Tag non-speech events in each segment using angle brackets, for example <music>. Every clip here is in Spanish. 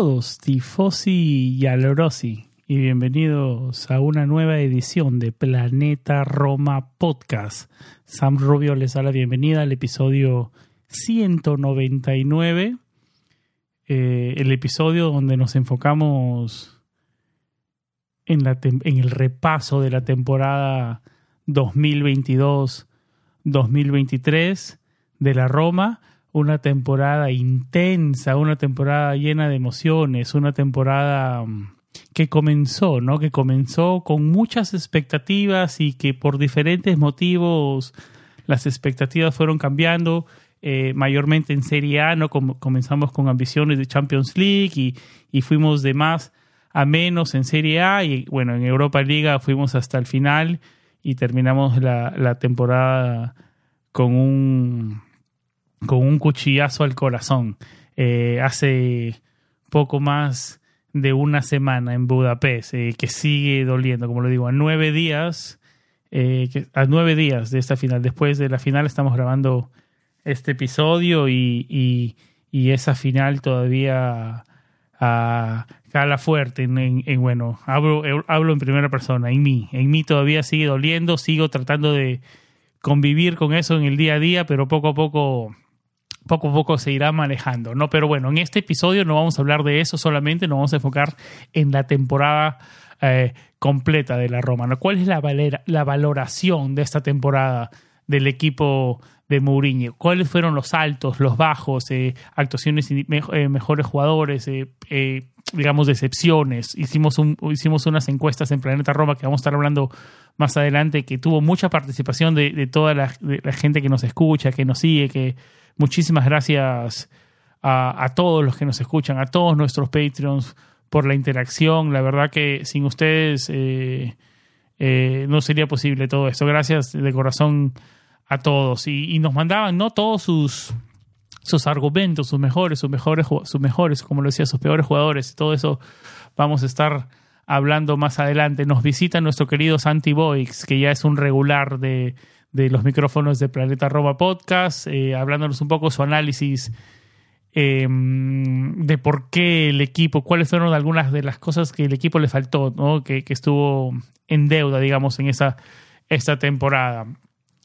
Todos, tifosi y alorosi, y bienvenidos a una nueva edición de Planeta Roma Podcast. Sam Rubio les da la bienvenida al episodio 199, eh, el episodio donde nos enfocamos en, la en el repaso de la temporada 2022-2023 de la Roma una temporada intensa, una temporada llena de emociones, una temporada mm, que comenzó, ¿no? Que comenzó con muchas expectativas y que por diferentes motivos las expectativas fueron cambiando, eh, mayormente en Serie A, ¿no? comenzamos con ambiciones de Champions League y, y, fuimos de más a menos en Serie A y bueno, en Europa Liga fuimos hasta el final y terminamos la, la temporada con un con un cuchillazo al corazón. Eh, hace poco más de una semana en Budapest, eh, que sigue doliendo, como lo digo, a nueve días, eh, a nueve días de esta final. Después de la final estamos grabando este episodio y, y, esa final todavía a, cala fuerte en, bueno, hablo, hablo en primera persona, en mí, en mí todavía sigue doliendo, sigo tratando de convivir con eso en el día a día, pero poco a poco poco a poco se irá manejando, ¿no? Pero bueno, en este episodio no vamos a hablar de eso solamente, nos vamos a enfocar en la temporada eh, completa de la Roma, ¿no? ¿Cuál es la, la valoración de esta temporada del equipo de Mourinho? ¿Cuáles fueron los altos, los bajos, eh, actuaciones eh, mejores jugadores, digamos, decepciones? Hicimos, un, hicimos unas encuestas en Planeta Roma que vamos a estar hablando más adelante, que tuvo mucha participación de, toda de la gente que nos escucha, que nos sigue, que Muchísimas gracias a, todos los que nos escuchan, a todos nuestros Patreons por la interacción. La verdad que sin ustedes eh, eh, no sería posible todo esto. Gracias de corazón a todos. Y, nos mandaban, ¿no? Todos sus, sus argumentos, sus mejores, sus mejores, sus mejores, como lo decía, sus peores jugadores. Todo eso vamos a estar hablando más adelante. Nos visita nuestro querido Santi Boix, que ya es un regular de, de los micrófonos de Planeta Roma Podcast, eh, hablándonos un poco su análisis em, de por qué el equipo, cuáles fueron algunas de las cosas que el equipo le faltó, ¿no? que, estuvo en deuda, digamos, en esa esta temporada.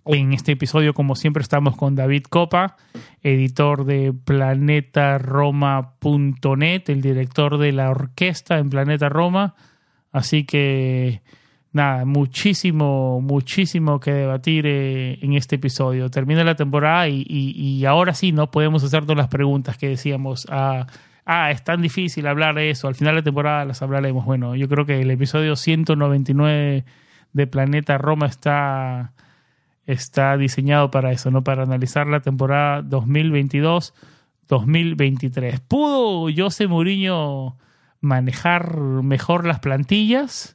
En este episodio, como siempre, estamos con David Copa, editor de planetaroma.net, el director de la orquesta en Planeta Roma. Así que nada, muchísimo, muchísimo que debatir eh, en este episodio. Termina la temporada y, ahora sí, ¿no? Podemos hacer todas las preguntas que decíamos. Ah, ah, es tan difícil hablar de eso. Al final de la temporada las hablaremos. Bueno, yo creo que el episodio 199 de Planeta Roma está, está diseñado para eso, ¿no? Para analizar la temporada 2022-2023. ¿Pudo José Mourinho manejar mejor las plantillas?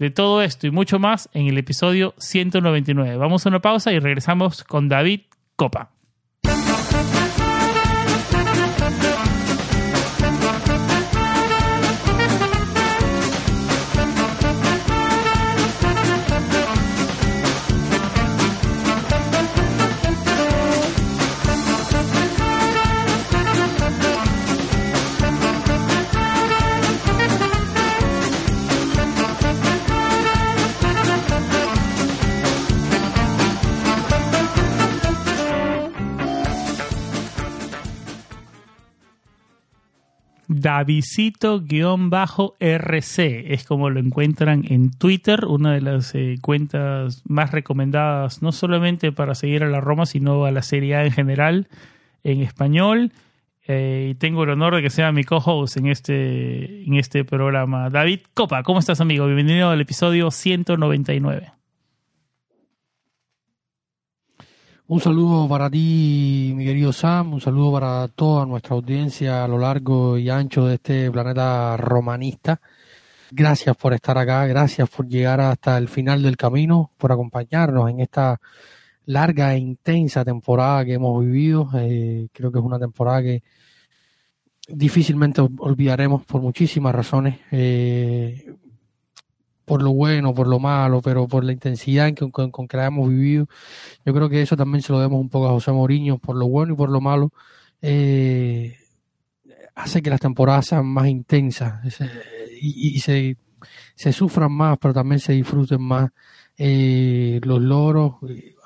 De todo esto y mucho más en el episodio 199. Vamos a una pausa y regresamos con David Copa. Davisito-RC. Es como lo encuentran en Twitter, una de las eh, cuentas más recomendadas, no solamente para seguir a la Roma, sino a la Serie A en general, en español. Eh, y tengo el honor de que sea mi co-host en este, en este programa. David Copa, ¿cómo estás, amigo? Bienvenido al episodio 199. Un saludo para ti, mi querido Sam, un saludo para toda nuestra audiencia a lo largo y ancho de este planeta romanista. Gracias por estar acá, gracias por llegar hasta el final del camino, por acompañarnos en esta larga e intensa temporada que hemos vivido. Eh, creo que es una temporada que difícilmente olvidaremos por muchísimas razones. Eh, por lo bueno, por lo malo, pero por la intensidad en que, con, que la hemos vivido. Yo creo que eso también se lo demos un poco a José Mourinho, por lo bueno y por lo malo. Eh, hace que las temporadas sean más intensas y, se, sufran más, pero también se disfruten más eh, los logros,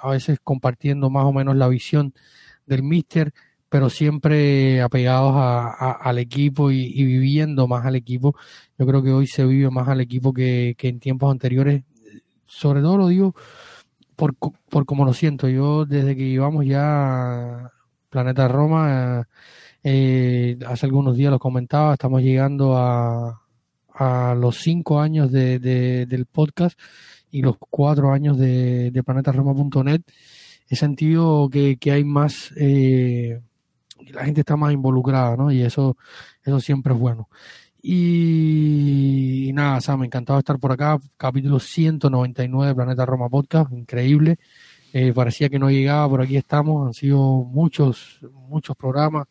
a veces compartiendo más o menos la visión del míster pero siempre apegados a, al equipo y, viviendo más al equipo. Yo creo que hoy se vive más al equipo que, en tiempos anteriores. Sobre todo lo digo por, por como lo siento. Yo desde que llevamos ya Planeta Roma, eh, hace algunos días lo comentaba, estamos llegando a, a los cinco años de, del podcast y los cuatro años de, de planetaroma.net. He sentido que, que hay más... Eh, la gente está más involucrada, ¿no? Y eso, eso siempre es bueno. Y, nada, Sam, encantado estar por acá. Capítulo 199 de Planeta Roma Podcast, increíble. Eh, parecía que no llegaba, por aquí estamos. Han sido muchos, muchos programas.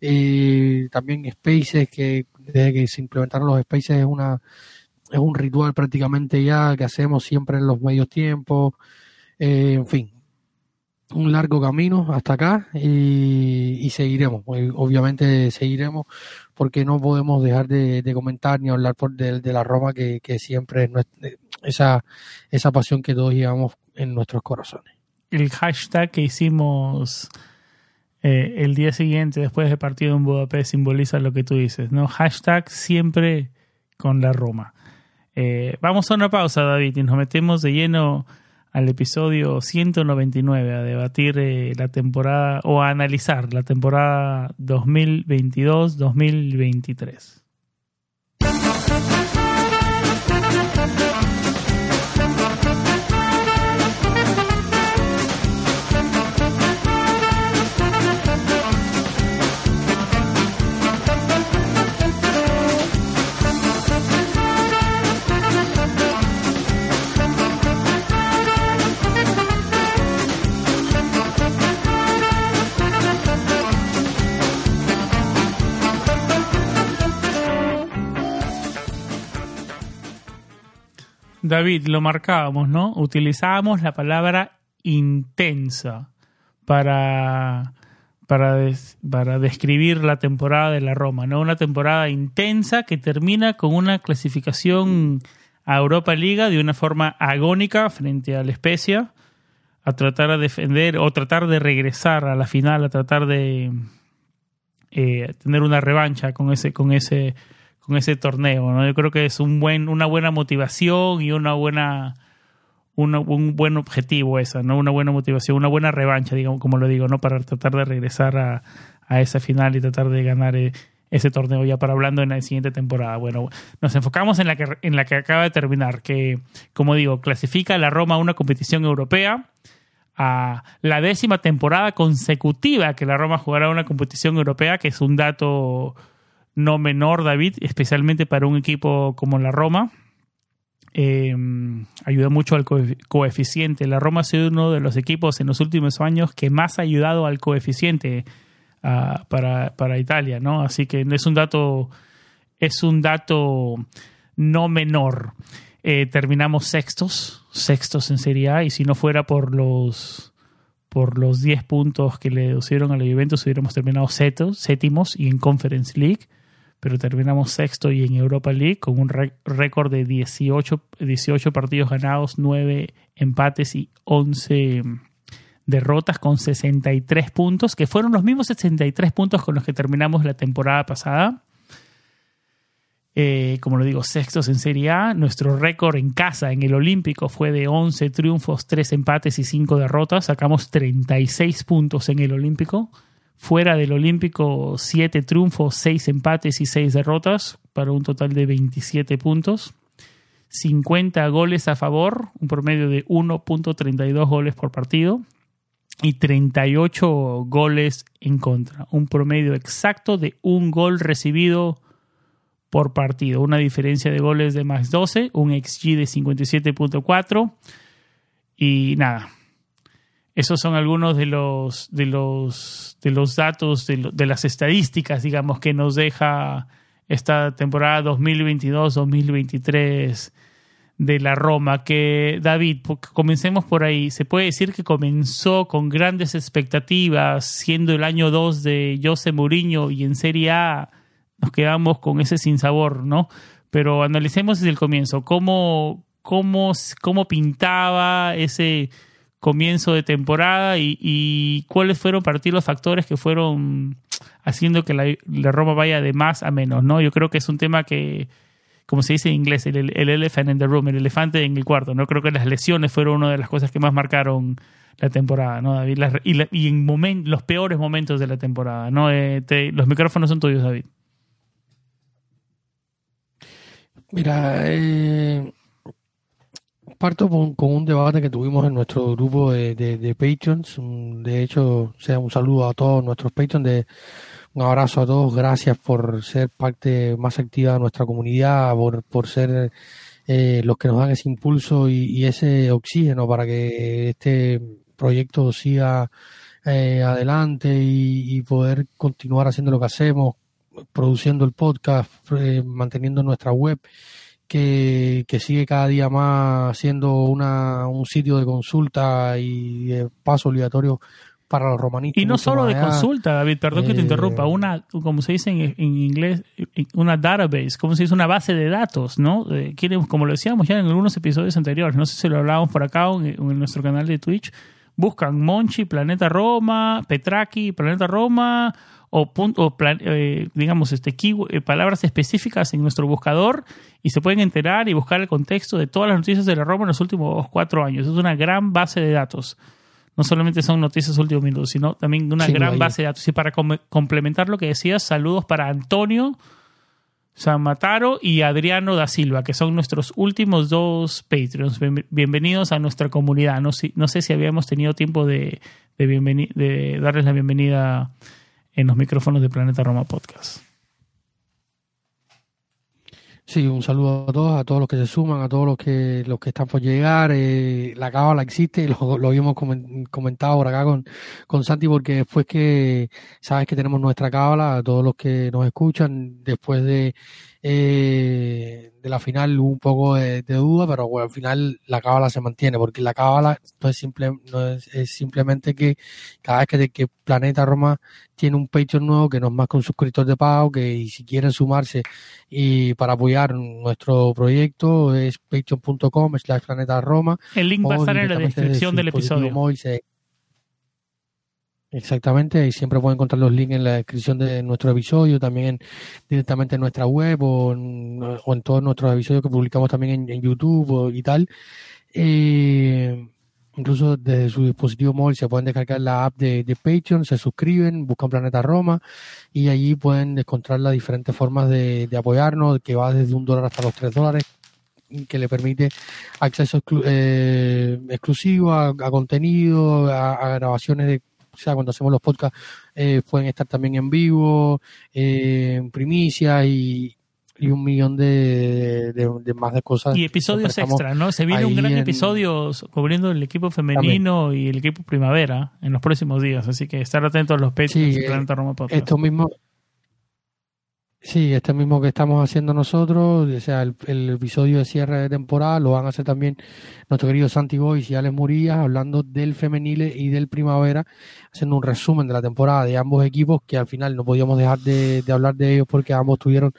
Eh, también Spaces, que desde que se implementaron los Spaces es una es un ritual prácticamente ya que hacemos siempre en los medios tiempos. Eh, en fin, un largo camino hasta acá y, seguiremos, pues, obviamente seguiremos porque no podemos dejar de, comentar ni hablar por de, la Roma que, siempre es esa, esa pasión que todos llevamos en nuestros corazones. El hashtag que hicimos eh, el día siguiente después del partido en Budapest simboliza lo que tú dices, ¿no? Hashtag siempre con la Roma. Eh, vamos a una pausa, David, y nos metemos de lleno al episodio 199 a debatir eh, la temporada o a analizar la temporada 2022-2023. David, lo marcábamos, ¿no? Utilizábamos la palabra intensa para, para, para describir la temporada de la Roma, ¿no? Una temporada intensa que termina con una clasificación a Europa Liga de una forma agónica frente a la Especia, a tratar de defender o tratar de regresar a la final, a tratar de eh, tener una revancha con ese, con ese con ese torneo. ¿no? Yo creo que es un buen, una buena motivación y una buena, un buen objetivo esa, ¿no? Una buena motivación, una buena revancha, digamos, como lo digo, ¿no? Para tratar de regresar a, esa final y tratar de ganar eh, ese torneo ya para hablando en la siguiente temporada. Bueno, nos enfocamos en la que, en la que acaba de terminar, que, como digo, clasifica a la Roma a una competición europea a la décima temporada consecutiva que la Roma jugará una competición europea, que es un dato no menor, David, especialmente para un equipo como la Roma. Eh, ayuda mucho al coeficiente. La Roma ha sido uno de los equipos en los últimos años que más ha ayudado al coeficiente ah, para, Italia, ¿no? Así que es un dato, es un dato no menor. Eh, terminamos sextos, sextos en Serie A, y si no fuera por los por los 10 puntos que le dieron a la Juventus, hubiéramos terminado séptimos y en Conference League pero terminamos sexto y en Europa League con un récord de 18, 18 partidos ganados, 9 empates y 11 derrotas con 63 puntos, que fueron los mismos 63 puntos con los que terminamos la temporada pasada. eh, como lo digo, sextos en Serie A. Nuestro récord en casa en el Olímpico fue de 11 triunfos, 3 empates y 5 derrotas. Sacamos 36 puntos en el Olímpico. Fuera del Olímpico, 7 triunfos, 6 empates y 6 derrotas, para un total de 27 puntos. 50 goles a favor, un promedio de 1.32 goles por partido. Y 38 goles en contra, un promedio exacto de un gol recibido por partido. Una diferencia de goles de más 12, un XG de 57.4. Y nada, esos son algunos de los, de los, de los datos, de, las estadísticas, digamos, que nos deja esta temporada 2022-2023 de la Roma. Que, David, comencemos por ahí. Se puede decir que comenzó con grandes expectativas, siendo el año 2 de José Mourinho y en Serie A nos quedamos con ese sinsabor, ¿no? Pero analicemos desde el comienzo, cómo, cómo, cómo pintaba ese comienzo de temporada y, cuáles fueron para ti los factores que fueron haciendo que la, Roma vaya de más a menos, ¿no? Yo creo que es un tema que, como se dice en inglés, el, el elephant in the room, el elefante en el cuarto, ¿no? Creo que las lesiones fueron una de las cosas que más marcaron la temporada, ¿no, David? y, en los peores momentos de la temporada, ¿no? Eh, los micrófonos son tuyos, David. Mira, eh, parto con, un debate que tuvimos en nuestro grupo de, de, Patreons. De hecho, sea un saludo a todos nuestros Patreons, de, un abrazo a todos. Gracias por ser parte más activa de nuestra comunidad, por, por ser eh, los que nos dan ese impulso y, ese oxígeno para que este proyecto siga eh, adelante y, poder continuar haciendo lo que hacemos, produciendo el podcast, eh, manteniendo nuestra web que, sigue cada día más siendo una, un sitio de consulta y de paso obligatorio para los romanistas. Y no solo de consulta, David, perdón que te interrumpa, eh, una, como se dice en, inglés, una database, como se dice, una base de datos, ¿no? como lo decíamos ya en algunos episodios anteriores, no sé si lo hablábamos por acá o en, nuestro canal de Twitch, buscan Monchi, Planeta Roma, Petraki, Planeta Roma, o, punto, eh, digamos, este, eh, palabras específicas en nuestro buscador y se pueden enterar y buscar el contexto de todas las noticias de la Roma en los últimos cuatro años. Es una gran base de datos. No solamente son noticias últimos minutos, sino también una gran base de datos. Y para complementar lo que decías, saludos para Antonio San Mataro y Adriano da Silva, que son nuestros últimos dos Patreons. Bienvenidos a nuestra comunidad. No, no sé si habíamos tenido tiempo de, de, de darles la bienvenida en los micrófonos de Planeta Roma Podcast. Sí, un saludo a todos, a todos los que se suman, a todos los que los que están por llegar. Eh, la cábala existe, lo, lo habíamos comentado por acá con, con Santi, porque después que sabes que tenemos nuestra cábala, a todos los que nos escuchan, después de eh, de la final hubo un poco de, duda, pero bueno, al final la cábala se mantiene, porque la cábala no es, simple, no es, simplemente que cada vez que, que, Planeta Roma tiene un Patreon nuevo, que no es más que un suscriptor de pago, que si quieren sumarse y para apoyar nuestro proyecto es patreon.com slash planeta Roma. El link va a estar en la descripción del episodio. Exactamente, y siempre pueden encontrar los links en la descripción de nuestro episodio, también directamente en nuestra web o en, todos nuestros episodios que publicamos también en, YouTube y tal. Eh, incluso desde su dispositivo móvil se pueden descargar la app de, Patreon, se suscriben, buscan Planeta Roma y allí pueden encontrar las diferentes formas de, apoyarnos, que va desde un dólar hasta los tres dólares que le permite acceso eh, exclusivo a, contenido, a grabaciones de o sea, cuando hacemos los podcasts eh, pueden estar también en vivo, eh, en primicia y, un millón de, más de cosas. Y episodios extra, ¿no? Se viene un gran episodio cubriendo el equipo femenino y el equipo primavera en los próximos días, así que estar atentos a los pechos sí, de Planeta Roma Podcast. Esto mismo, Sí, este mismo que estamos haciendo nosotros, o sea, el, episodio de cierre de temporada lo van a hacer también nuestro querido Santi Boys y Alex Murillas, hablando del femenile y del primavera, haciendo un resumen de la temporada de ambos equipos, que al final no podíamos dejar de, hablar de ellos porque ambos tuvieron,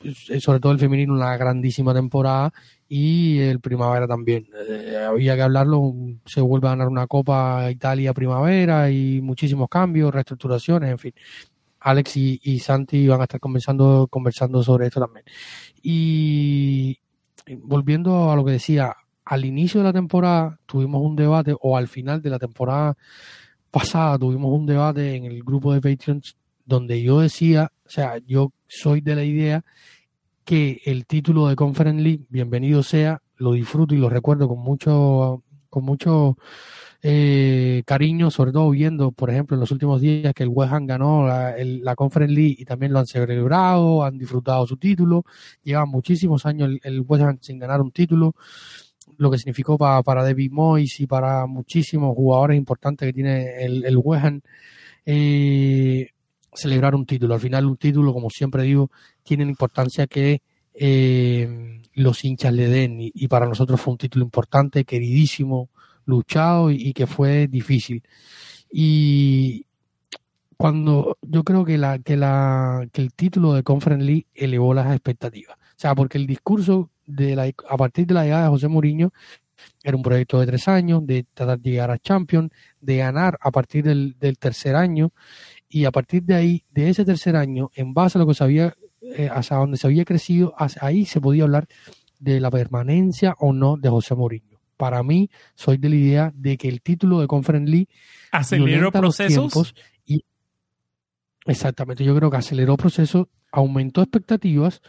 pues, eh, sobre todo el femenino, una grandísima temporada y el primavera también. Eh, había que hablarlo, se vuelve a ganar una Copa Italia primavera y muchísimos cambios, reestructuraciones, en fin Alex y, Santi van a estar conversando, conversando sobre esto también. Y volviendo a lo que decía, al inicio de la temporada tuvimos un debate, o al final de la temporada pasada tuvimos un debate en el grupo de Patreons donde yo decía, o sea, yo soy de la idea que el título de Conference League, bienvenido sea, lo disfruto y lo recuerdo con mucho, con mucho eh, cariño, sobre todo viendo, por ejemplo, en los últimos días que el West Ham ganó la, Conference League y también lo han celebrado, han disfrutado su título, llevan muchísimos años el, el West Ham sin ganar un título, lo que significó para, para David Moyes y para muchísimos jugadores importantes que tiene el, el West Ham. Eh, celebrar un título. Al final un título, como siempre digo, tiene la importancia que eh, los hinchas le den y, para nosotros fue un título importante, queridísimo, luchado y, que fue difícil. Y cuando yo creo que la que la que el título de Conference League elevó las expectativas. O sea, porque el discurso de la, a partir de la llegada de José Mourinho era un proyecto de tres años, de tratar de llegar a Champions, de ganar a partir del, del tercer año y a partir de ahí, de ese tercer año, en base a lo que se había, eh, hasta donde se había crecido, ahí se podía hablar de la permanencia o no de José Mourinho. Para mí, soy de la idea de que el título de Conference League aceleró procesos y exactamente, yo creo que aceleró procesos, aumentó expectativas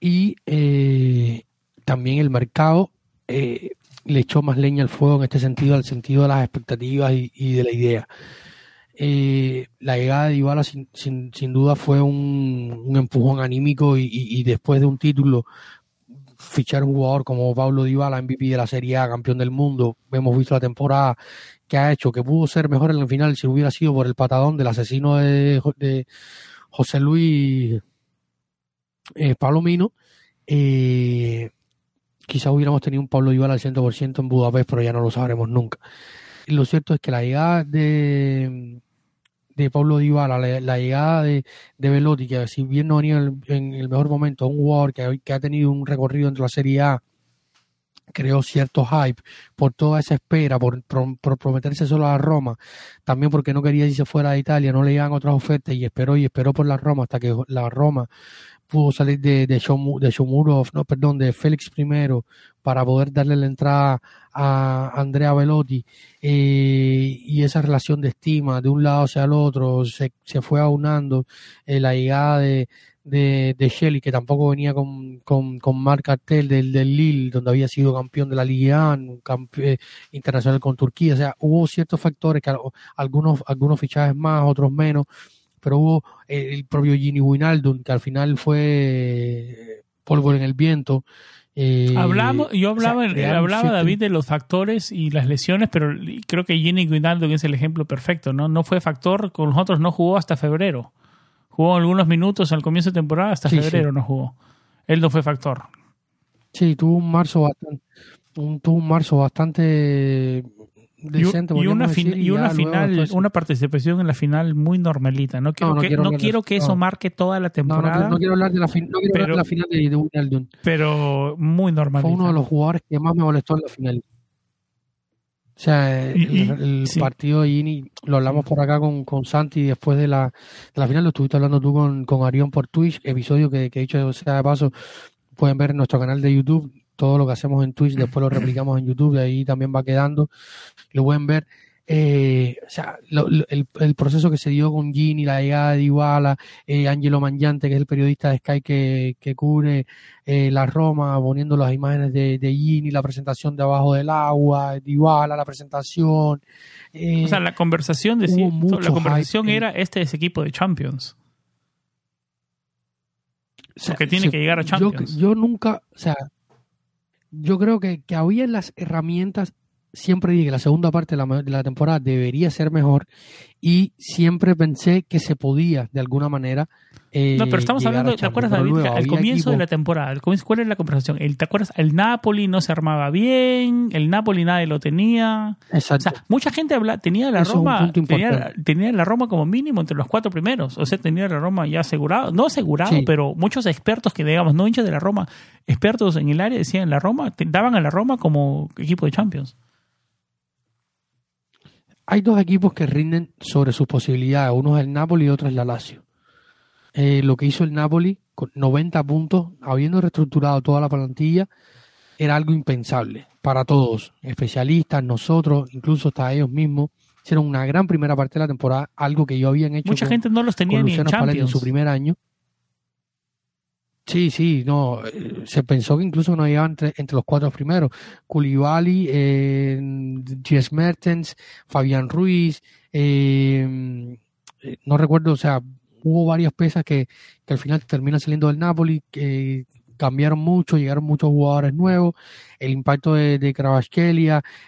y eh, también el mercado eh, le echó más leña al fuego en este sentido, al sentido de las expectativas y de la idea. Eh, la llegada de Dybala sin, sin, duda fue un, un empujón anímico y, después de un título fichar un jugador como Pablo Dybala, MVP de la Serie A, campeón del mundo, hemos visto la temporada que ha hecho, que pudo ser mejor en el final si hubiera sido por el patadón del asesino de, José Luis eh, Palomino, eh, quizás hubiéramos tenido un Pablo Dybala al 100% en Budapest, pero ya no lo sabremos nunca. Lo cierto es que la llegada de, de Pablo Dybala, la, llegada de, de Velotti, que si bien no venía en, el mejor momento, un jugador que, ha tenido un recorrido entre la Serie A, creó cierto hype por toda esa espera, por, prometerse solo a Roma, también porque no quería irse fuera de Italia, no le llegan otras ofertas y esperó y esperó por la Roma hasta que la Roma pudo salir de, de, Shomurov, no, perdón, de Félix I para poder darle la entrada a Andrea Velotti eh, y esa relación de estima de un lado hacia el otro se, se fue aunando eh, la llegada de, de, de Shelley que tampoco venía con, con, con Marc Cartel del, del Lille donde había sido campeón de la Liga campeón, internacional con Turquía o sea hubo ciertos factores que algunos algunos fichajes más otros menos pero hubo el propio Gini Wijnaldum, que al final fue eh, polvo en el viento. Eh, Hablamos, yo hablaba, hablaba David de los factores y las lesiones, pero creo que Gini Wijnaldum es el ejemplo perfecto, ¿no? No fue factor, con nosotros no jugó hasta febrero. Jugó algunos minutos al comienzo de temporada, hasta febrero no jugó. Él no fue factor. Sí, tuvo un marzo bastante, un, tuvo un marzo bastante y, una, y una final, una participación en la final muy normalita. No quiero, que, no quiero que eso marque toda la temporada. No, quiero hablar de la, pero, de la final de, de Pero muy normal. Fue uno de los jugadores que más me molestó en la final. O sea, el, partido de Gini, lo hablamos por acá con, con Santi después de la, de la final, lo estuviste hablando tú con, con Arión por Twitch, episodio que, que he dicho sea de paso, pueden ver en nuestro canal de YouTube, todo lo que hacemos en Twitch, después lo replicamos en YouTube, de ahí también va quedando, lo pueden ver. Eh, o sea, el, proceso que se dio con Gini, la llegada de Iguala, eh, Angelo Mangiante, que es el periodista de Sky que, que cubre eh, la Roma, poniendo las imágenes de, de Gini, la presentación de abajo del agua, de Iguala, la presentación. o sea, la conversación, de, la conversación era este es equipo de Champions. O que tiene que llegar a Champions. Yo, yo nunca, o sea, yo creo que, que había las herramientas, siempre dije que la segunda parte de la, de la temporada debería ser mejor y siempre pensé que se podía de alguna manera eh, no, pero estamos hablando, ¿te acuerdas, David? al comienzo de la temporada, ¿cuál era la conversación? El, ¿Te acuerdas? El Napoli no se armaba bien, el Napoli nadie lo tenía. Exacto. O sea, mucha gente habla, tenía la Roma, tenía, la Roma como mínimo entre los cuatro primeros. O sea, tenía la Roma ya asegurado, no asegurado, pero muchos expertos que, digamos, no hinchas de la Roma, expertos en el área decían la Roma, daban a la Roma como equipo de Champions. hay dos equipos que rinden sobre sus posibilidades. Uno es el Napoli y otro es la Lazio. Eh, lo que hizo el Napoli con 90 puntos, habiendo reestructurado toda la plantilla, era algo impensable para todos, especialistas, nosotros, incluso hasta ellos mismos. Hicieron una gran primera parte de la temporada, algo que yo habían hecho. Mucha gente no los tenía ni en Champions. en su primer año. Sí, sí, no. Eh, se pensó que incluso no iban entre, entre los cuatro primeros. Koulibaly, eh, Jess Mertens, Fabián Ruiz, eh, eh, no recuerdo, o sea, hubo varias piezas que, que al final terminan saliendo del Napoli, que cambiaron mucho, llegaron muchos jugadores nuevos, el impacto de, de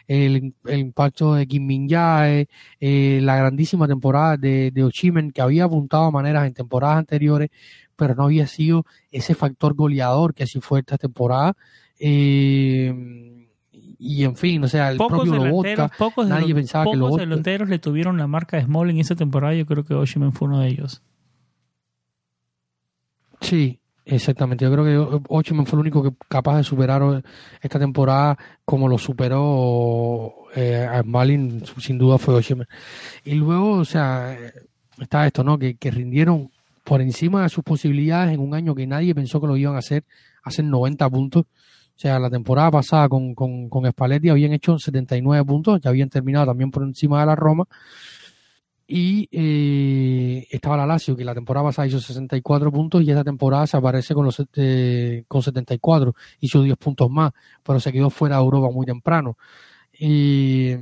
el, el, impacto de Kim Min Jae, eh, la grandísima temporada de, de Ochimen, que había apuntado a maneras en temporadas anteriores, pero no había sido ese factor goleador que así fue esta temporada. Eh, y en fin, o sea, el propio Lobotka, nadie pensaba que Lobotka... delanteros le tuvieron la marca de Small en esa temporada, yo creo que Oshimen fue uno de ellos. Sí, exactamente. Yo creo que Oshimen fue el único que capaz de superar esta temporada como lo superó eh, a Smalling, sin duda fue Oshimen. Y luego, o sea, está esto, ¿no? Que, que rindieron por encima de sus posibilidades en un año que nadie pensó que lo iban a hacer, hacer 90 puntos. O sea, la temporada pasada con, con, con Spalletti habían hecho 79 puntos, ya habían terminado también por encima de la Roma. Y eh, estaba la Lazio, que la temporada pasada hizo 64 puntos y esta temporada se aparece con, los, eh, con 74, hizo 10 puntos más, pero se quedó fuera de Europa muy temprano. Y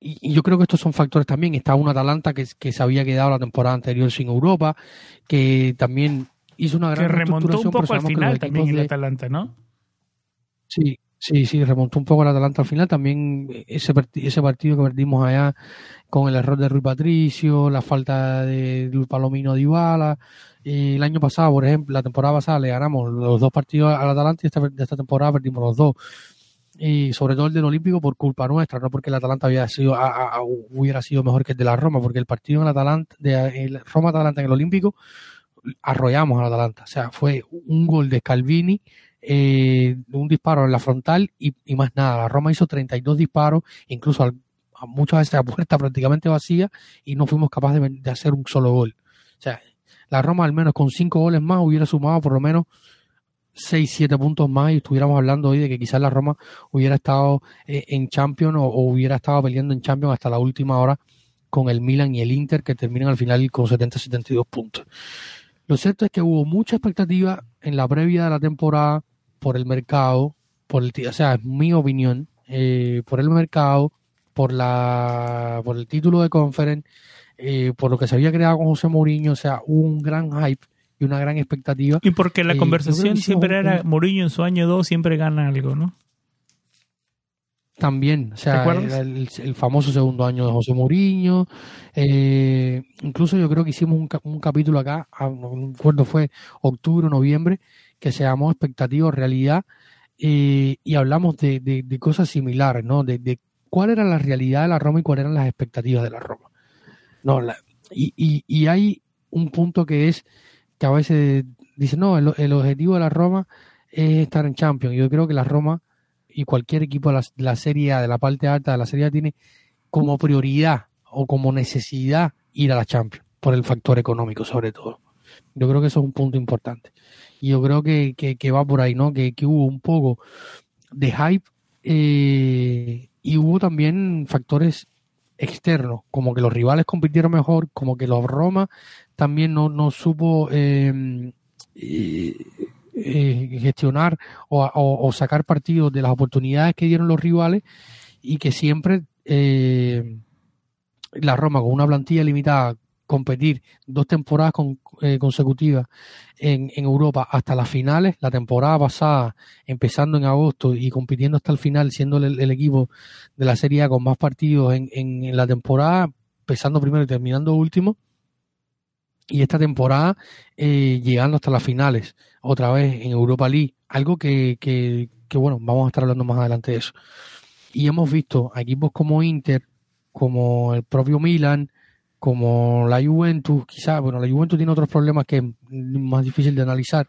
y, yo creo que estos son factores también. Está un Atalanta que, que se había quedado la temporada anterior sin Europa, que también hizo una gran que remontó un poco al final también el Atalanta, ¿no? Sí, sí, sí, remontó un poco el Atalanta al final. También ese, ese partido que perdimos allá con el error de Rui Patricio, la falta de Palomino Dybala. Y el año pasado, por ejemplo, la temporada pasada le ganamos los dos partidos al Atalanta y esta, esta temporada perdimos los dos y sobre todo el del Olímpico por culpa nuestra, no porque el Atalanta había sido, hubiera sido mejor que el de la Roma, porque el partido en el Atalanta, de el Roma-Atalanta en el Olímpico, arrollamos al Atalanta. O sea, fue un gol de Calvini, eh, un disparo en la frontal y, más nada. La Roma hizo 32 disparos, incluso a muchas veces a puerta <laughs> prácticamente vacía, y no fuimos capaces de, hacer un solo gol. O sea, la Roma al menos con cinco goles más hubiera sumado por lo menos 6, 7 puntos más y estuviéramos hablando hoy de que quizás la Roma hubiera estado eh, en Champions o, hubiera estado peleando en Champions hasta la última hora con el Milan y el Inter que terminan al final con 70-72 puntos. Lo cierto es que hubo mucha expectativa en la previa de la temporada por el mercado, por el, o sea, es mi opinión, eh, por el mercado, por la por el título de conference, eh, por lo que se había creado con José Mourinho, o sea, hubo un gran hype y una gran expectativa. Y porque la eh, conversación siempre era Mourinho en su año 2 siempre gana algo, ¿no? También, o sea, el, famoso segundo año de José Mourinho. Eh, incluso yo creo que hicimos un, capítulo acá, ah, no recuerdo fue octubre o noviembre, que se llamó Expectativa Realidad, eh, y hablamos de, cosas similares, ¿no? De, cuál era la realidad de la Roma y cuáles eran las expectativas de la Roma. No, y, y hay un punto que es que a veces dicen, no, el, objetivo de la Roma es estar en Champions. Yo creo que la Roma y cualquier equipo de la, Serie A, de la parte alta de la Serie A, tiene como prioridad o como necesidad ir a la Champions, por el factor económico sobre todo. Yo creo que eso es un punto importante. Y yo creo que, que, va por ahí, ¿no? Que, que, hubo un poco de hype eh, y hubo también factores externos, como que los rivales compitieron mejor, como que los Roma también no, no supo eh, eh, gestionar o, sacar partido de las oportunidades que dieron los rivales y que siempre la Roma con una plantilla limitada competir dos temporadas consecutivas en, en, Europa hasta las finales, la temporada pasada empezando en agosto y compitiendo hasta el final, siendo el, equipo de la Serie A con más partidos en, en, la temporada, empezando primero y terminando último, y esta temporada eh, llegando hasta las finales, otra vez en Europa League, algo que, que, que, bueno, vamos a estar hablando más adelante de eso. Y hemos visto a equipos como Inter, como el propio Milan, como la Juventus, quizás, bueno, la Juventus tiene otros problemas que es más difícil de analizar,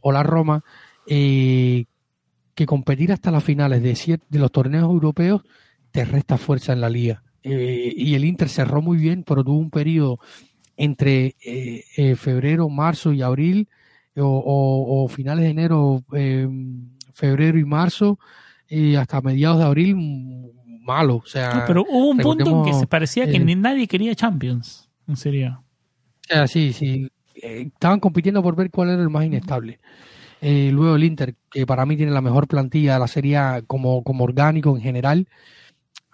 o la Roma, eh, que competir hasta las finales de, de los torneos europeos te resta fuerza en la liga. Eh, y el Inter cerró muy bien, pero tuvo un periodo entre eh, eh, febrero, marzo y abril, o, finales de enero, febrero y marzo, hasta mediados de abril, malo. O sea, pero hubo un punto en que se parecía que ni nadie quería Champions, en serio. sí, sí. estaban compitiendo por ver cuál era el más inestable. luego el Inter, que para mí tiene la mejor plantilla de la serie como, como orgánico en general,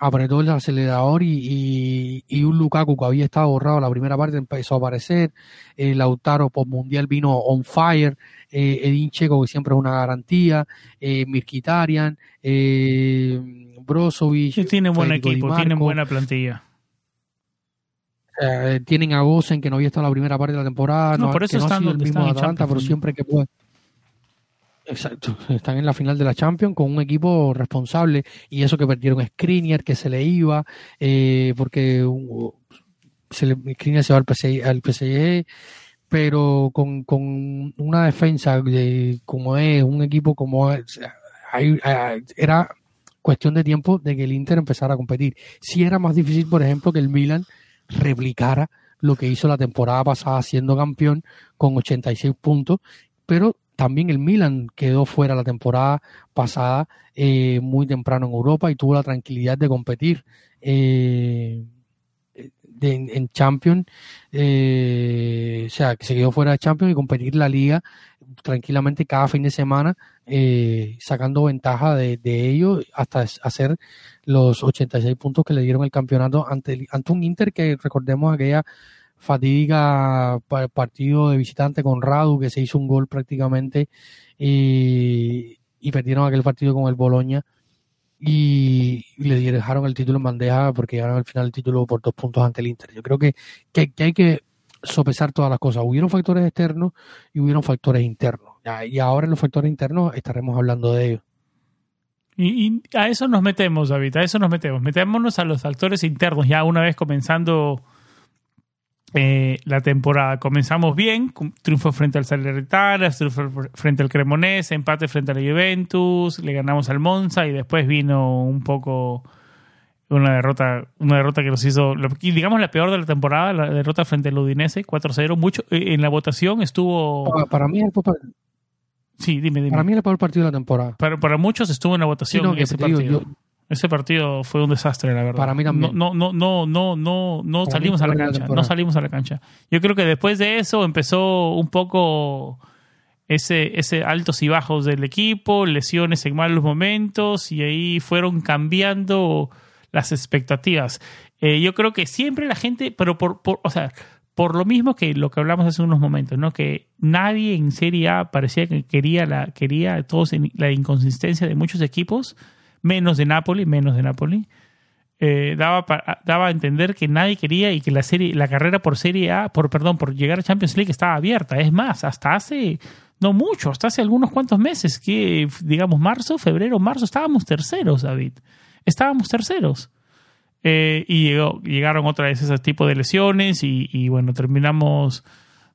apretó el acelerador y, y, un Lukaku que había estado borrado la primera parte empezó a aparecer, el Lautaro post mundial vino on fire, eh, Edin Checo que siempre es una garantía, eh, Mirkitarian, eh, Brozovic. tiene buen equipo, tienen buena plantilla. Eh, tienen a Gosen que no había estado la primera parte de la temporada, no, por eso no están, el mismo Atalanta, pero siempre que puede Exacto, están en la final de la Champions con un equipo responsable y eso que perdieron Skriniar, que se le iba, eh, porque se le, Skriniar se va al PSG, al PSG pero con, con una defensa de, como es, un equipo como era cuestión de tiempo de que el Inter empezara a competir. Si era más difícil, por ejemplo, que el Milan replicara lo que hizo la temporada pasada siendo campeón con 86 puntos, pero también el Milan quedó fuera la temporada pasada eh, muy temprano en Europa y tuvo la tranquilidad de competir eh, en Champions, eh, o sea, que se quedó fuera de Champions y competir la liga tranquilamente cada fin de semana, sacando ventaja de, de ello hasta hacer los 86 puntos que le dieron el campeonato ante, ante un Inter que recordemos aquella fatídica partido de visitante con Radu, que se hizo un gol prácticamente y, perdieron aquel partido con el Boloña y, le dejaron el título en bandeja porque llegaron al final el título por dos puntos ante el Inter. Yo creo que, que, hay que sopesar todas las cosas. Hubieron factores externos y hubieron factores internos. Y ahora en los factores internos estaremos hablando de ellos. Y, y, a eso nos metemos, David, a eso nos metemos. Metémonos a los factores internos, ya una vez comenzando eh, la temporada. Comenzamos bien, triunfo frente al Salernitana, triunfo frente al Cremonese, empate frente a la Juventus, le ganamos al Monza y después vino un poco una derrota una derrota que nos hizo, digamos la peor de la temporada, la derrota frente al Udinese, 4-0. Mucho, eh, en la votación estuvo... Para, mí el Sí, dime, dime. Para mí el peor partido de la temporada. Para, para muchos estuvo en la votación ese partido. Ese partido fue un desastre, la verdad. Para mí también. No, no, no, no, no, no salimos a la cancha. No salimos a la cancha. Yo creo que después de eso empezó un poco ese, ese altos y bajos del equipo, lesiones en malos momentos, y ahí fueron cambiando las expectativas. Eh, yo creo que siempre la gente, pero por, por, o sea, por lo mismo que lo que hablamos hace unos momentos, ¿no? Que nadie en Serie A parecía que quería la, quería todos la inconsistencia de muchos equipos menos de Napoli, menos de Napoli. Eh, daba, daba a entender que nadie quería y que la serie, la carrera por Serie A, por perdón, por llegar a Champions League estaba abierta. Es más, hasta hace no mucho, hasta hace algunos cuantos meses, que digamos marzo, febrero, marzo, estábamos terceros, David. Estábamos terceros. Eh, y llegó, llegaron otra vez ese tipo de lesiones y, y bueno, terminamos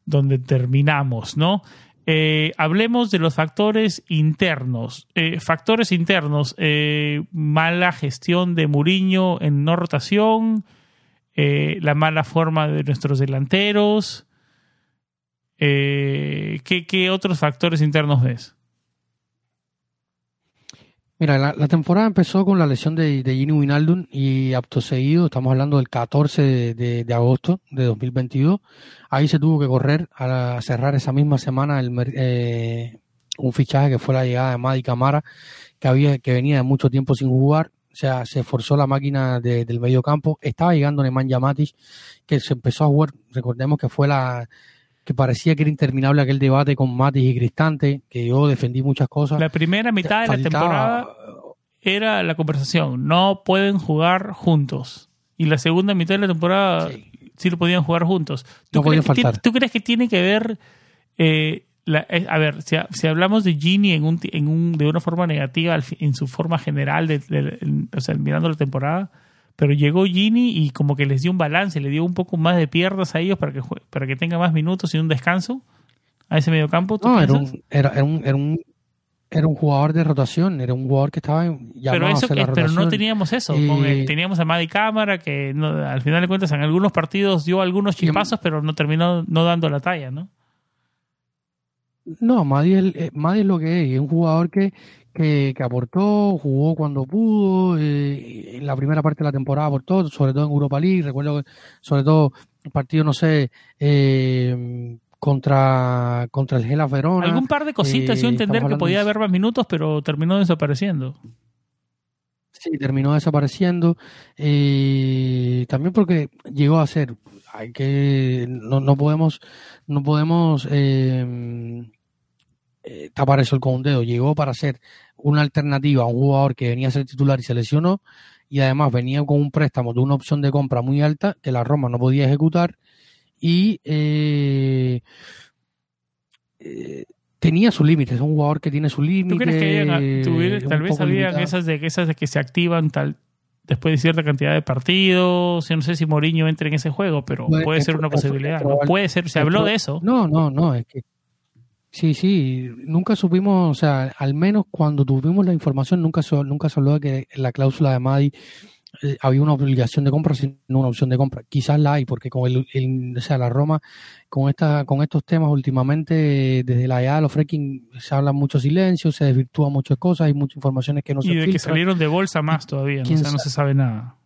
donde terminamos, ¿no? Eh, hablemos de los factores internos. Eh, factores internos, eh, mala gestión de Muriño en no rotación, la mala forma de nuestros delanteros. ¿qué, ¿qué, otros factores internos ves? Mira, la, temporada empezó con la lesión de, de Gini Winaldum y apto seguido, estamos hablando del 14 de, agosto de 2022. Ahí se tuvo que correr a, cerrar esa misma semana el, eh, un fichaje que fue la llegada de Madi Camara, que, había, que venía de mucho tiempo sin jugar. O sea, se forzó la máquina del medio campo. Estaba llegando Nemanja Matic, que se empezó a jugar. Recordemos que fue la, que parecía que era interminable aquel debate con Matis y Cristante, que yo defendí muchas cosas. La primera mitad de la temporada era la conversación, no pueden jugar juntos. Y la segunda mitad de la temporada sí, lo podían jugar juntos. ¿Tú, crees, que tiene, ¿tú crees que tiene que ver... Eh, eh, a ver, si, hablamos de Gini en un, en un, de una forma negativa en su forma general, de, o sea, mirando la temporada, pero llegó Gini y como que les dio un balance, le dio un poco más de piernas a ellos para que, para que tenga más minutos y un descanso a ese mediocampo. No, era un, era, un, era, un, era un jugador de rotación, era un jugador que estaba llamado pero eso, a hacer la pero no teníamos eso. El- teníamos a Madi Cámara que no- al final de cuentas en algunos partidos dio algunos chispazos, pero no terminó no dando la talla, ¿no? No, Madi es, eh, Madi es lo que es, es un jugador que, que, que aportó, jugó cuando pudo, eh, en la primera parte de la temporada aportó, sobre todo en Europa League, recuerdo que sobre todo el partido, no sé, eh, contra, contra el Gela Verona. Algún par de cositas eh, a entender que podía haber más minutos, pero terminó desapareciendo. Sí, terminó desapareciendo. eh, también porque llegó a ser, hay que, no, no podemos, no podemos eh, eh, tapar eso con un dedo. Llegó para ser una alternativa a un jugador que venía a ser titular y se lesionó y además venía con un préstamo de una opción de compra muy alta que la Roma no podía ejecutar y eh, eh, tenía sus límites. Es un jugador que tiene sus límites. ¿Tú crees que tal vez limitado. esas de, esas de que se activan tal después de cierta cantidad de partidos? Yo no sé si Mourinho entra en ese juego, pero puede ser una posibilidad. ¿no? Puede ser, se habló de eso. No, no, no, es que sí, sí, nunca supimos, o sea, al menos cuando tuvimos la información nunca se, nunca se habló de que en la cláusula de Madi eh, había una obligación de compra sino una opción de compra. Quizás la hay porque con el, el- o sea, la Roma con esta con estos temas últimamente desde la EA los fracking se habla mucho silencio, se desvirtúan muchas cosas, hay muchas informaciones que no se y de que salieron de bolsa más todavía, ¿no? o sea, no se sabe nada.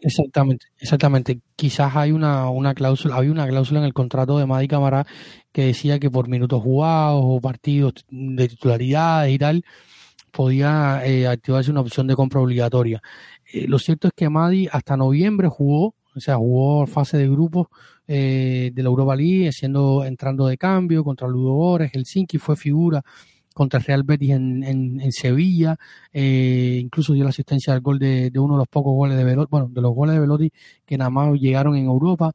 Exactamente, exactamente. Quizás hay una, una cláusula, había una cláusula en el contrato de Madi Camara que decía que por minutos jugados o partidos de titularidades y tal, podía eh, activarse una opción de compra obligatoria. Eh, lo cierto es que Madi hasta noviembre jugó, o sea, jugó fase de grupos eh, de la Europa League, siendo, entrando de cambio contra Ludo Gores, Helsinki, fue figura contra Real Betis en, en, en Sevilla, eh, incluso dio la asistencia al gol de, de, uno de los pocos goles de Velotti, bueno, de los goles de Velotti que nada más llegaron en Europa.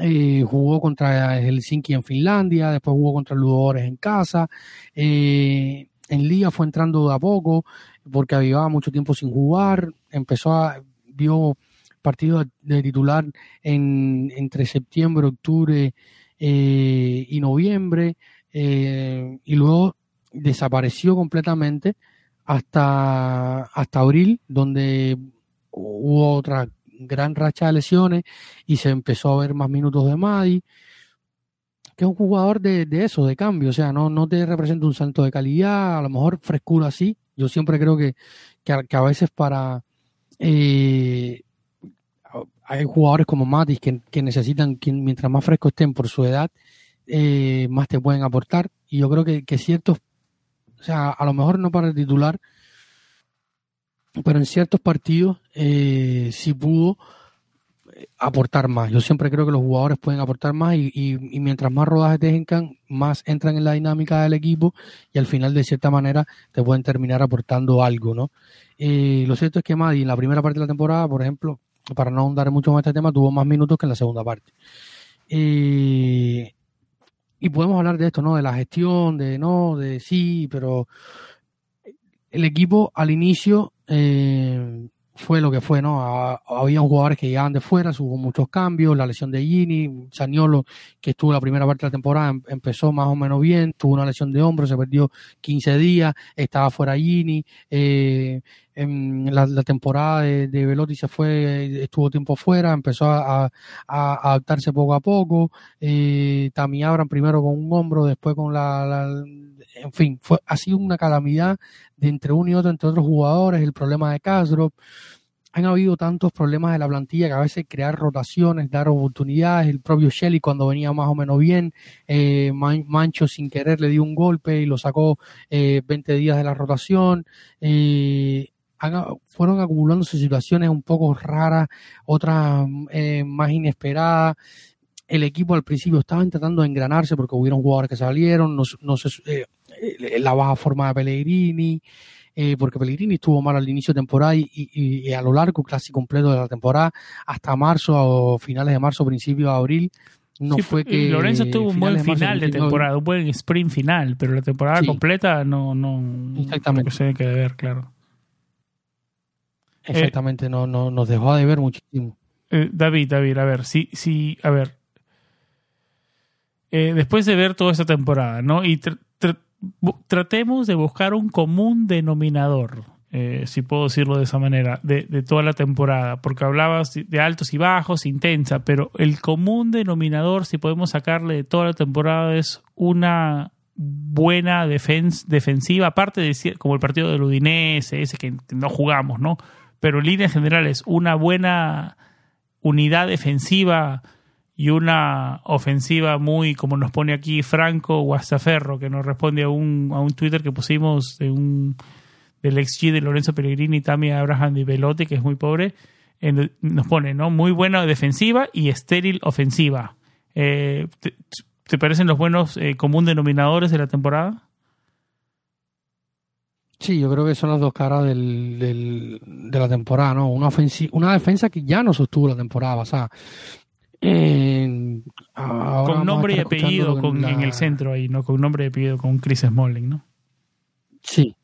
Eh, jugó contra Helsinki en Finlandia, después jugó contra el Ludogorets en casa. Eh, en Liga fue entrando de a poco porque había mucho tiempo sin jugar. Empezó a, vio partidos de titular en, entre septiembre, octubre y noviembre. Y luego desapareció completamente hasta, hasta abril, donde hubo otra gran racha de lesiones y se empezó a ver más minutos de Madi, que es un jugador de, de eso, de cambio, o sea, no, no te representa un salto de calidad, a lo mejor frescura así. Yo siempre creo que, que, a, veces para... Eh, hay jugadores como Matis que, que necesitan, que mientras más frescos estén por su edad, eh, más te pueden aportar. Y yo creo que, que ciertos, o sea, a lo mejor no para el titular, pero en ciertos partidos eh, sí pudo aportar más. Yo siempre creo que los jugadores pueden aportar más y, y, y mientras más rodajes tengan, más entran en la dinámica del equipo y al final de cierta manera te pueden terminar aportando algo, ¿no? Eh, lo cierto es que Madi en la primera parte de la temporada, por ejemplo, para no ahondar mucho más este tema, tuvo más minutos que en la segunda parte. Eh, y podemos hablar de esto, ¿no? De la gestión, de no, de sí, pero el equipo al inicio eh, fue lo que fue, ¿no? Había jugadores que llegaban de fuera, hubo muchos cambios, la lesión de Gini, Saniolo, que estuvo la primera parte de la temporada, empezó más o menos bien, tuvo una lesión de hombro, se perdió 15 días, estaba fuera Gini, eh, en la, temporada de, de, Velotti se fue, estuvo tiempo fuera, empezó a, adaptarse poco a poco, eh, Tami primero con un hombro, después con la, la en fin, fue, ha sido una calamidad de entre uno y otro, entre otros jugadores, el problema de Castro. Han habido tantos problemas de la plantilla que a veces crear rotaciones, dar oportunidades. El propio Shelly, cuando venía más o menos bien, eh, Mancho sin querer le dio un golpe y lo sacó eh, 20 días de la rotación. Eh, han, fueron acumulándose situaciones un poco raras, otras eh, más inesperadas el equipo al principio estaba tratando de engranarse porque hubieron jugadores que salieron, no, no se, eh, la baja forma de Pellegrini, eh, porque Pellegrini estuvo mal al inicio de temporada y, y, y, a lo largo casi completo de la temporada, hasta marzo o finales de marzo, principio de abril. No sí, fue que Lorenzo tuvo un buen final de, temporada, un buen sprint final, pero la temporada sí. completa no, no Exactamente. No se tiene que ver, claro. Exactamente, eh, no, no, nos dejó de ver muchísimo. Eh, David, David, a ver, sí, sí, a ver, eh, después de ver toda esta temporada, ¿no? Y tratemos de buscar un común denominador, eh, si puedo decirlo de esa manera, de, de, toda la temporada, porque hablabas de altos y bajos, intensa, pero el común denominador, si podemos sacarle de toda la temporada, es una buena defensiva, aparte de como el partido del Udinese, ese que no jugamos, ¿no? Pero en líneas generales, una buena unidad defensiva y una ofensiva muy, como nos pone aquí Franco Guastaferro, que nos responde a un, a un Twitter que pusimos de un, del XG de Lorenzo Pellegrini, Tammy Abraham y Velote, que es muy pobre, nos pone, ¿no? Muy buena defensiva y estéril ofensiva. Eh, ¿te, parecen los buenos eh, común denominadores de la temporada? Sí, yo creo que son las dos caras del, del, de la temporada, ¿no? Una, una defensa que ya no sostuvo la temporada pasada. con nombre y apellido con, en el centro ahí, ¿no? Con nombre y apellido con Chris Smalling, ¿no? Sí,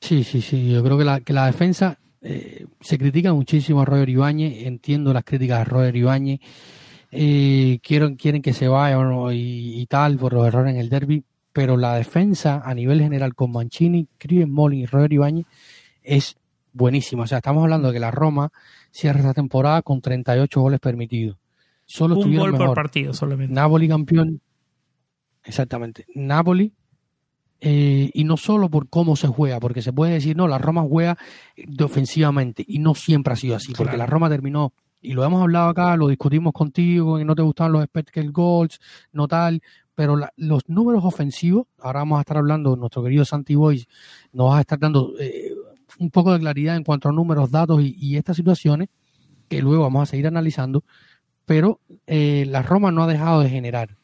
sí, sí, sí. Yo creo que la, que la defensa eh, se critica muchísimo a Roger Ibáñez. Entiendo las críticas a Roger Ibáñez. Eh, quieren, quieren que se vaya y, y, tal por los errores en el derby pero la defensa a nivel general con Mancini, Chris Smalling y Roger Ibáñez es buenísima. O sea, estamos hablando de que la Roma cierra esta temporada con 38 goles permitidos. Solo Un gol por partido solamente. Napoli campeón. Exactamente. Napoli. Eh, y no solo por cómo se juega, porque se puede decir, no, la Roma juega ofensivamente, y no siempre ha sido así, porque la Roma terminó, y lo hemos hablado acá, lo discutimos contigo, que no te gustaban los expected goals, no tal, pero los números ofensivos, ahora vamos a estar hablando, nuestro querido Santi Boy nos va a estar dando eh, un poco de claridad en cuanto a números, datos y, estas situaciones, que luego vamos a seguir analizando, pero eh, la Roma no ha dejado de generar.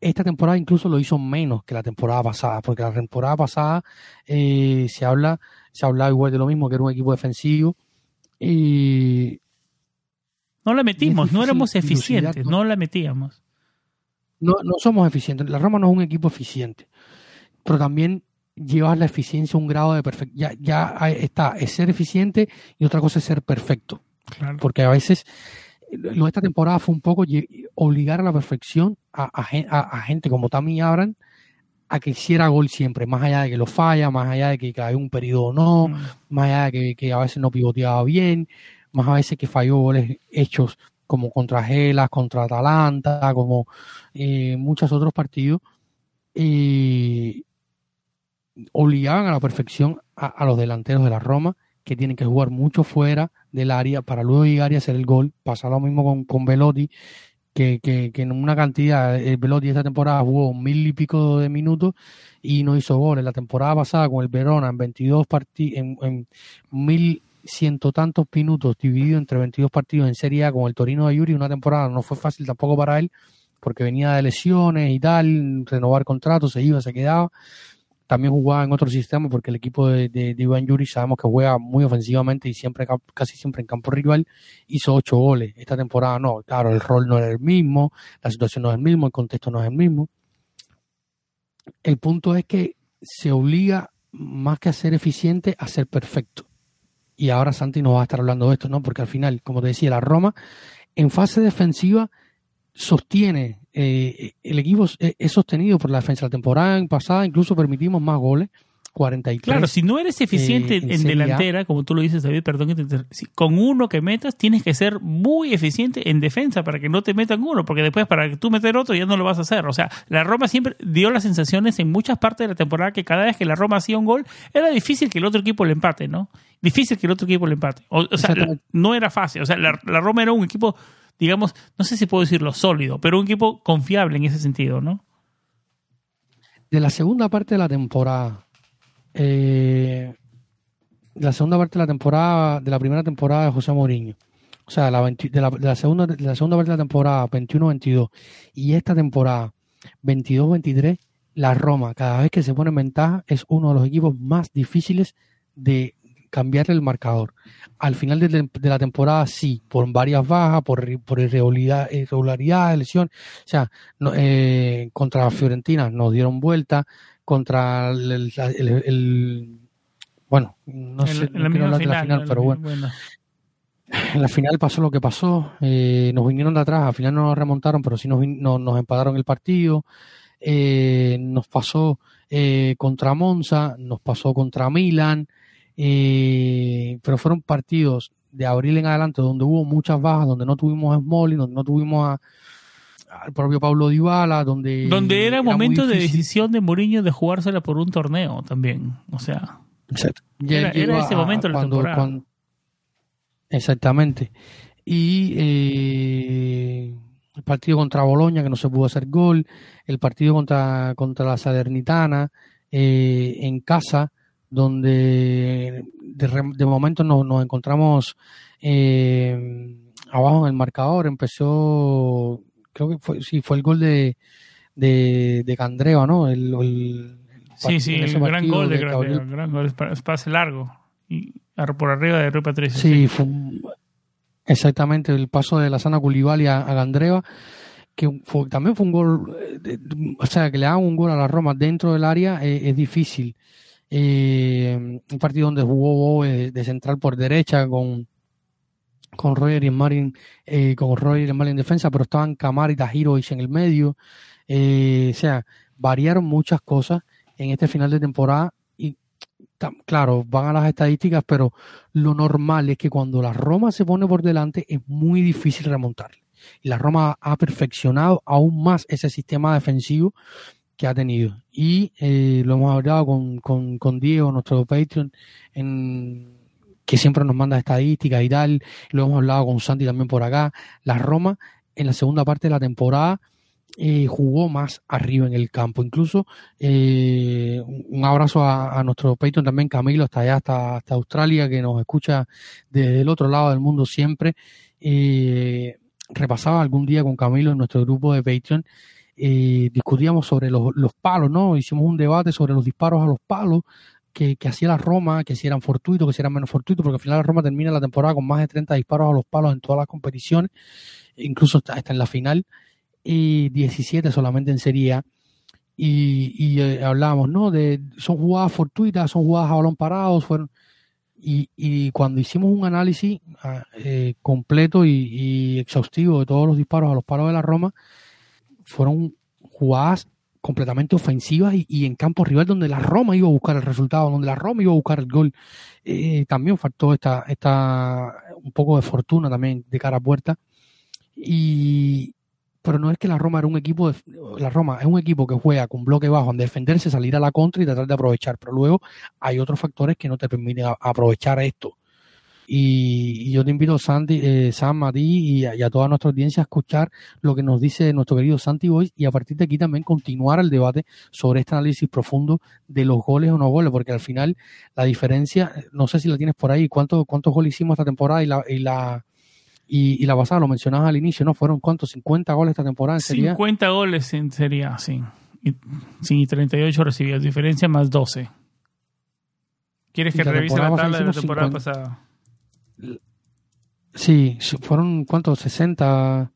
esta temporada incluso lo hizo menos que la temporada pasada, porque la temporada pasada eh, se habla, se hablaba igual de lo mismo, que era un equipo defensivo. Y no la metimos, no éramos eficientes, no la metíamos no, no somos eficientes. La Roma no es un equipo eficiente, pero también llevas la eficiencia a un grado de perfección. Ya, ya está, es ser eficiente y otra cosa es ser perfecto. Porque a veces lo de esta temporada fue un poco obligar a la perfección a, a, gente como Tammy Abraham a que hiciera gol siempre, más allá de que lo falla, más allá de que cayó un periodo o no, mm. más allá de que, que, a veces no pivoteaba bien, más a veces que falló goles hechos como contra Gelas, contra Atalanta, como eh, muchos otros partidos, eh, obligaban a la perfección a, los delanteros de la Roma, que tienen que jugar mucho fuera del área para luego llegar y hacer el gol. Pasa lo mismo con, con Velotti, que, que, en una cantidad, el Velotti esta temporada jugó mil y pico de minutos y no hizo goles. La temporada pasada con el Verona en 22 partidos, en, en mil ciento tantos minutos dividido entre 22 partidos en Serie A con el Torino de Yuri, una temporada no fue fácil tampoco para él, porque venía de lesiones y tal, renovar contratos, se iba, se quedaba. También jugaba en otro sistema porque el equipo de, de, Iván Yuri sabemos que juega muy ofensivamente y siempre casi siempre en campo rival hizo ocho goles. Esta temporada no, claro, el rol no era el mismo, la situación no es el mismo, el contexto no es el mismo. El punto es que se obliga más que a ser eficiente a ser perfecto y ahora Santi nos va a estar hablando de esto, ¿no? Porque al final, como te decía, la Roma en fase defensiva sostiene, eh, el equipo es sostenido por la defensa. La temporada pasada incluso permitimos más goles 43. Claro, si no eres eficiente eh, en, delantera, como tú lo dices, David, perdón que te con uno que metas tienes que ser muy eficiente en defensa para que no te metan uno, porque después para que tú meter otro ya no lo vas a hacer. O sea, la Roma siempre dio las sensaciones en muchas partes de la temporada que cada vez que la Roma hacía un gol era difícil que el otro equipo le empate, ¿no? Difícil que el otro equipo le empate. O, sea, no era fácil. O sea, la, la Roma era un equipo, digamos, no sé si puedo decirlo sólido, pero un equipo confiable en ese sentido, ¿no? De la segunda parte de la temporada eh, la segunda parte de la temporada, de la primera temporada de José Mourinho. O sea, de, la, segunda, de la segunda parte de la temporada 21-22 y esta temporada 22-23, la Roma, cada vez que se pone en ventaja, es uno de los equipos más difíciles de cambiar el marcador. Al final de, la temporada, sí, por varias bajas, por, por irregularidad, irregularidad, lesión. O sea, eh, contra Fiorentina nos dieron vuelta, contra el, bueno, no sé, no quiero hablar de la final, pero bueno. En la final pasó lo que pasó, eh, nos vinieron de atrás, al final no nos remontaron, pero sí nos, nos, nos empataron el partido. eh, nos pasó eh, contra Monza, nos pasó contra Milan, eh, pero fueron partidos de abril en adelante donde hubo muchas bajas, donde no tuvimos a Smalling, donde no tuvimos a, al propio Pablo Dybala, donde donde era, momento muy de decisión de Mourinho de jugársela por un torneo también, o sea, Exacto. Era- era ese momento la cuando- temporada. cuando- exactamente. Y eh, el partido contra Boloña, que no se pudo hacer gol, el partido contra, contra la Salernitana eh, en casa, donde de, re- de momento nos, nos encontramos eh, abajo en el marcador. Empezó, creo que fue, sí, fue el gol de, de, de Candreva, ¿no? El, el- sí, sí, el gran gol de Grande, el gran gol, es pa- es pase largo y por arriba de Rui Patricio. Sí, fue un- exactamente el paso de la sana Koulibaly a, a Gandreva, que fue- también fue un gol, eh, o sea, que le hagan un gol a la Roma dentro del área eh, es difícil. Eh, un partido donde jugó Bowe de, de central por derecha con con Roger y Marin, eh, con Roger y Marin en defensa, pero estaban Kamara y Tahirovic en el medio. Eh, o sea, variaron muchas cosas en este final de temporada y claro, van a las estadísticas, pero lo normal es que cuando la Roma se pone por delante es muy difícil remontarle. Y la Roma ha perfeccionado aún más ese sistema defensivo que ha tenido. Y eh, lo hemos hablado con, con, con Diego, nuestro Patreon, en, que siempre nos manda estadísticas y tal. Lo hemos hablado con Santi también por acá. La Roma en la segunda parte de la temporada eh, jugó más arriba en el campo. Incluso eh, un abrazo a, nuestro Patreon también, Camilo, hasta allá, hasta, hasta Australia, que nos escucha desde el otro lado del mundo siempre. Eh, repasaba algún día con Camilo en nuestro grupo de Patreon. discutíamos sobre los, los palos, ¿no? Hicimos un debate sobre los disparos a los palos que, que hacía la Roma, que si eran fortuitos, que si eran menos fortuitos, porque al final la Roma termina la temporada con más de 30 disparos a los palos en todas las competiciones, incluso hasta, en la final, y 17 solamente en Serie A. Y, y eh, hablábamos, ¿no? De, son jugadas fortuitas, son jugadas a balón parado, fueron... Y, y cuando hicimos un análisis ah, eh, completo y, y exhaustivo de todos los disparos a los palos de la Roma, fueron jugadas completamente ofensivas y, en campo rival donde la Roma iba a buscar el resultado, donde la Roma iba a buscar el gol. Eh, también faltó esta, esta un poco de fortuna también de cara a puerta. Y pero no es que la Roma era un equipo de, la Roma es un equipo que juega con bloque bajo, en defenderse, salir a la contra y tratar de aprovechar, pero luego hay otros factores que no te permiten aprovechar esto. Y, y yo te invito, Santi, eh, Sam, a ti y a, y a toda nuestra audiencia a escuchar lo que nos dice nuestro querido Santi Boys y a partir de aquí también continuar el debate sobre este análisis profundo de los goles o no goles, porque al final la diferencia, no sé si la tienes por ahí, cuántos cuántos goles hicimos esta temporada y la y la y, y la pasada, lo mencionabas al inicio, ¿no? Fueron cuántos, 50 goles esta temporada en Serie A? 50 goles en Serie A, sí. Y, sí, 38 recibidas, diferencia más 12. ¿Quieres que la revise la tabla de la temporada hicimos pasada? Sí, fueron cuántos, 60,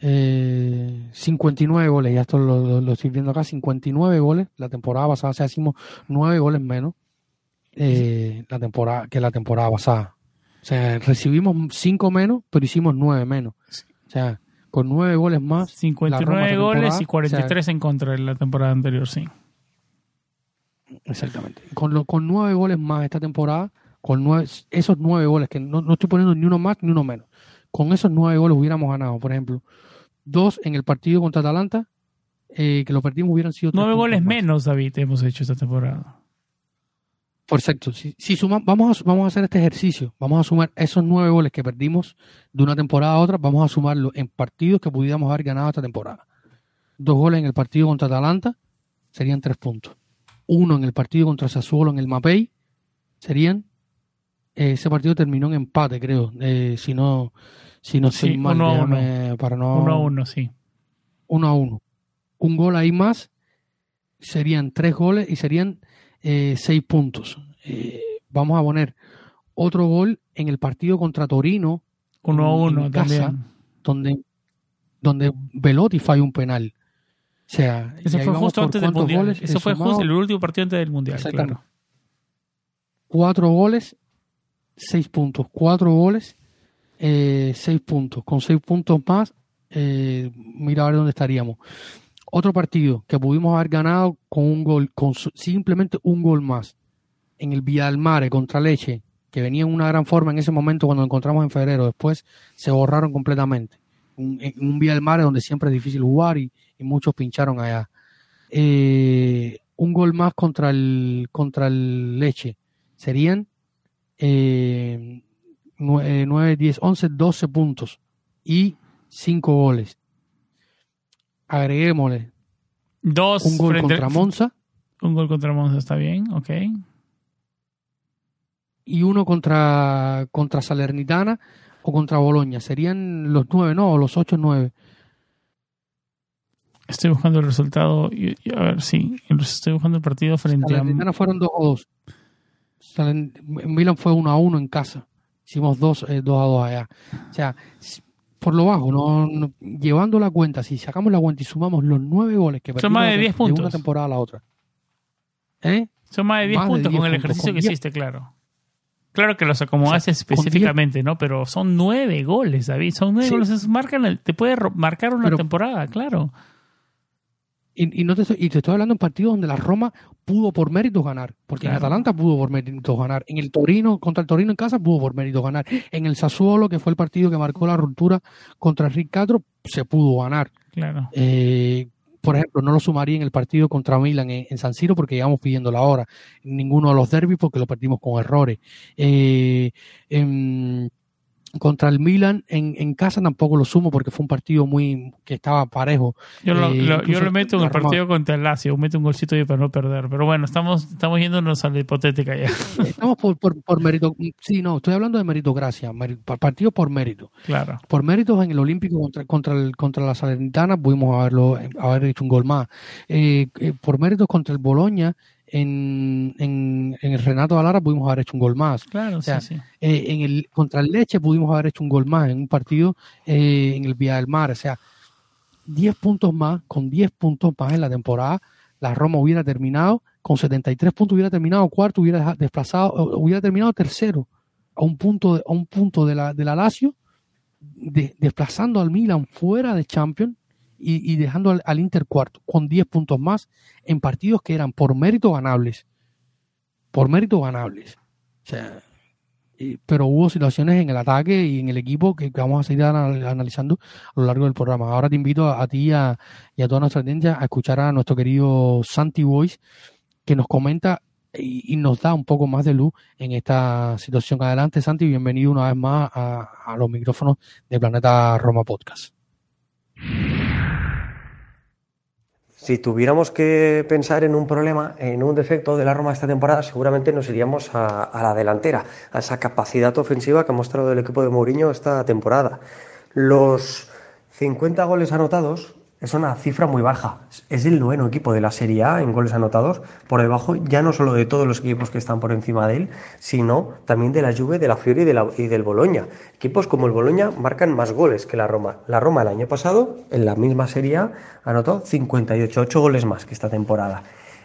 eh, 59 goles, ya esto lo, lo- lo estoy viendo acá, 59 goles, la temporada pasada, o sea, hicimos 9 goles menos eh, la temporada que la temporada pasada. O sea, recibimos 5 menos, pero hicimos 9 menos. O sea, con 9 goles más. la 59 Roma esta goles y 43 en contra de la temporada anterior, sí. Exactamente. Con, lo, con 9 goles más esta temporada, con nueve, esos 9 goles, que no, no estoy poniendo ni uno más ni uno menos, con esos 9 goles hubiéramos ganado, por ejemplo, dos en el partido contra Atalanta, eh, que lo perdimos hubieran sido tres 9 puntos goles más. menos, David, hemos hecho esta temporada. Perfecto. Si, si suma- vamos, a, vamos a hacer este ejercicio. Vamos a sumar esos nueve goles que perdimos de una temporada a otra. Vamos a sumarlo en partidos que pudiéramos haber ganado esta temporada. Dos goles en el partido contra Atalanta serían tres puntos. Uno en el partido contra Sassuolo en el Mapei serían. Eh, ese partido terminó en empate, creo. eh, si no, si no estoy Sí, mal, uno a déjame para no. 1 a 1, sí. uno a uno. Un gol ahí más serían tres goles y serían eh, seis puntos. Eh, vamos a poner otro gol en el partido contra Torino, 1 a en 1 casa, también. donde, donde Velotti falló un penal. O sea, Eso fue justo antes del Mundial. goles, Eso fue sumado, justo el último partido antes del Mundial, claro. Cuatro goles, seis puntos. Cuatro goles, eh, seis puntos. Con seis puntos más, eh, mira a ver dónde estaríamos. otro partido que pudimos haber ganado con un gol, con simplemente un gol más. En el Villalmare contra Leche, que venía en una gran forma en ese momento cuando encontramos en febrero. Después se borraron completamente. Un, en un Villalmare donde siempre es difícil jugar y, muchos pincharon allá. Eh, un gol más contra el, contra el Leche. Serían eh, 9, 10, 11, 12 puntos y 5 goles. Agreguémosle Dos un gol contra Monza. Un gol contra Monza está bien, ok. Y uno contra, contra Salernitana o contra Boloña. Serían los nueve, ¿no? O los ocho, nueve. Estoy buscando el resultado. Y, a ver, sí. Estoy buscando el partido frente a. Salernitana fueron dos o dos. Milan fue uno a uno en casa. Hicimos dos, eh, dos a dos allá. O sea, por lo bajo, no, llevando la cuenta, si sacamos la cuenta y sumamos los nueve goles que son más de 10 puntos. de una temporada a la otra. ¿Eh? Son más de 10 puntos con el ejercicio que hiciste, claro. Claro que los acomodaste específicamente, ¿no? Pero son nueve goles, David. Son nueve goles. Marcan, te puede marcar una temporada, claro. Y, no te estoy, y te estoy hablando en partidos donde la Roma pudo por méritos ganar. Porque en Atalanta pudo por méritos ganar. En el Torino, contra el Torino en casa, pudo por méritos ganar. En el Sassuolo, que fue el partido que marcó la ruptura contra el Rick Castro, se pudo ganar. Claro. Eh, por ejemplo, no lo sumaría en el partido contra Milan en, San Siro porque íbamos pidiendo la hora. ninguno de los derbis porque lo perdimos con errores. Eh, contra el Milan en, en, casa tampoco lo sumo porque fue un partido muy que estaba parejo. Yo lo, eh, yo lo meto en el partido contra el Lazio, meto un golcito ahí para no perder. Pero bueno, estamos, estamos yéndonos a la hipotética ya. Estamos por, por, por mérito. Sí, no, estoy hablando de meritocracia, partido por mérito. Claro. Por méritos en el Olímpico contra, contra, el, contra la Salernitana pudimos haberlo, haber hecho un gol más. Eh, eh, por méritos contra el Boloña en, en, el Renato Alara pudimos haber hecho un gol más. Claro, sí, sí. Eh, en el, contra el Leche pudimos haber hecho un gol más en un partido eh, en el Vía del Mar. O sea, 10 puntos más, con 10 puntos más en la temporada, la Roma hubiera terminado, con 73 puntos hubiera terminado cuarto, hubiera desplazado, hubiera terminado tercero, a un punto de, a un punto de la, de la Lazio, desplazando al Milan fuera de Champions y, dejando al, Inter cuarto con 10 puntos más en partidos que eran por mérito ganables. Por mérito ganables. O sea, pero hubo situaciones en el ataque y en el equipo que, vamos a seguir analizando a lo largo del programa. Ahora te invito a, ti y a toda nuestra audiencia a escuchar a nuestro querido Santi Boys que nos comenta y, nos da un poco más de luz en esta situación. Adelante, Santi, bienvenido una vez más a, a los micrófonos de Planeta Roma Podcast. Si tuviéramos que pensar en un problema, en un defecto de la Roma esta temporada, seguramente nos iríamos a, la delantera, a esa capacidad ofensiva que ha mostrado el equipo de Mourinho esta temporada. Los 50 goles anotados es una cifra muy baja. Es el noveno equipo de la Serie A en goles anotados, por debajo ya no solo de todos los equipos que están por encima de él, sino también de la Juve, de la Fiore y, y del Boloña. Equipos como el Boloña marcan más goles que la Roma. La Roma el año pasado, en la misma Serie A, anotó 58, 8 goles más que esta temporada.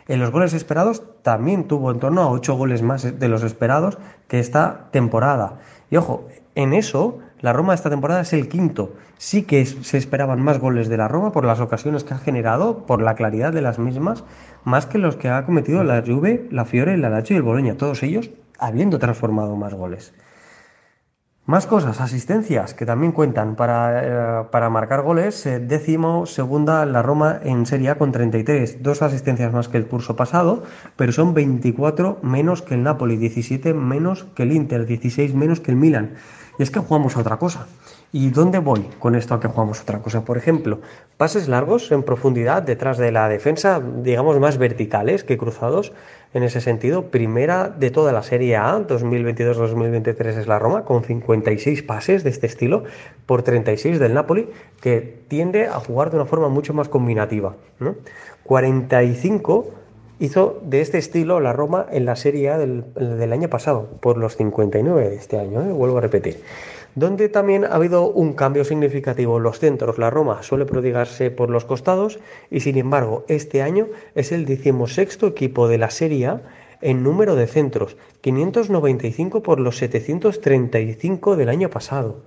En los goles esperados también tuvo en torno a 8 goles más de los esperados que esta temporada. Y ojo, en eso la Roma esta temporada es el quinto. Sí que se esperaban más goles de la Roma por las ocasiones que ha generado, por la claridad de las mismas, más que los que ha cometido la Juve, la Fiore, la Lazio y el Boloña. Todos ellos habiendo transformado más goles. Más cosas, asistencias que también cuentan para, eh, marcar goles. Eh, décimo, segunda la Roma en Serie A con 33, dos asistencias más que el curso pasado, pero son 24 menos que el Napoli, 17 menos que el Inter, 16 menos que el Milan. Y es que jugamos a otra cosa. ¿Y dónde voy con esto a que jugamos otra cosa? Por ejemplo, pases largos en profundidad detrás de la defensa, digamos más verticales que cruzados. En ese sentido, primera de toda la Serie A, 2022-2023 es la Roma, con 56 pases de este estilo por 36 del Napoli, que tiende a jugar de una forma mucho más combinativa. 45 hizo de este estilo la Roma en la Serie A del, año pasado, por los 59 de este año, ¿eh? vuelvo a repetir. Donde también ha habido un cambio significativo en los centros. La Roma suele prodigarse por los costados y sin embargo este año es el decimosexto equipo de la Serie A en número de centros, 595 por los 735 del año pasado.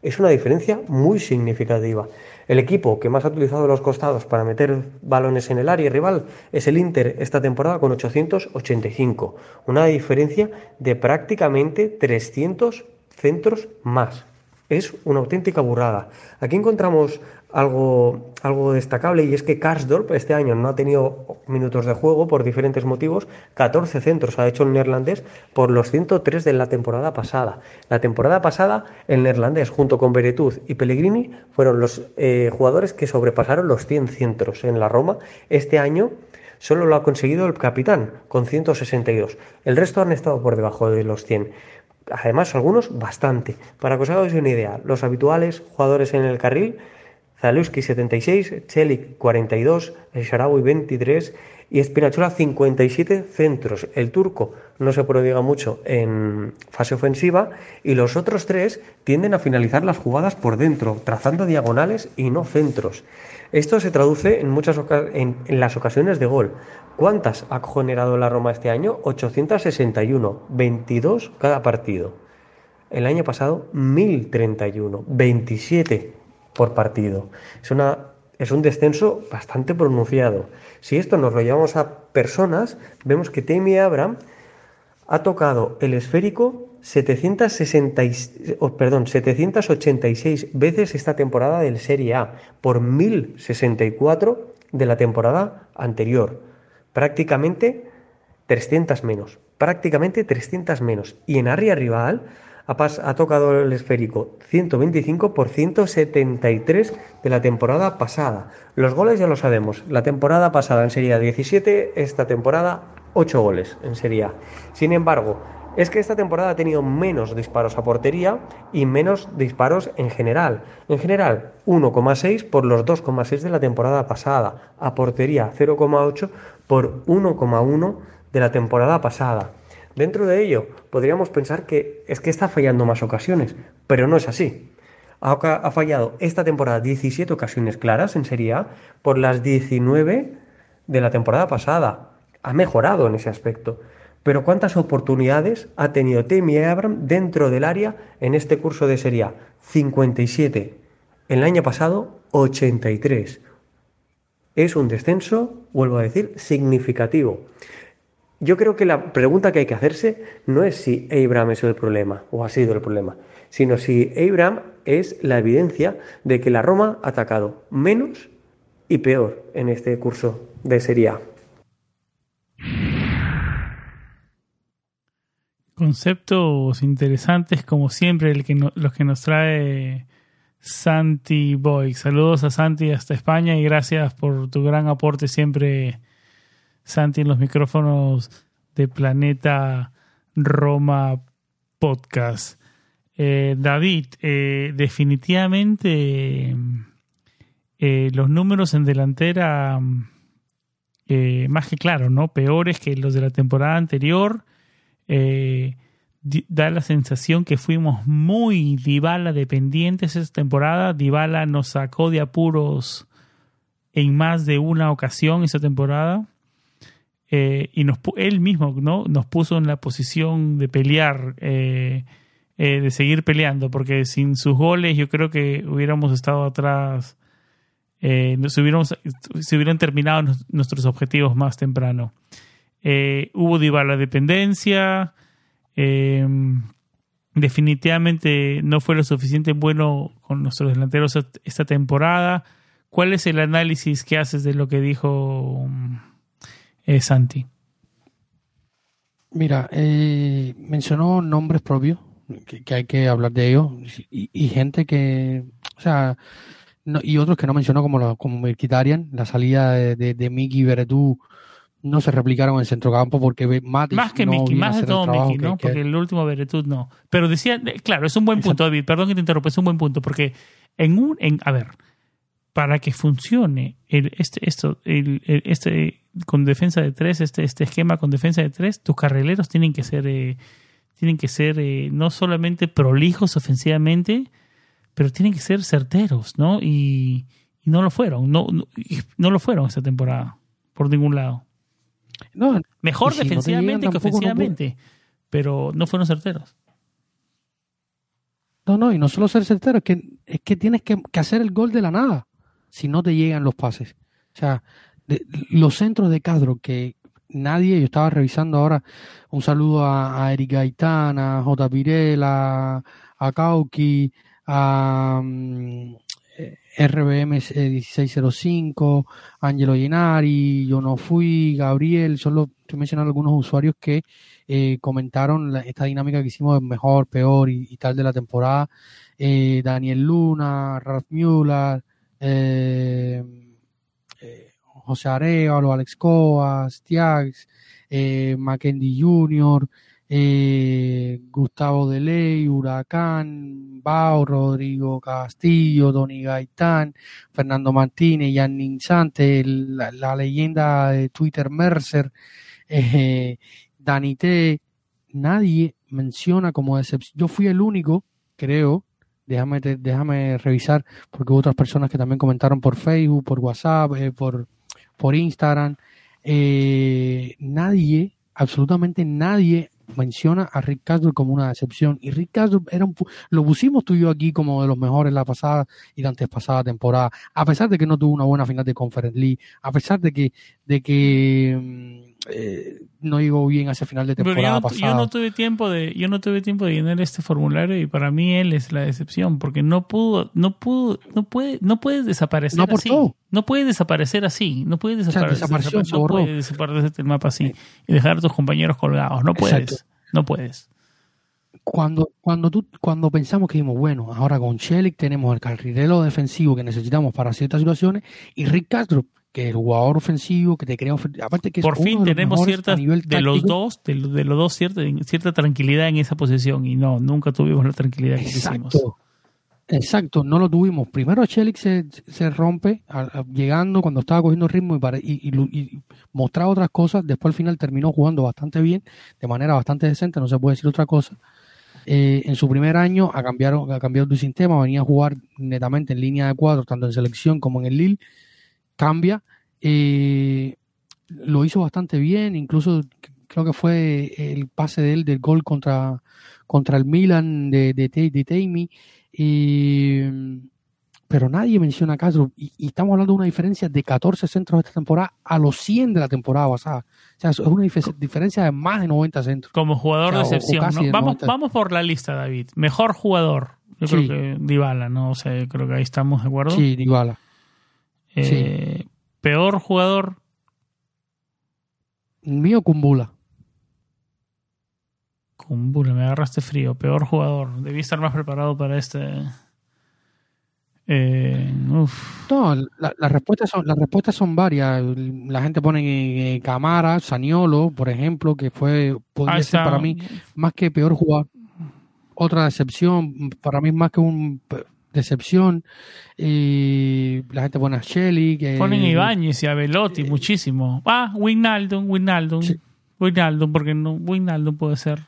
Es una diferencia muy significativa. El equipo que más ha utilizado los costados para meter balones en el área rival es el Inter esta temporada con 885, una diferencia de prácticamente 300 centros más. Es una auténtica burrada. Aquí encontramos algo, algo destacable y es que Karsdorp este año no ha tenido minutos de juego por diferentes motivos. 14 centros ha hecho el neerlandés por los 103 de la temporada pasada. La temporada pasada el neerlandés junto con Beretuz y Pellegrini fueron los eh, jugadores que sobrepasaron los 100 centros en la Roma. Este año solo lo ha conseguido el capitán con 162. El resto han estado por debajo de los 100 además algunos bastante. Para que os hagáis una idea, los habituales jugadores en el carril Zaluski 76, Chelik 42, Sharawi 23 y Spinachola 57 centros. El turco no se prodiga mucho en fase ofensiva y los otros tres tienden a finalizar las jugadas por dentro, trazando diagonales y no centros. Esto se traduce en muchas en las ocasiones de gol. ¿Cuántas ha generado la Roma este año? 861, 22 cada partido. El año pasado 1031, 27 por partido. Es, una, es un descenso bastante pronunciado. Si esto nos lo llevamos a personas, vemos que Temi Abraham ha tocado el esférico 760, perdón, 786 veces esta temporada del Serie A, por 1064 de la temporada anterior. Prácticamente 300 menos. Prácticamente 300 menos. Y en área rival ha, tocado el esférico 125 por 173 de la temporada pasada. Los goles ya lo sabemos. La temporada pasada en Serie A 17, esta temporada 8 goles en Serie. Sin embargo, es que esta temporada ha tenido menos disparos a portería y menos disparos en general. En general, 1,6 por los 2,6 de la temporada pasada. A portería, 0,8 por 1,1 de la temporada pasada. Dentro de ello, podríamos pensar que es que está fallando más ocasiones, pero no es así. Ha, fallado esta temporada 17 ocasiones claras en Serie A por las 19 de la temporada pasada. Ha mejorado en ese aspecto. Pero ¿cuántas oportunidades ha tenido Temi Abram dentro del área en este curso de Serie A? 57. El año pasado, 83. Es un descenso, vuelvo a decir, significativo. Yo creo que la pregunta que hay que hacerse no es si Abraham es el problema o ha sido el problema, sino si Abraham es la evidencia de que la Roma ha atacado menos y peor en este curso de Serie A. Conceptos interesantes como siempre el que los que nos trae Santi Boy. Saludos a Santi hasta España y gracias por tu gran aporte siempre Santi en los micrófonos de Planeta Roma Podcast. Eh, David, eh, definitivamente eh, los números en delantera, más que claro, ¿no? Peores que los de la temporada anterior. da la sensación que fuimos muy Dybala dependientes esta temporada. Dybala nos sacó de apuros en más de una ocasión esa temporada. Eh, y él mismo ¿no? nos puso en la posición de pelear, eh, eh, de seguir peleando, porque sin sus goles yo creo que hubiéramos estado atrás, se, hubiéramos, se hubieran terminado nuestros objetivos más temprano. hubo la dependencia, definitivamente no fue lo suficiente bueno con nuestros delanteros esta temporada. ¿Cuál es el análisis que haces de lo que dijo Santi? Mira, eh, mencionó nombres propios, que, hay que hablar de ellos, y, gente que, o sea, y otros que no mencionó como, como Mirkitarian, la salida de, de, de Miki Beretú no se replicaron en el centrocampo porque Matic más que Miki, más de todo Miki, ¿no? porque el último Beretú no. Pero decía, claro, es un buen punto, David, perdón que te interrumpa, es un buen punto, porque en un, en, a ver, para que funcione el, este, esto, el, este, con defensa de tres, este, este esquema con defensa de tres, tus carrileros tienen que ser, eh, tienen que ser eh, no solamente prolijos ofensivamente, pero tienen que ser certeros, ¿no? Y, no lo fueron, no, no, lo fueron esta temporada, por ningún lado. No, Mejor defensivamente que ofensivamente, pero no fueron certeros. No, no, y no solo ser certero, es que, es que tienes que, hacer el gol de la nada si no te llegan los pases. O sea, los centros de Castro que nadie, yo estaba revisando ahora, un saludo a, a Eric Gaitán, a J. Pirela, a Kauki, a mm, RBM 1605, Angelo Llenari, Yo No Fui, Gabriel, solo estoy mencionando algunos usuarios que eh, comentaron esta dinámica que hicimos de mejor, peor y, tal de la temporada. Eh, Daniel Luna, Ralph Mueller, eh, José Arevalo, Alex Coas, Tiags, Mackendy Jr., Gustavo Deley, Huracán, Bao, Rodrigo Castillo, Tony Gaitán, Fernando Martínez, Jan Ninzante, la, leyenda de Twitter Mercer, eh, Danite, nadie menciona como decepción. Yo fui el único, creo, déjame, déjame revisar, porque hubo otras personas que también comentaron por Facebook, por WhatsApp, eh, por, por Instagram. Eh, nadie, absolutamente nadie menciona a Rick Castro como una decepción. Y Rick Castro era un, lo pusimos tú y yo aquí como de los mejores la pasada y la antes pasada temporada, a pesar de que no tuvo una buena final de Conference League, a pesar de que, de que mm, eh, no llegó bien hacia final de temporada yo no. Yo no tuve tiempo de, yo no tuve tiempo de llenar este formulario y para mí él es la decepción porque no pudo, no pudo, no puede, no puedes desaparecer así. No puedes desaparecer así, no puedes desaparecer, no puedes desaparecer del mapa así y dejar a tus compañeros colgados, no puedes, no puedes. Cuando, cuando, tú, cuando pensamos que dijimos, bueno, ahora con Shelik tenemos el carrilero defensivo que necesitamos para ciertas situaciones y Rick Castro que el jugador ofensivo que te crea aparte que por fin tenemos cierta de los dos de, los dos cierta, cierta tranquilidad en esa posición. Y no nunca tuvimos la tranquilidad que exacto, exacto no lo tuvimos. Primero Chelik se, se rompe llegando cuando estaba cogiendo ritmo y, y, mostraba otras cosas después al final terminó jugando bastante bien de manera bastante decente no se puede decir otra cosa. Eh, en su primer año ha cambiado, ha cambiado de sistema, venía a jugar netamente en línea de cuatro, tanto en selección como en el Lille, cambia. Eh, lo hizo bastante bien, incluso creo que fue el pase de él del gol contra, contra el Milan de, de, de Taimi. pero nadie menciona a Castro y, estamos hablando de una diferencia de 14 centros esta temporada a los 100 de la temporada pasada. O sea, es una diferencia de más de 90 centros. Como jugador de excepción. Vamos, vamos por la lista, David. Mejor jugador. Yo creo que Dybala, ¿no? O sea, creo que ahí estamos de acuerdo. Sí, Dybala. Eh, peor jugador. Mío, Kumbula. Kumbula, me agarraste frío. Peor jugador. Debí estar más preparado para este. Eh, no, las respuestas son las respuestas son varias. La gente pone eh, Camara, Saniolo, por ejemplo, que fue podría ser para mí más que peor jugador. Otra decepción, para mí más que un decepción. Y la gente pone a Shelly. Que, Ponen a Ibáñez y a Velotti eh, muchísimo. Ah, Wijnaldum, Wijnaldum. Sí. Wijnaldum, porque no, Wijnaldum puede ser.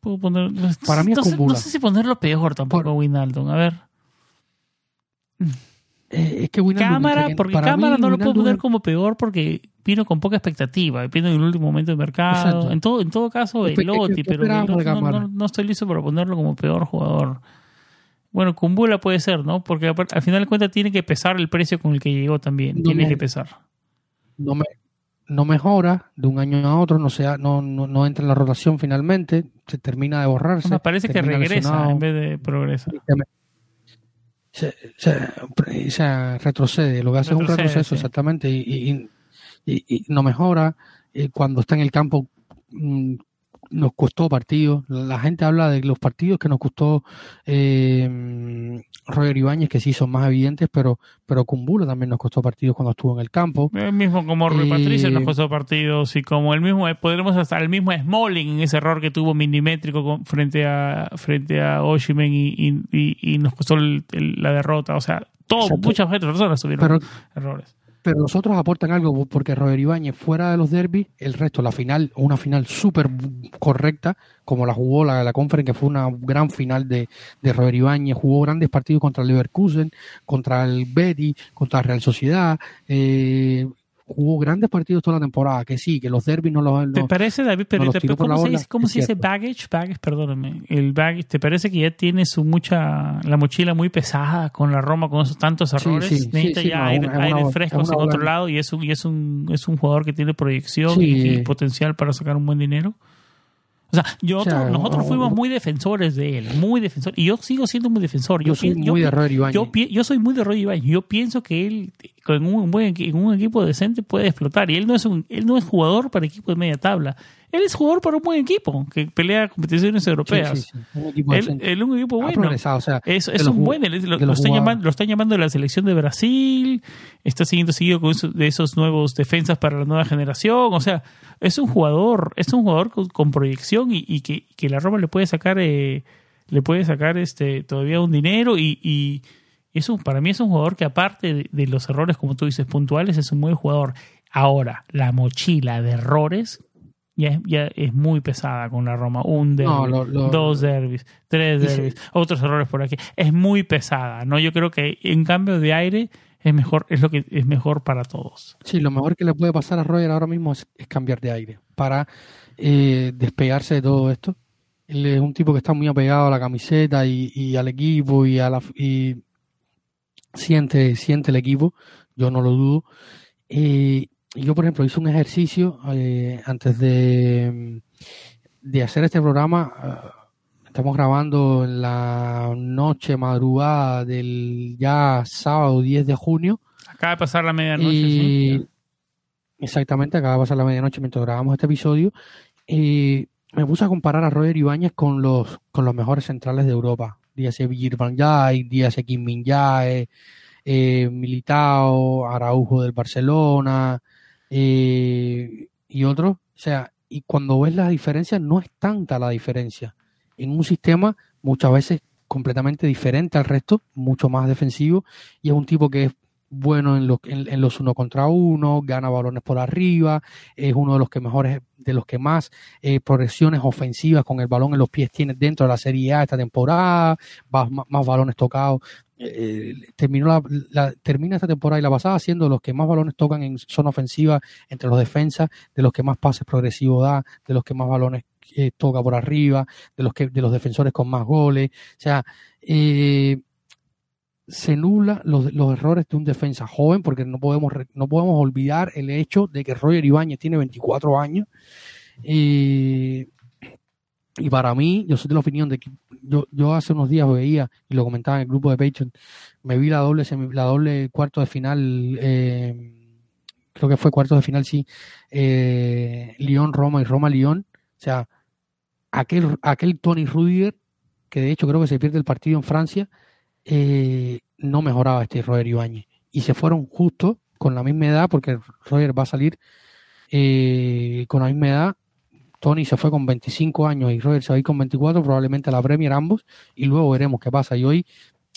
Puedo poner. Para mí no, sé, no sé si ponerlo peor tampoco Por, Wijnaldum. A ver. Eh, es que Wijnaldum, cámara, porque cámara no lo puedo poner como peor porque vino con poca expectativa, vino en el último momento de mercado. En todo, en todo caso, Velotti, pero no, no, estoy listo para ponerlo como peor jugador. Bueno, Kumbula puede ser, ¿no? Porque al final de cuentas tiene que pesar el precio con el que llegó también. tiene que pesar. No, me, no mejora de un año a otro, no, sea, no, no, entra en la rotación finalmente, se termina de borrarse. Me parece que regresa en vez de progresa. Se, se, retrocede, lo que hace es un retroceso exactamente y, y, no mejora. Eh, cuando está en el campo mm, nos costó partidos. La gente habla de los partidos que nos costó eh, Roger Ibáñez, que sí son más evidentes, pero, pero Kumbula también nos costó partidos cuando estuvo en el campo. El mismo como Rui Patricio nos eh, costó partidos y como el mismo, podremos hasta el mismo Smalling en ese error que tuvo minimétrico frente a frente a Oshimen y, y, nos costó la derrota. O sea, todo, muchas personas tuvieron errores pero los otros aportan algo porque Robert Ibáñez fuera de los derbis, el resto, la final, una final súper correcta, como la jugó la, la Conference, que fue una gran final de, de Robert Ibáñez, jugó grandes partidos contra el Leverkusen, contra el Betty, contra la Real Sociedad, eh, jugó grandes partidos toda la temporada, que sí, que los derbis no los... ¿Te parece, David? Pero te- por ¿cómo, se dice, cómo se dice baggage? Baggage, perdóname. El baggage, ¿te parece que ya tiene su mucha... la mochila muy pesada con la Roma, con esos tantos errores? sí, sí, Necesita sí, ya no, aire, una- fresco en otro lado y es un, y es un, es un jugador que tiene proyección y potencial para sacar un buen dinero. O sea, yo O sea, otro- nosotros o- fuimos muy defensores de él, muy defensores. Y yo sigo siendo muy defensor. Yo soy pi- muy de Roger Ibáñez. yo, yo soy muy de Roger Ibáñez. Yo pienso que él con un buen en un equipo decente puede explotar. Y él no es un, él no es jugador para equipo de media tabla. Él es jugador para un buen equipo que pelea competiciones europeas. sí, sí, un equipo Él, él un equipo bueno. o sea, Es, un buen, él- lo, lo están llamando, lo están llamando de la selección de Brasil, está siguiendo seguido con eso- de esos nuevos defensas para la nueva generación, o sea, es un jugador, es un jugador con, con proyección y, y que, que la Roma le puede sacar, eh, le puede sacar este todavía un dinero y, y es un, para mí es un jugador que aparte de, de los errores, como tú dices, puntuales, es un buen jugador. Ahora, la mochila de errores ya es, ya es muy pesada con la Roma. Un derbi, No, lo- lo- dos derbis, tres derbis, otros errores por aquí. Es muy pesada, ¿no? Yo creo que en cambio de aire es mejor, es lo que es mejor para todos. Sí, lo mejor que le puede pasar a Roger ahora mismo es, es cambiar de aire para eh, despegarse de todo esto. Él es un tipo que está muy apegado a la camiseta y, y al equipo y a la y siente siente el equipo. Yo no lo dudo. Eh, yo por ejemplo hice un ejercicio eh, antes de de hacer este programa. eh, Estamos grabando en la noche madrugada del ya sábado 10 de junio. Acaba de pasar la medianoche, Y ¿sí? exactamente, acaba de pasar la medianoche mientras grabamos este episodio. Y me puse a comparar a Roger Ibáñez con los, con los mejores centrales de Europa. Virgil van Dijk, Díaz Kim Min Jae, eh, Militao, Araujo del Barcelona eh, y otros. O sea, y cuando ves las diferencias, no es tanta la diferencia. En un sistema muchas veces completamente diferente al resto, mucho más defensivo, y es un tipo que es bueno en los, en, en los uno contra uno, gana balones por arriba, es uno de los que mejores, de los que más eh, progresiones ofensivas con el balón en los pies tiene dentro de la Serie A esta temporada, más, más, balones tocados. Eh, terminó la, la- termina esta temporada y la pasada siendo los que más balones tocan en zona ofensiva entre los defensas, de los que más pases progresivos da, de los que más balones eh, toca por arriba, de los que de los defensores con más goles, o sea, eh, se nubla los, los errores de un defensa joven, porque no podemos, no podemos olvidar el hecho de que Roger Ibáñez tiene 24 años. eh, y para mí, yo soy de la opinión de que yo, yo hace unos días veía, y lo comentaba en el grupo de Patreon, me vi la doble, la doble cuarto de final, eh, creo que fue cuarto de final, sí, eh, Lyon-Roma y Roma-Lyon. O sea, aquel, aquel Tony Rudiger, que de hecho creo que se pierde el partido en Francia, eh, no mejoraba este Roger Ibáñez. Y se fueron justo con la misma edad, porque Roger va a salir eh, con la misma edad. Tony se fue con 25 años y Roger se va a ir con 24, probablemente a la Premier ambos, y luego veremos qué pasa. Y hoy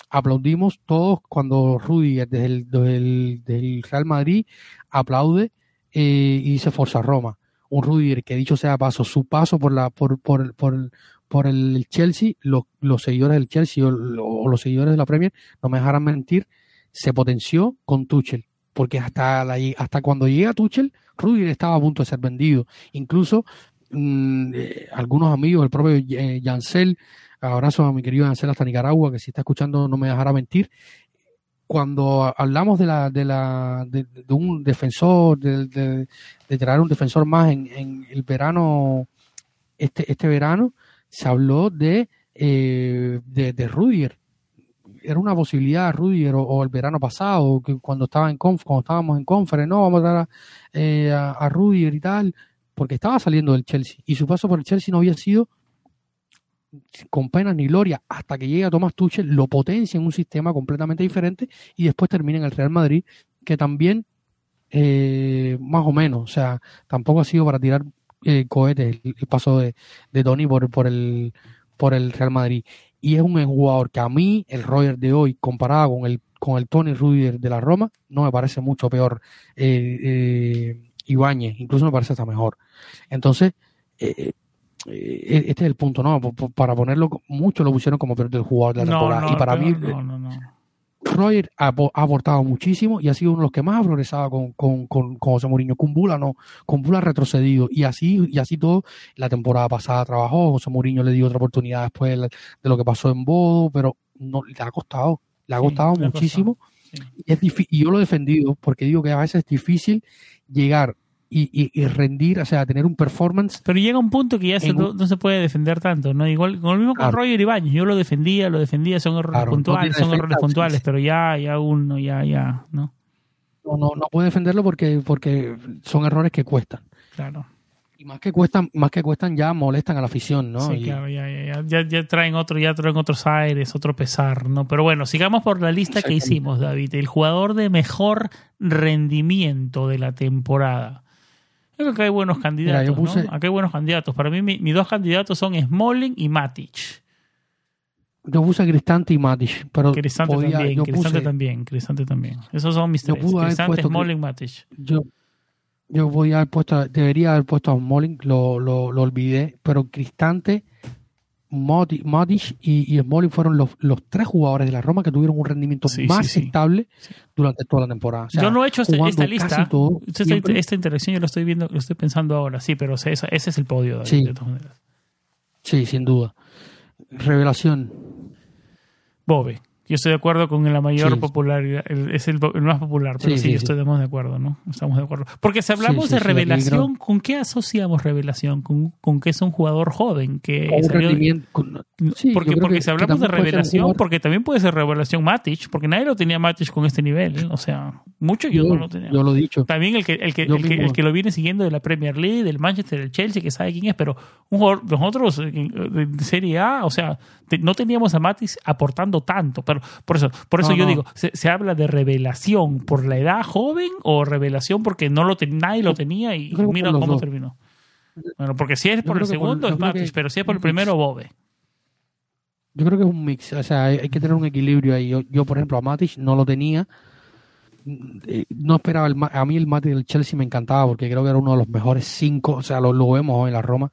aplaudimos todos cuando Rudiger desde el, desde Real Madrid aplaude eh, y dice Forza Roma. Un Rudiger que dicho sea paso, su paso por la por, por, por, por el Chelsea, los, los seguidores del Chelsea o, los seguidores de la Premier, no me dejarán mentir, se potenció con Tuchel. Porque hasta, la, hasta cuando llega Tuchel, Rudiger estaba a punto de ser vendido. Incluso mm, eh, algunos amigos, el propio eh, Yancel, abrazo a mi querido Yancel hasta Nicaragua, que si está escuchando no me dejará mentir. Cuando hablamos de la de la de, un defensor, de, de, de traer un defensor más en, en el verano, este, este verano, se habló de, eh, de, de Rudiger. Era una posibilidad Rudiger o, o el verano pasado, que cuando estaba en conf, cuando estábamos en conference, no, vamos a dar a, eh, a, Rudiger y tal, porque estaba saliendo del Chelsea y su paso por el Chelsea no había sido con penas ni gloria hasta que llega Thomas Tuchel, lo potencia en un sistema completamente diferente y después termina en el Real Madrid, que también eh, más o menos, o sea, tampoco ha sido para tirar eh, cohetes el, el paso de, de Tony por, por, el, por el Real Madrid. Y es un jugador que a mí, el Roger de hoy, comparado con el, con el Tony Rudiger de la Roma, no me parece mucho peor eh, eh, Ibáñez, incluso me parece hasta mejor. Entonces, eh, eh, este es el punto, ¿no? Para ponerlo, muchos lo pusieron como peor del jugador de la No, temporada. no, y para mí, no, no, no. Roger ha, ha, aportado muchísimo y ha sido uno de los que más ha progresado con, con, con, con José Mourinho. Con Bula no, con Bula ha retrocedido y así, y así todo. La temporada pasada trabajó, José Mourinho le dio otra oportunidad después de lo que pasó en Bodo, pero no le ha costado, le ha costado muchísimo. Y, es y yo lo he defendido porque digo que a veces es difícil llegar y, y, rendir, o sea, tener un performance. Pero llega un punto que ya no, se puede defender tanto, ¿no? Igual, con lo mismo con Roger Ibáñez, yo lo defendía, lo defendía, son errores puntuales, son errores puntuales, pero ya, ya uno, ya, ya, ¿no? No, no, no puede defenderlo porque, porque son errores que cuestan. Claro. Y más que cuestan, más que cuestan ya molestan a la afición, ¿no? Sí, claro, ya, ya, ya, ya, traen otro, ya traen otros aires, otro pesar, ¿no? Pero bueno, sigamos por la lista que hicimos, David. El jugador de mejor rendimiento de la temporada. Creo que hay buenos candidatos. ¿no? Acá hay buenos candidatos. Para mí, mis dos candidatos son Smalling y Matic. Yo puse Cristante y Matic. Pero Cristante también, Cristante también, Cristante también. Esos son mis tres. Cristante, Smalling, Matic. Yo, yo voy a haber puesto, debería haber puesto a Smalling, lo, lo, lo olvidé, pero Cristante Modic y, y Smalling fueron los, los, tres jugadores de la Roma que tuvieron un rendimiento más estable durante toda la temporada. yo no he hecho este, esta lista. esta, interacción yo lo estoy viendo, lo estoy pensando ahora, sí, pero ese, ese es el podio. sí. de todas maneras. Sí, sin duda. Revelación. Bobe. Yo estoy de acuerdo con la mayor popularidad, es el, más popular, pero sí, estoy de acuerdo, ¿no? Estamos de acuerdo. Porque si hablamos de revelación, ¿con qué asociamos revelación? ¿Con, con qué es un jugador joven? que porque porque si hablamos de revelación, porque también puede ser revelación Matic, porque nadie lo tenía Matic con este nivel, o sea, mucho yo, no lo tenía. Yo lo he dicho. También el que, el que, el que, lo viene siguiendo de la Premier League, del Manchester, del Chelsea, que sabe quién es, pero un jugador, nosotros de Serie A, o sea, no teníamos a Matic aportando tanto, pero por eso, por eso yo digo, se, habla de revelación por la edad joven o revelación porque no lo nadie lo tenía y mira cómo terminó. Bueno, porque si es por el segundo es Matic, pero si es por el primero, Bobe. Yo creo que es un mix, o sea, hay, que tener un equilibrio ahí. Yo, por ejemplo, a Matic no lo tenía. Eh, no esperaba, el, a mí el Matic del Chelsea me encantaba porque creo que era uno de los mejores cinco, o sea, lo, lo vemos hoy en la Roma.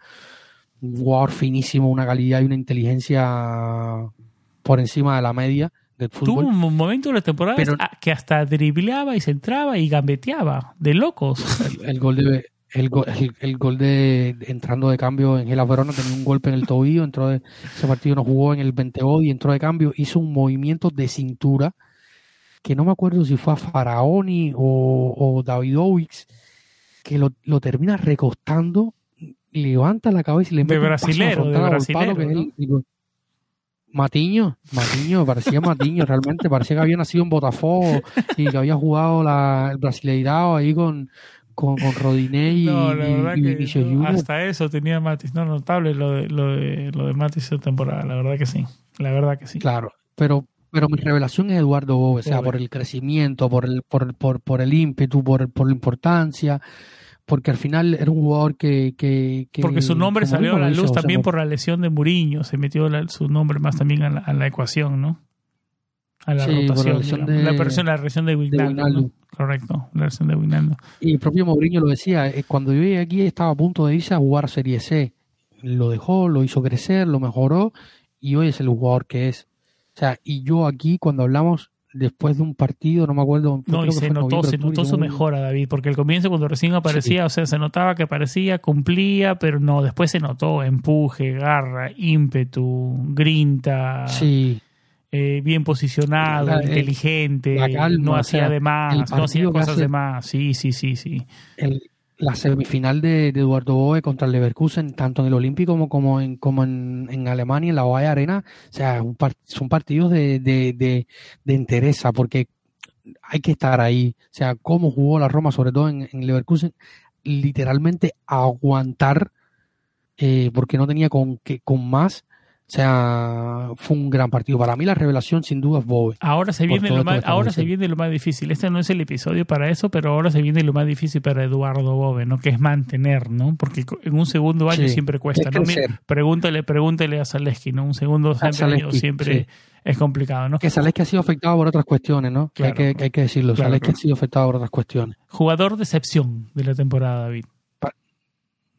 Jugador finísimo, una calidad y una inteligencia por encima de la media del fútbol. Tuvo un momento de la temporada que hasta dribleaba y se entraba y gambeteaba, de locos. El, gol de el, el, gol de entrando de cambio en el Verona tenía un golpe en el tobillo, entró de, ese partido no jugó en el 20 y entró de cambio, hizo un movimiento de cintura que no me acuerdo si fue a Faraoni o, o Davidovich que lo, lo termina recostando levanta la cabeza y le mete de brasilero, de brasilero, Matiño, Matiño, parecía Matiño, realmente parecía que había nacido en Botafogo y que había jugado la, el Brasileirao ahí con, con, con Rodiné y, no, Hasta eso tenía Matis, no, notable lo de, lo de, lo de Matis esa temporada, la verdad que sí, la verdad que sí. Claro, pero pero mi revelación es Eduardo Bobe, o sea, por el crecimiento, por el, por, por, por el ímpetu, por, por la importancia, porque al final era un jugador que... que, porque su nombre salió a la luz también por la lesión de Muriño, se metió su nombre más también a la, ecuación, ¿no? A la rotación, la, versión, la versión de Wignaldo. Correcto, la versión de Wignaldo. Y el propio Mourinho lo decía, eh, cuando yo llegué aquí estaba a punto de irse a jugar Serie C. Lo dejó, lo hizo crecer, lo mejoró y hoy es el jugador que es. O sea, y yo aquí cuando hablamos después de un partido, no me acuerdo. No, y se notó, se notó su mejora, David, porque al comienzo cuando recién aparecía, o sea, se notaba que aparecía, cumplía, pero no, después se notó empuje, garra, ímpetu, grinta. Sí. Eh, bien posicionado, inteligente, no hacía de más, no hacía cosas de más. Sí, sí, sí, sí. El, la semifinal de, Eduardo Boe contra el Leverkusen, tanto en el Olímpico como, en, como en, Alemania, en la OAE Arena, o sea, son partidos de, de, de, de porque hay que estar ahí. O sea, cómo jugó la Roma, sobre todo en, en Leverkusen, literalmente aguantar, eh, porque no tenía con, que, con más o sea, fue un gran partido. Para mí la revelación sin duda es Bowie. Ahora se viene lo más, ahora se viene lo más difícil. Este no es el episodio para eso, pero ahora se viene lo más difícil para Eduardo Bobe, ¿no? Que es mantener, ¿no? Porque en un segundo año siempre cuesta, ¿no? pregúntale, pregúntale a Zaleski, ¿no? Un segundo año siempre es complicado, ¿no? Que Zaleski ha sido afectado por otras cuestiones, ¿no? que, hay que, hay que decirlo. Zaleski ha sido afectado por otras cuestiones. Jugador de excepción de la temporada, David.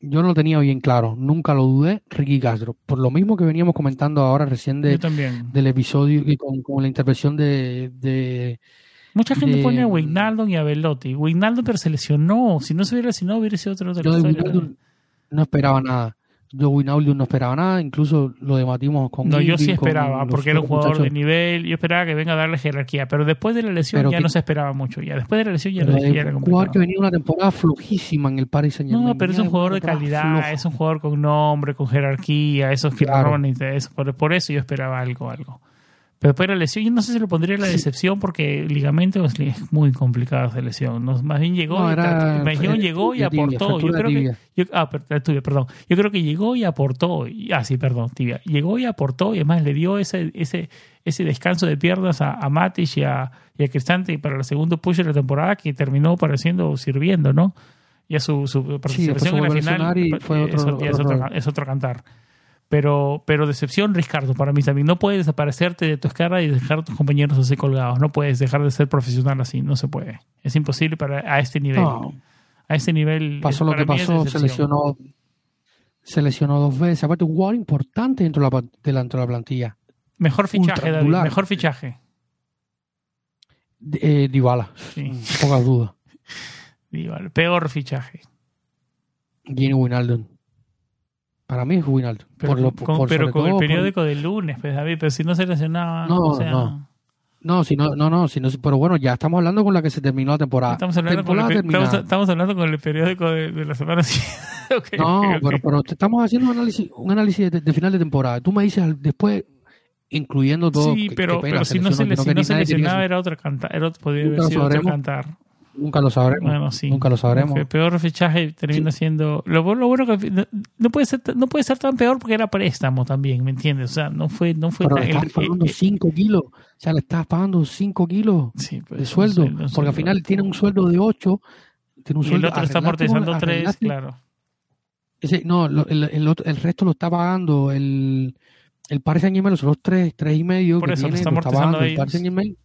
Yo no lo tenía bien claro, nunca lo dudé, Ricky Castro. Por lo mismo que veníamos comentando ahora recién de, del episodio y con, con la intervención de, de Mucha gente pone a Wijnaldum y a Belotti. Wijnaldum pero se lesionó. Si no se hubiera lesionado hubiera sido otro de. Wijnaldum no esperaba nada. Yo Wijnaldum no esperaba nada, incluso lo debatimos con No, yo sí esperaba, porque era un jugador de nivel. Yo esperaba que venga a darle jerarquía, pero después de la lesión Pero ya que- no se esperaba mucho. Ya después de la lesión ya, no- ya era un jugador que venía una temporada flojísima en el Paris Saint Germain. No, pero es un jugador de calidad, es un jugador con nombre, con jerarquía, esos que Claro. interés. Por, por eso yo esperaba algo, algo. Pero después de la lesión, yo no sé si lo pondría la decepción porque el ligamento es muy complicado esa lesión. No, más bien llegó, No, y, más bien llegó y tibia, aportó. Yo creo que, tibia. yo, ah, tuya, perdón. Yo creo que llegó y aportó. Y- ah, sí, perdón, tibia. Llegó y aportó y además le dio ese, ese, ese descanso de piernas a, a Matic y a, y a Cristante para el segundo push de la temporada que terminó pareciendo sirviendo, ¿no? Ya su, su participación en la final y pues, fue otro- es otro cantar. Pero, pero decepción, Ricardo, para mí también. No puedes desaparecerte de tu escara y dejar a tus compañeros así colgados. No puedes dejar de ser profesional así. No se puede. Es imposible para a este nivel. No, A este nivel. pasó lo que pasó, se lesionó, se lesionó dos veces. Aparte, un jugador importante dentro de la, pa- dentro de la plantilla. Mejor fichaje, David. Mejor fichaje. Eh, Dybala, Sí. pocas dudas. <laughs> Peor fichaje. Gini Wijnaldum. Para mí es Wijnaldum. Pero, Por lo- con, por pero sobre con el todo por- periódico del lunes, pues, David. Pero si no se lesionaba. No, o sea, no. No, si no, no, no, si no, pero bueno, ya estamos hablando con la que se terminó la temporada. Estamos hablando, con el, Temporada pe- terminada. estamos, estamos hablando con el periódico de, de la semana <laughs> siguiente. No, ok, ok. pero, pero te estamos haciendo un análisis, un análisis de, de final de temporada. Tú me dices después, incluyendo todo. Sí, qué- pero, pena, pero si no se, que si no que lesionaba era otra cantar, era, Nunca haber sido sabremos. cantar. Nunca lo sabremos. Bueno, sí. Nunca lo sabremos. El peor fichaje termina siendo. Lo, lo bueno que no, no puede ser no puede ser tan peor porque era préstamo también, ¿me entiendes? O sea, no fue no fue Pero tan- le estás el- pagando eh, 5 kilos. O sea, le estás pagando 5 kilos sí, pues, de un sueldo. un porque sueldo. al final tiene un sueldo de 8. Tiene un y el sueldo otro está amortizando tres, arreglaste- claro. Ese- no, lo- el, el otro- el resto lo está pagando el, el Paris Saint Germain, los otros tres, tres y medio Por que eso, lo tiene, está lo está amortizando pagando el ellos. Paris Saint Germain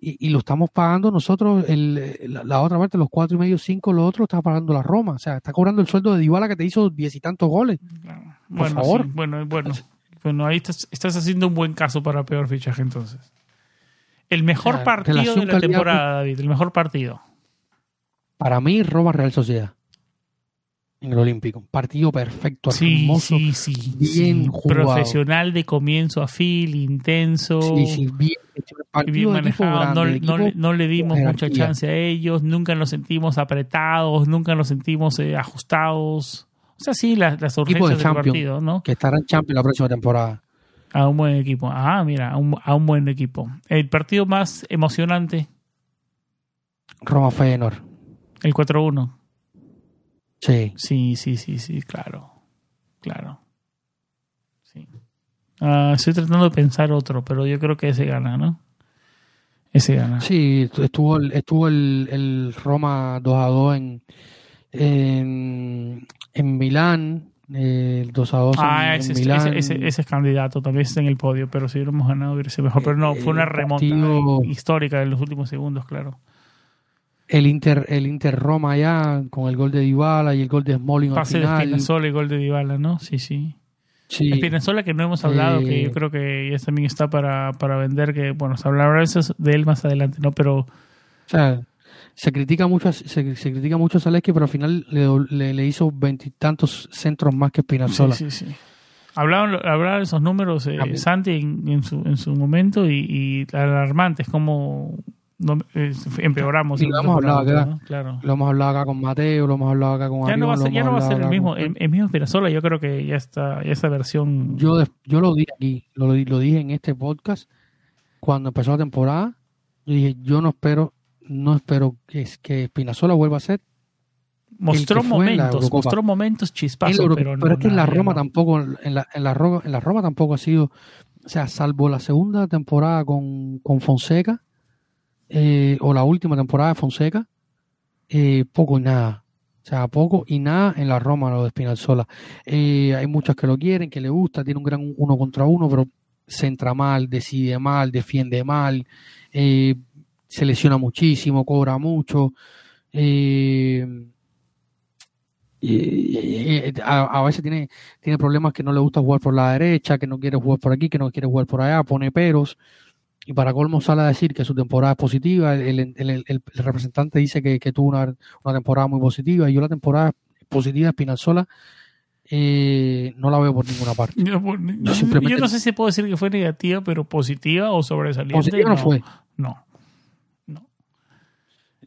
y, y lo estamos pagando nosotros, el, la, la otra parte, los cuatro y medio, cinco, lo otro está pagando la Roma. O sea, está cobrando el sueldo de Dybala que te hizo diez y tantos goles. claro. Bueno, favor. sí, bueno, bueno. Bueno, ahí estás, estás haciendo un buen caso para peor fichaje entonces. El mejor O sea, partido de la temporada, David, el mejor partido. Para mí, Roma Real Sociedad en el Olímpico. Partido perfecto, Sí, hermoso. sí, sí. bien jugado. Profesional de comienzo a fin, intenso. Sí, sí, bien. Partido bien manejado, no, grande, no equipo le- no le dimos mucha chance a ellos, nunca nos sentimos apretados, nunca nos sentimos eh, ajustados. O sea, sí, las, las Equipo de urgencias del partido, ¿no? que estará en Champions la próxima temporada. A un buen equipo. Ah, mira, a un, a un buen equipo. El partido más emocionante, Roma Feyenoord. el 4-1. Sí. Sí, sí, sí, sí, claro. Claro. Sí. Ah, estoy tratando de pensar otro, pero yo creo que ese gana, ¿no? Ese gana. Sí, estuvo el, estuvo el, el Roma 2 a 2 en, en, en Milán. eh, El 2 a 2 Ah, en, ese, en ese, Milán. ese- ese es candidato, también está en el podio, pero si hubiéramos ganado hubiera sido mejor. Pero no, fue una Eh, remontada histórica en los últimos segundos, claro. El Inter, el Inter Roma ya con el gol de Dybala y el gol de Smalling al Pase de final. Spinazzola y gol de Dybala, ¿no? Sí, sí. Sí, Spinazzola que no hemos hablado, que Eh, yo creo que ya también está para, para vender, que bueno, se hablará de él más adelante, ¿no? Pero o sea, se critica mucho, a- se, se critica mucho a Zalewski, pero al final le, le, le hizo veintitantos centros más que Spinazzola. Sí, sí, sí. Hablaban, hablaban esos números eh, Santi en, en su, en su momento y, y alarmantes, como no, eh, empeoramos. Y lo hemos hablado acá. ¿no? Claro. Lo hemos hablado acá con Mateo, lo hemos hablado acá con Ya no va a ser, ya no va a ser el mismo, con- el, el mismo Spinazzola, yo creo que ya está, ya esa versión. Yo, yo lo dije aquí, lo, lo dije en este podcast cuando empezó la temporada. Yo dije, yo no espero, no espero que, que Spinazzola vuelva a ser. mostró momentos, mostró momentos en chispazos, Euro- pero pero, no. es que en la Roma tampoco, en la, en la Roma, en la Roma tampoco ha sido, o sea, salvo la segunda temporada con, con Fonseca, eh, o la última temporada de Fonseca, eh, poco y nada. O sea, poco y nada en la Roma lo de Spinazzola. Eh, hay muchos que lo quieren, que le gusta, tiene un gran uno contra uno, pero centra mal, decide mal, defiende mal, eh, se lesiona muchísimo, cobra mucho. eh, y, y, a, veces tiene, tiene problemas que no le gusta jugar por la derecha, que no quiere jugar por aquí, que no quiere jugar por allá, pone peros. Y para colmo sale a decir que su temporada es positiva. El, el, representante dice que, tuvo una, una, temporada muy positiva. Y yo la temporada positiva de Spinazzola eh, no la veo por ninguna parte. Yo, no sé si puedo decir que fue negativa, pero positiva o sobresaliente. Positiva no, fue. No.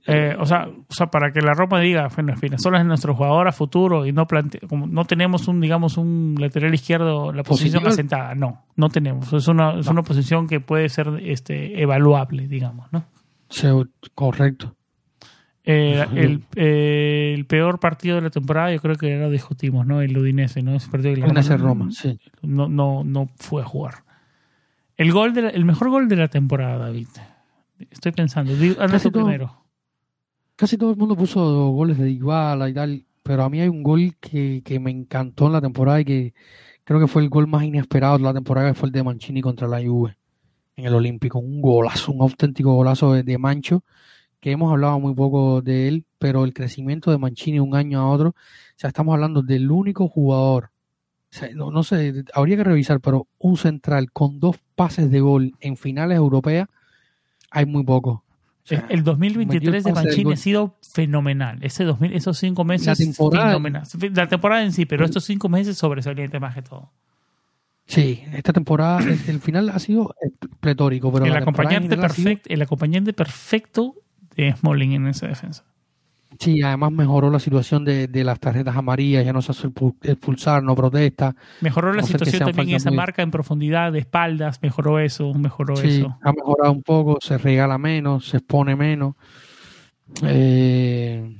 Eh, o, sea, o sea, para que la Roma diga, bueno, solo es nuestro jugador a futuro y no como no tenemos un, digamos, un lateral izquierdo, la posición asentada. No, no tenemos. Es una, es una posición que puede ser este, evaluable, digamos, ¿no? Sí, correcto. Eh, el, eh, el, peor partido de la temporada, yo creo que ya lo discutimos, ¿no? El Udinese, ¿no? Ese partido que Udinese Roma, sí. No, no, no fue a jugar. El gol de el mejor gol de la temporada, David. Estoy pensando. Hazlo primero. Casi todo el mundo puso goles de Dybala y tal, pero a mí hay un gol que, que me encantó en la temporada y que creo que fue el gol más inesperado de la temporada, que fue el de Mancini contra la Juve en el Olímpico. Un golazo, un auténtico golazo de Mancho que hemos hablado muy poco de él, pero el crecimiento de Mancini un año a otro, o sea, estamos hablando del único jugador, no, sé, habría que revisar, pero un central con dos pases de gol en finales europeas, hay muy poco. El 2023 de Mancini ha sido fenomenal. Ese 2000, esos cinco meses, la temporada, La temporada en sí, pero estos cinco meses sobresaliente más que todo. Sí, esta temporada, el, final ha sido pletórico, pero el acompañante perfecto, el acompañante perfecto de Smalling en esa defensa. Sí, además mejoró la situación de, las tarjetas amarillas, ya no se hace expulsar, no protesta. Mejoró la situación también esa marca en profundidad de espaldas, mejoró eso, mejoró sí, eso. Ha mejorado un poco, se regala menos, se expone menos. Eh,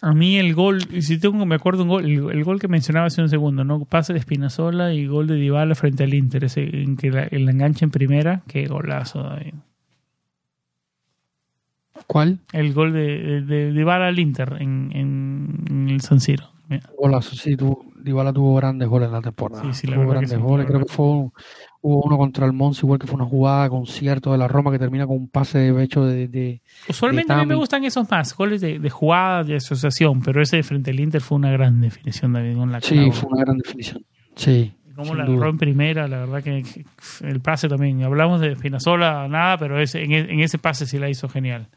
a mí el gol, si tengo, me acuerdo un gol, el, gol que mencionaba hace un segundo, ¿no? Pase de Espinazola y gol de Dybala frente al Inter, ese en que la, el enganche en primera, qué golazo, David. ¿Cuál? El gol de, de, de al Inter en, en, el San Siro. Golazo, sí, tu, Dybala tuvo grandes goles en la temporada. Sí, sí, tuvo grandes goles. Creo que fue hubo uno contra el Mons, igual que fue una jugada concierto de la Roma que termina con un pase de hecho de. de Usualmente a mí me gustan esos más, goles de, de jugada, de asociación, pero ese de frente al Inter fue una gran definición, David. Con la sí, fue una gran definición. Sí. Como la agarró en primera, la verdad que, el pase también. Hablamos de Spinazzola, nada, pero ese, en, en ese pase sí la hizo genial.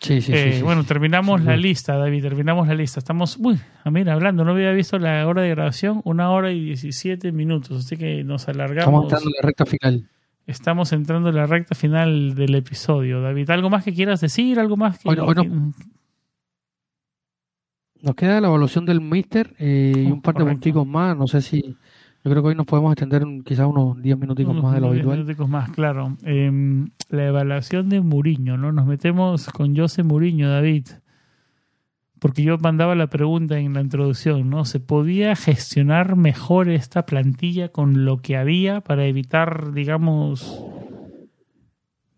Sí, sí, eh, sí, Bueno, terminamos la lista, David, terminamos la lista. Estamos, uy, ah, mira, hablando, no había visto la hora de grabación, una hora y diecisiete minutos, así que nos alargamos. Estamos entrando en la recta final. Estamos entrando en la recta final del episodio, David. ¿Algo más que quieras decir? ¿Algo más que...? Nos queda la evaluación del Mister eh, y un par de punticos más, no sé si... Yo creo que hoy nos podemos extender quizás unos 10 minuticos más de lo habitual. 10 minuticos más, claro. Em, la evaluación de Muriño, ¿no? Nos metemos con José Muriño, David. Porque yo mandaba la pregunta en la introducción, ¿no? ¿Se podía gestionar mejor esta plantilla con lo que había para evitar, digamos,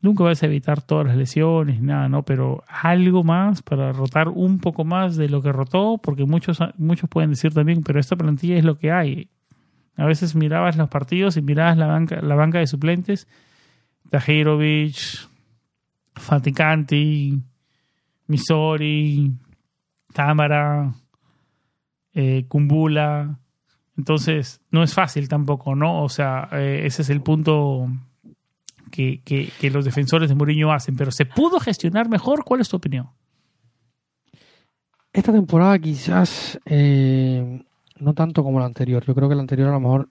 nunca vas a evitar todas las lesiones, nada, ¿no? Pero algo más para rotar un poco más de lo que rotó, porque muchos, muchos pueden decir también, pero esta plantilla es lo que hay. A veces mirabas los partidos y mirabas la banca, la banca de suplentes. Tajirovic, Faticanti, Misori, Cámara, eh, Kumbula. Entonces, no es fácil tampoco, ¿no? O sea, eh, ese es el punto que, que, los defensores de Mourinho hacen. Pero ¿se pudo gestionar mejor? ¿Cuál es tu opinión? Esta temporada quizás eh, no tanto como la anterior. Yo creo que la anterior a lo mejor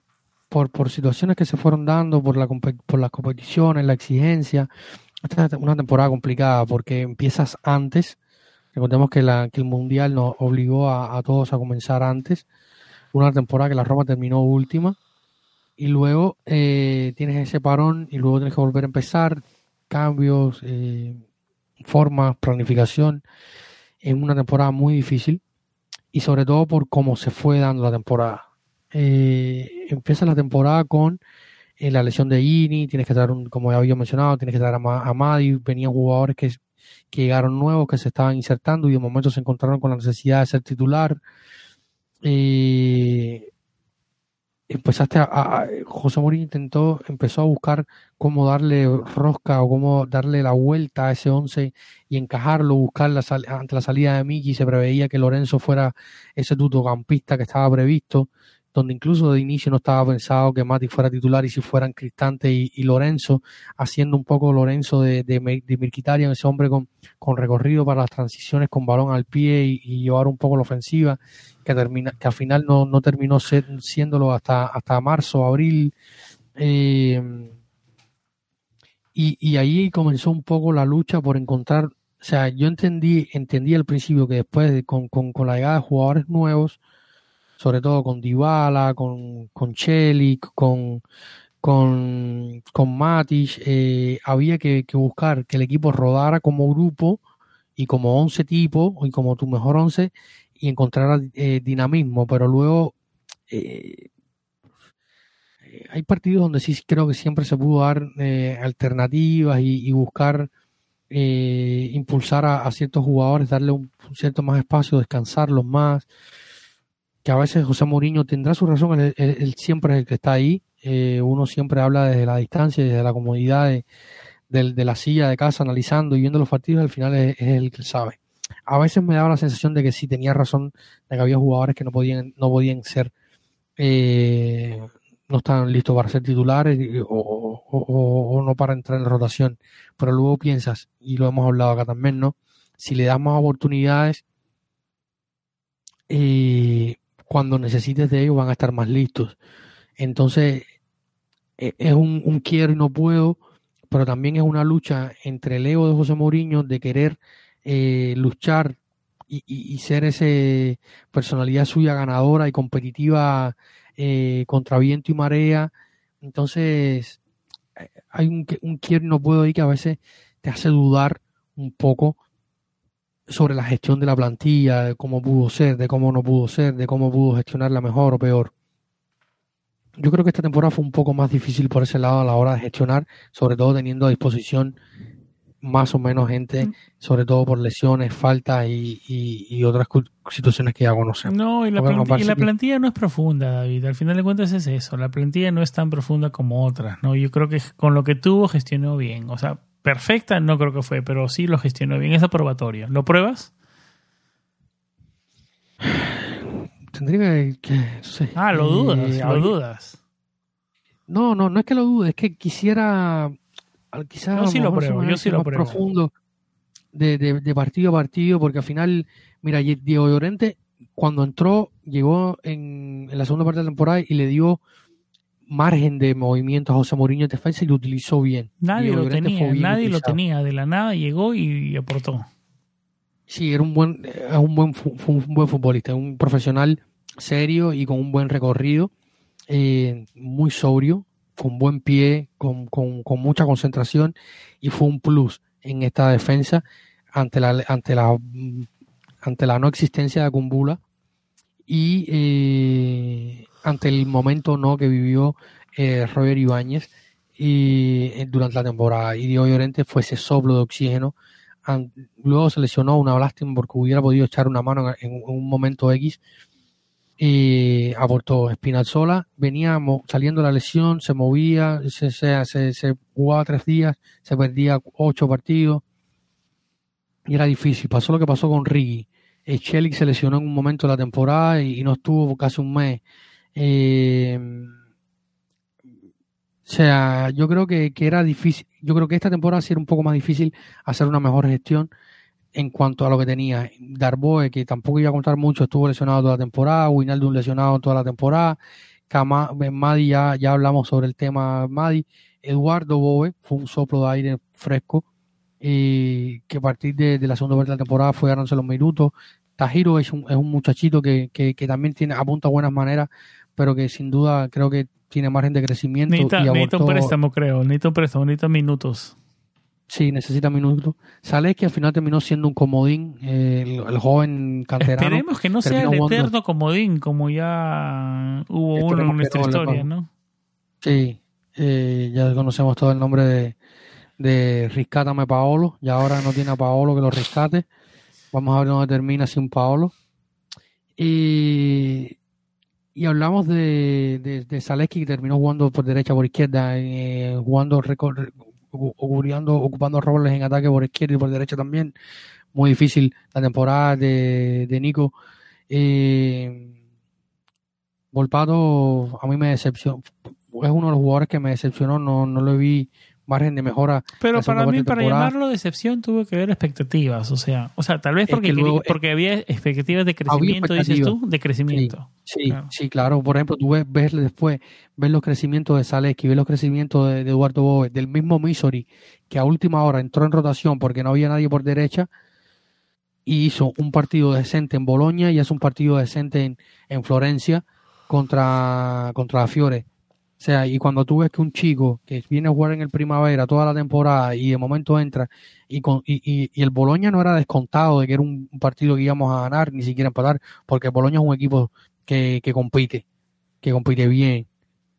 por, por situaciones que se fueron dando, por, la, por las competiciones, la exigencia. Esta es una temporada complicada porque empiezas antes. Recordemos que, la, el Mundial nos obligó a, todos a comenzar antes. Una temporada que la Roma terminó última. Y luego eh, tienes ese parón y luego tienes que volver a empezar. Cambios, eh, formas, planificación. En una temporada muy difícil y sobre todo por cómo se fue dando la temporada. Eh, empieza la temporada con eh, la lesión de Ini, tienes que traer, un, como ya había mencionado, tienes que traer a, a Madi, venían jugadores que, que, llegaron nuevos, que se estaban insertando y de momento se encontraron con la necesidad de ser titular. Eh, empezaste a, José Mourinho intentó, empezó a buscar cómo darle rosca o cómo darle la vuelta a ese 11 y encajarlo, buscar la ante la salida de Miki, se preveía que Lorenzo fuera ese tutocampista que estaba previsto, donde incluso de inicio no estaba pensado que Mati fuera titular y si fueran Cristante y, Lorenzo, haciendo un poco Lorenzo de, de, de ese hombre con, con, recorrido para las transiciones con balón al pie y, llevar un poco la ofensiva, que, termina, que al final no, no terminó siéndolo hasta, hasta marzo, abril. Eh, y, y ahí comenzó un poco la lucha por encontrar, o sea, yo entendí, entendí al principio que después con, con, con la llegada de jugadores nuevos, sobre todo con Dybala, con, con Chelik, con, con, con Matic, eh, había que, buscar que el equipo rodara como grupo y como 11 tipos y como tu mejor 11 y encontrar eh, dinamismo, pero luego eh, hay partidos donde sí creo que siempre se pudo dar alternativas y, buscar impulsar a, ciertos jugadores, darle un cierto más espacio, descansarlos más que a veces José Mourinho tendrá su razón, él, siempre es el que está ahí, eh, uno siempre habla desde la distancia, desde la comodidad de, la silla de casa, analizando y viendo los partidos, al final es, el que sabe. A veces me daba la sensación de que sí tenía razón, de que había jugadores que no podían, no podían ser, eh, no estaban listos para ser titulares o, no para entrar en rotación. Pero luego piensas, y lo hemos hablado acá también, ¿no? Si le das más oportunidades, eh, cuando necesites de ellos van a estar más listos. Entonces, e, es un, quiero y no puedo, pero también es una lucha entre el ego de José Mourinho de querer eh, luchar y, ser ese personalidad suya ganadora y competitiva eh, contra viento y marea. Entonces, eh, hay un, un quiero y no puedo ahí que a veces te hace dudar un poco sobre la gestión de la plantilla, de cómo pudo ser, de cómo no pudo ser, de cómo pudo gestionarla mejor o peor. Yo creo que esta temporada fue un poco más difícil por ese lado a la hora de gestionar, sobre todo teniendo a disposición más o menos gente, mm. sobre todo por lesiones, faltas y, otras situaciones que ya conocemos. No, y la, plantilla, no es profunda, David. Al final de cuentas es eso. La plantilla no es tan profunda como otras, ¿no? Yo creo que con lo que tuvo gestionó bien. O sea, perfecta no creo que fue, pero sí lo gestionó bien. Es aprobatorio. ¿Lo pruebas? Tendría que... Ah, lo dudas, eh, lo dudas. No, no, no es que lo dude, es que quisiera... Quizás yo sí lo pruebo, yo sí lo pruebo. profundo de, de, partido a partido, porque al final, mira, Diego Llorente, cuando entró, llegó en, en la segunda parte de la temporada y le dio margen de movimiento a José Mourinho en defensa y lo utilizó bien. Nadie lo tenía, nadie lo tenía, de la nada llegó y aportó. Sí, era un buen, un buen, un buen futbolista, un profesional serio y con un buen recorrido, eh, muy sobrio, con buen pie, con, con, con, mucha concentración y fue un plus en esta defensa ante la, ante la, ante la no existencia de Acumbula y eh, ante el momento no que vivió eh, Roger Ibáñez y, eh, durante la temporada. Y Diego Llorente fue ese soplo de oxígeno. luego se lesionó una lástima porque hubiera podido echar una mano en, un momento X. Y aportó Espinalzola, venía saliendo la lesión, se movía, se, se, se, jugaba tres días, se perdía ocho partidos y era difícil. Pasó lo que pasó con Riggi. Chelik se lesionó en un momento de la temporada y, no estuvo casi un mes. Eh, o sea, yo creo que, era difícil, yo creo que esta temporada sí era un poco más difícil hacer una mejor gestión en cuanto a lo que tenía. Darboe, que tampoco iba a contar mucho, estuvo lesionado toda la temporada, Winaldo lesionado toda la temporada, Madi ya, ya hablamos sobre el tema Madi, Eduardo Boe fue un soplo de aire fresco, y que a partir de, la segunda parte de la temporada fue ganándose los minutos. Tajiro es un, es un muchachito que, que, que también tiene, apunta buenas maneras pero que sin duda creo que tiene margen de crecimiento. Necesita, y necesita un préstamo, creo. Necesita un préstamo, necesita minutos. Sí, necesita minutos. Sale que al final terminó siendo un comodín, eh, el, joven canterano. Esperemos que no sea el eterno comodín, como ya hubo uno en nuestra historia, ¿no? Sí, eh, ya conocemos todo el nombre de, de Riscátame Paolo, y ahora no tiene a Paolo que lo rescate. Vamos a ver dónde termina sin Paolo. Y y hablamos de, de, de Zaleski que terminó jugando por derecha, por izquierda, eh, jugando, ocupando, ocupando roles en ataque por izquierda y por derecha también. Muy difícil la temporada de, de Nico. Eh, Volpato a mí me decepcionó. Es uno de los jugadores que me decepcionó. No, no le vi margen de mejora. Pero para mí, para llamarlo decepción, tuve que ver expectativas. O sea, o sea tal vez Es porque, que quería- luego- porque había expectativas de crecimiento, dices tú, de crecimiento. Sí, Claro. sí, claro. Por ejemplo, tú ves, ves después, ves los crecimientos de Zaleski, ves los crecimientos de, de Eduardo Boves, del mismo Missouri, que a última hora entró en rotación porque no había nadie por derecha y hizo un partido decente en Boloña y hace un partido decente en, en Florencia contra, contra la Fiore. O sea, y cuando tú ves que un chico que viene a jugar en el primavera toda la temporada y de momento entra y, con, y, y, y el Boloña no era descontado de que era un, partido que íbamos a ganar, ni siquiera empatar, porque el Boloña es un equipo que, que compite, que compite bien.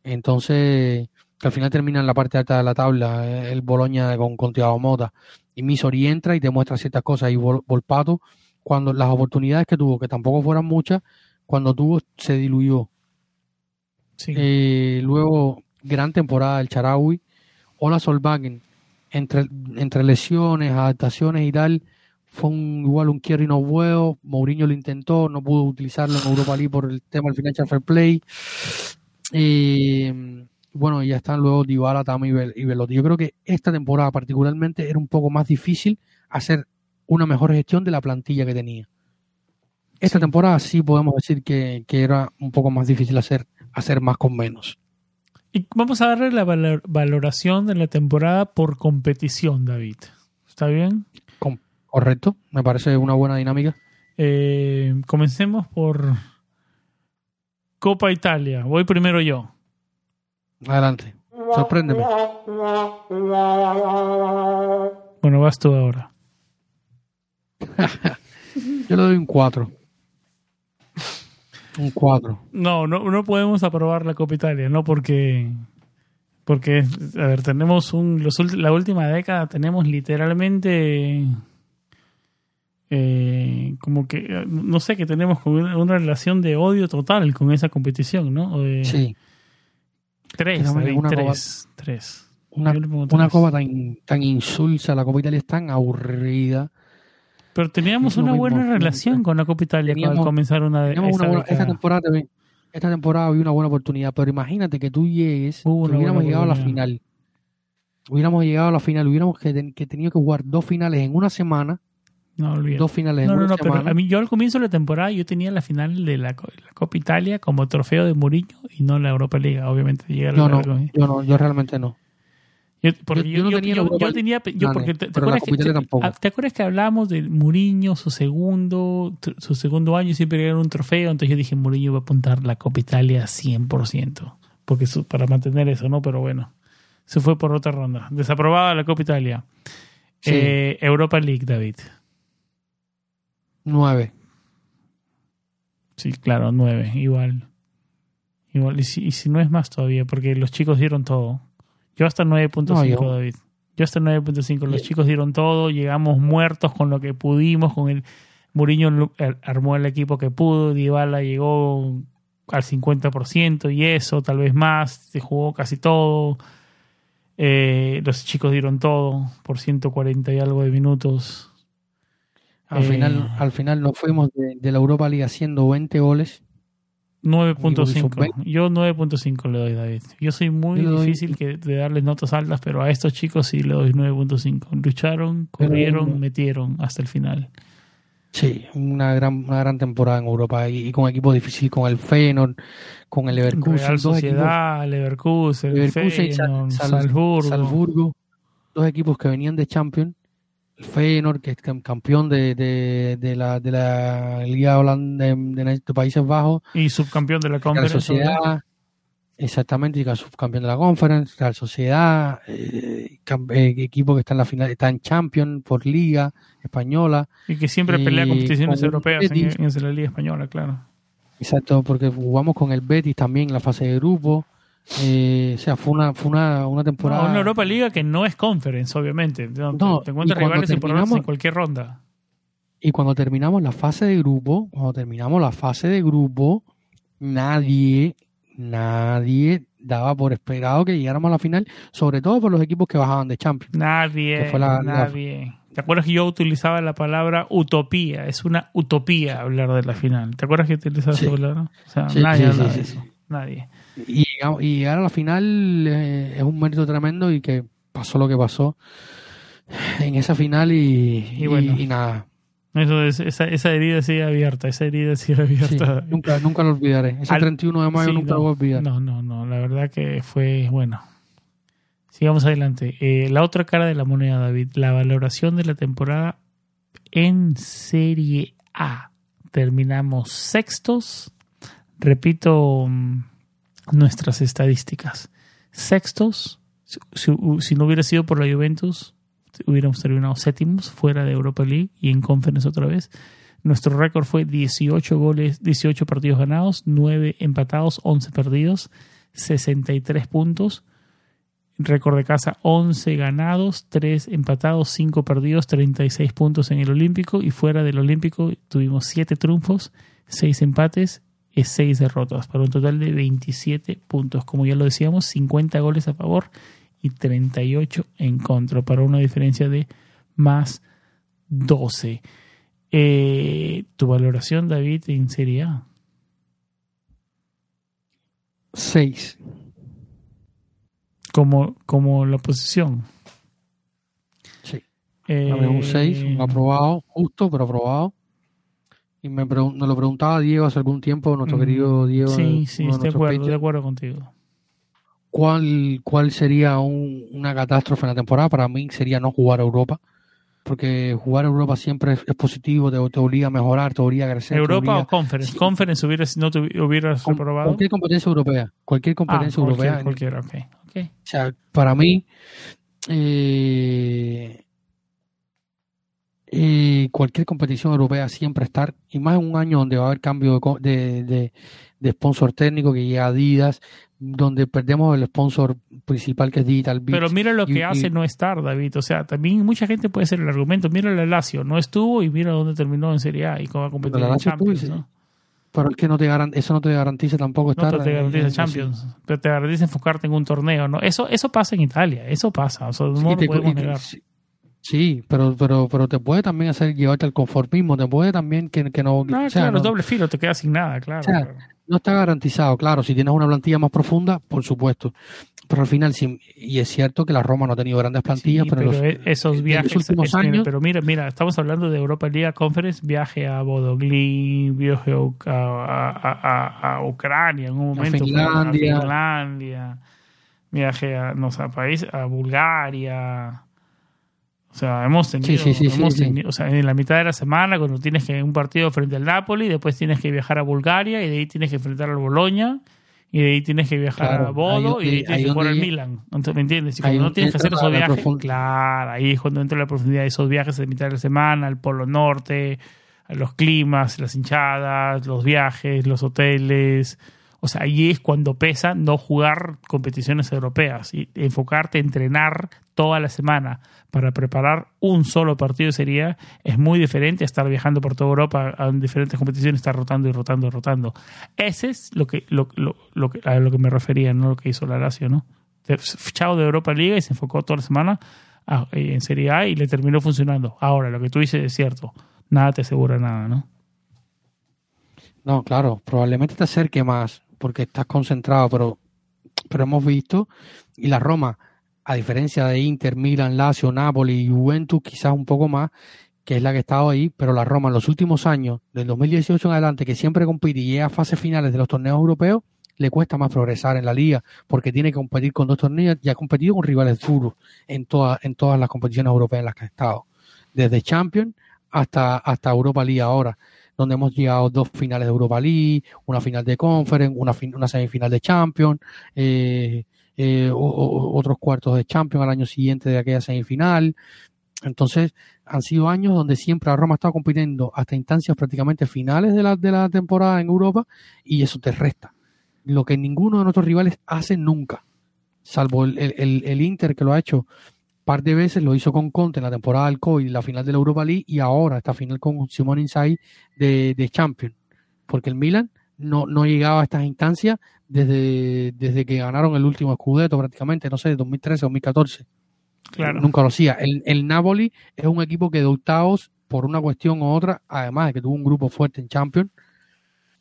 Entonces, que al final termina en la parte alta de la tabla, eh, el Boloña con, con Thiago Mota. Y Misori entra y te muestra ciertas cosas. Y Vol- Volpato, cuando las oportunidades que tuvo, que tampoco fueran muchas, cuando tuvo, se diluyó. Sí. Eh, luego, gran temporada del Charawi. Ola Solbakken, entre, entre lesiones, adaptaciones y tal, fue un, igual un Kerry no bueno. Mourinho lo intentó, no pudo utilizarlo en Europa League por el tema del Financial Fair Play. Eh, bueno, ya están luego Dybala, Tami y y Velotti. Yo creo que esta temporada particularmente era un poco más difícil hacer una mejor gestión de la plantilla que tenía. Esta Sí. temporada sí podemos decir que, que era un poco más difícil hacer, hacer más con menos. Y vamos a darle la valor- valoración de la temporada por competición, David. ¿Está bien? ¿Correcto? Me parece una buena dinámica. Eh, comencemos por Copa Italia. Voy primero yo. Adelante. Sorpréndeme. Bueno, vas tú ahora. <laughs> Yo le doy un 4. Un 4. No, no, no podemos aprobar la Copa Italia, no porque porque a ver, tenemos un los la última década tenemos literalmente eh, como que no sé que tenemos como una, relación de odio total con esa competición, ¿no? Sí. Tres, una tres, tres. Una, una copa tan, tan insulsa, la Copa Italia es tan aburrida. Pero teníamos una buena relación con la Copa Italia al Teníamos- comenzar una de esta temporada también- esta temporada había una buena oportunidad, pero imagínate que tú llegues, que una hubiéramos llegado a la final. Hubiéramos llegado a la final, hubiéramos que, que tenido que jugar dos finales en una semana, No, dos finales No, en no, una no, pero semana. a mí yo al comienzo de la temporada yo tenía la final de la, la Copa Italia como trofeo de Mourinho y no la Europa League, obviamente yo no, yo no, yo realmente no. Yo, porque Yo- yo, yo no yo- tenía yo- tenía, porque te, acuerdas que, te, tampoco. ¿te acuerdas que hablamos de Mourinho, su segundo, su segundo año siempre era un trofeo, entonces yo dije Mourinho va a apuntar la Copa Italia 100%, porque su- para mantener eso, ¿no? Pero bueno, se fue por otra ronda. Desaprobada la Copa Italia. Sí. Eh, Europa League, David. Nueve. Sí, claro, nueve, igual. Igual, y si, y si no es más todavía, porque los chicos dieron todo. Yo hasta 9.5, No, yo- David. Yo hasta 9.5. Los chicos dieron todo, llegamos muertos con lo que pudimos, con el Mourinho armó el equipo que pudo, Dybala llegó al 50% y eso, tal vez más, se jugó casi todo. Eh, los chicos dieron todo por 140 y algo de minutos. Al Eh, final, al final nos fuimos de, de la Europa League haciendo 20 goles. 9.5. Equipo Yo 9.5 le doy, David. Yo soy muy Yo le doy- difícil que, de darles notas altas, pero a estos chicos sí le doy 9.5. Lucharon, Pero- corrieron, metieron hasta el final. Sí, una gran, una gran temporada en Europa y, y con equipo difícil, con el Feyenoord, con el Leverkusen, Real equipos, Sociedad, Leverkusen, Leverkusen Feyenoord, Sal- Salzburgo. Salzburgo, dos equipos que venían de Champions, el Feyenoord, que es cam- campeón de, de, de la, de la Liga Holanda de, de- Países Bajos, y subcampeón de la Conference. Sociedad, exactamente, y subcampeón de la Conference, Real Sociedad, eh, eh, equipo que está en la final, está en Champions por Liga Española, Y que siempre pelea competiciones europeas en, en la Liga Española, claro. Exacto, porque jugamos con el Betis también en la fase de grupo. Eh, o sea, fue una, fue una, una temporada. No, una Europa Liga que no es Conference, obviamente. No, No, te, encuentras rivales importantes en cualquier ronda. Y cuando terminamos la fase de grupo, cuando terminamos la fase de grupo, nadie, nadie daba por esperado que llegáramos a la final, sobre todo por los equipos que bajaban de Champions. Nadie, nadie. ¿Te acuerdas que yo utilizaba la palabra utopía? Es una utopía hablar de la final. ¿Te acuerdas que utilizaba esa palabra? O sea, nadie habla de eso. Nadie. Y, llegar a la final eh, es un mérito tremendo y que pasó lo que pasó en esa final y, y, nada. Eso es, esa, esa, herida sigue abierta, esa herida sigue abierta. nunca, nunca lo olvidaré. Ese 31 de mayo nunca lo voy a olvidar. No, no, no, la verdad que fue bueno. Sigamos adelante. Eh, la otra cara de la moneda, David, la valoración de la temporada en Serie A. Terminamos sextos. Repito mm, nuestras estadísticas. Sextos, si, no hubiera sido por la Juventus, hubiéramos terminado séptimos fuera de Europa League y en Conference otra vez. Nuestro récord fue 18 goles, 18 partidos ganados, 9 empatados, 11 perdidos, 63 puntos. Récord de casa 11 ganados, 3 empatados, 5 perdidos, 36 puntos en el Olímpico y fuera del Olímpico tuvimos 7 triunfos, 6 empates 6 derrotas para un total de 27 puntos. Como ya lo decíamos, 50 goles a favor y 38 en contra para una diferencia de más 12. Eh, ¿Tu valoración, David, en Serie A? 6 como, como la posición. Sí. Eh, un 6, un aprobado, justo, pero aprobado. Y me nos lo preguntaba Diego hace algún tiempo, nuestro querido Diego. Sí, sí, estoy de acuerdo, de acuerdo contigo. ¿Cuál, cuál sería una catástrofe en la temporada? Para mí sería no jugar a Europa porque jugar a Europa siempre es, positivo, te, obliga a mejorar, te obliga a crecer. ¿Europa o Conference? ¿Conference hubiera, no te hubieras aprobado? Cualquier competencia europea. Cualquier competencia ah, europea. Cualquier, okay. O sea, para mí, eh, eh, cualquier competición europea siempre estar, y más en un año donde va a haber cambio de, de, de, sponsor técnico que llega Adidas, donde perdemos el sponsor principal que es Digital Beats. Pero mira lo que hace no estar, David. O sea, también mucha gente puede hacer el argumento. Mira el Lazio, no estuvo y mira dónde terminó en Serie A y cómo va a competir en Champions. ¿no? Pero es que no te eso no te garantiza tampoco estar. No te garantiza Champions, pero te garantiza enfocarte en un torneo, ¿no? Eso, eso pasa en Italia, eso pasa, o sea, no lo podemos negar. Sí, pero, pero, pero te puede también hacer llevarte al conformismo, te puede también que, que no... No, claro, doble filo, te quedas sin nada, claro. No está garantizado, claro, si tienes una plantilla más profunda, por supuesto. Pero al final, sí, y es cierto que la Roma no ha tenido grandes plantillas, pero, e-, esos viajes, últimos años, pero mira, mira, estamos hablando de Europa League Conference, viaje a Bodoglin, viaje a, a, Ucrania en un momento, a Finlandia, a Finlandia viaje a, no sé, a país, a Bulgaria, o sea, hemos tenido, o sea, en la mitad de la semana, cuando tienes que un partido frente al Napoli, después tienes que viajar a Bulgaria y de ahí tienes que enfrentar al Boloña y de ahí tienes que viajar a Bodo y de ahí tienes que jugar al Milan. ¿Me entiendes? Y cuando no tienes que hacer esos viajes, claro, ahí es cuando entra la profundidad de esos viajes de mitad de la semana, al Polo Norte, a los climas, las hinchadas, los viajes, los hoteles. O sea, ahí es cuando pesa no jugar competiciones europeas y enfocarte, entrenar toda la semana para preparar un solo partido sería es muy diferente a estar viajando por toda Europa a diferentes competiciones, estar rotando y rotando y rotando. Ese es lo que, lo, lo, lo que, a lo que me refería, no lo que hizo la Lazio, ¿no? Chao de Europa Liga y se enfocó toda la semana en Serie A y le terminó funcionando. Ahora, lo que tú dices es cierto, nada te asegura nada, ¿no? No, claro, probablemente te acerque más porque estás concentrado, pero, pero hemos visto, y la Roma a diferencia de Inter, Milan, Lazio, Napoli Juventus, quizás un poco más, que es la que ha estado ahí, pero la Roma en los últimos años, del 2018 en adelante, que siempre compite y llega a fases finales de los torneos europeos, le cuesta más progresar en la liga, porque tiene que competir con dos torneos y ha competido con rivales duros en, todas en todas las competiciones europeas en las que ha estado, desde Champions hasta, hasta Europa League ahora, donde hemos llegado dos finales de Europa League, una final de Conference, una, una semifinal de Champions, eh, eh, otros cuartos de Champions al año siguiente de aquella semifinal. Entonces, han sido años donde siempre la Roma ha estado compitiendo hasta instancias prácticamente finales de la, de la temporada en Europa y eso te resta. Lo que ninguno de nuestros rivales hace nunca, salvo el, el, Inter que lo ha hecho par de veces, lo hizo con Conte en la temporada del COVID, la final de la Europa League y ahora esta final con Simone Inzaghi de, de Champions. Porque el Milan no, no llegaba a estas instancias desde, desde que ganaron el último Scudetto prácticamente, no sé, 2013 2014. Claro. Nunca lo hacía. El, el Napoli es un equipo que de octavos, por una cuestión u otra, además de que tuvo un grupo fuerte en Champions,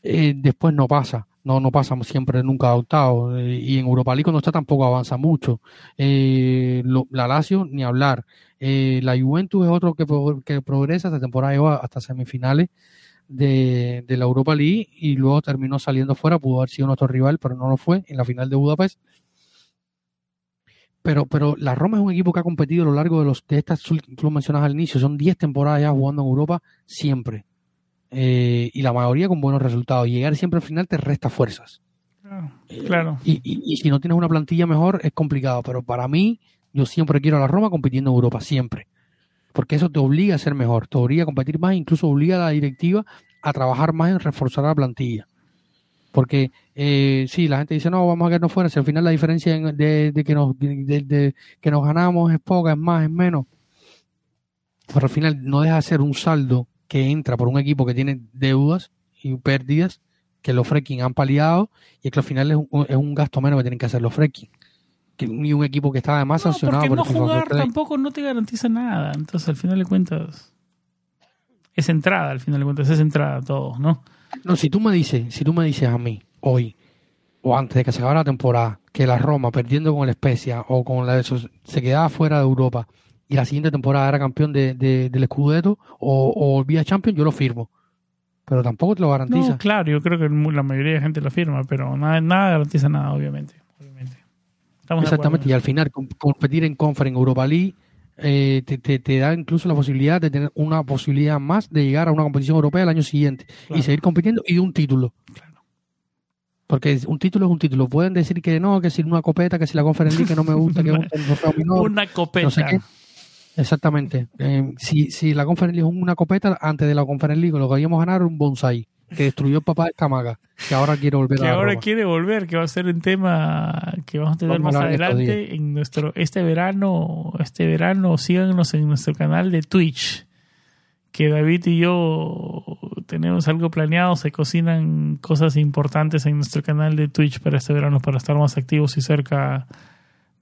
eh, después no pasa. No, no pasa siempre nunca de octavos. Eh, y en Europa League cuando está tampoco avanza mucho. Eh, la Lazio, ni hablar. Eh, la Juventus es otro que, que progresa. Esta temporada hasta semifinales de, de la Europa League y luego terminó saliendo fuera. Pudo haber sido nuestro rival, pero no lo fue en la final de Budapest. Pero, pero la Roma es un equipo que ha competido a lo largo de los de estas tú lo mencionas al inicio, son 10 temporadas ya jugando en Europa siempre. Eh, y la mayoría con buenos resultados. Llegar siempre al final te resta fuerzas. Claro. Claro. Y, y- y si no tienes una plantilla mejor es complicado. Pero para mí, yo siempre quiero a la Roma compitiendo en Europa, siempre. Porque eso te obliga a ser mejor, te obliga a competir más, incluso obliga a la directiva a trabajar más en reforzar la plantilla. Porque eh, sí, la gente dice, no, vamos a quedarnos fuera, si al final la diferencia en- de, de que, nos, de- de que nos ganamos es poca, es más, es menos. Pero al final no deja de ser un saldo que entra por un equipo que tiene deudas y pérdidas que los Freaking han paliado y es que al final es un, es un gasto menos que tienen que hacer los Freaking. Que, y un equipo que está además No, sancionado porque por el jugar tampoco no te garantiza nada. Entonces, al final de cuentas, es entrada, al final de cuentas, es entrada todo, ¿no? No, si tú me dices, si tú me dices a mí hoy o antes de que se acabara la temporada que la Roma perdiendo con el Spezia o con la de esos se quedaba fuera de Europa y la siguiente temporada era campeón de, de- del Scudetto o, o volvía a Champions, yo lo firmo. Pero tampoco te lo garantiza. No, claro, yo creo que la mayoría de gente lo firma, pero nada, nada garantiza nada, obviamente. obviamente. Exactamente, y al final com- competir en Conference Europa League eh, te, te- te da incluso la posibilidad de tener una posibilidad más de llegar a una competición europea el año siguiente Claro. y seguir compitiendo y de un título. Claro. Porque un título es un título. Pueden decir que no, que si una copeta, que si la Conference League, que no me gusta, que <laughs> un trofeo menor. Una copeta. no sé qué. Exactamente. Eh, si, si la Conference League es una copeta, antes de la Conference League lo que queríamos ganar era un bonsai que destruyó el papá de Camaga, que ahora quiere volver que a ahora Roma. quiere volver, que va a ser un tema que vamos a tener Vamos más adelante en nuestro este verano, este verano síganos en nuestro canal de Twitch. Que David y yo tenemos algo planeado, se cocinan cosas importantes en nuestro canal de Twitch para este verano para estar más activos y cerca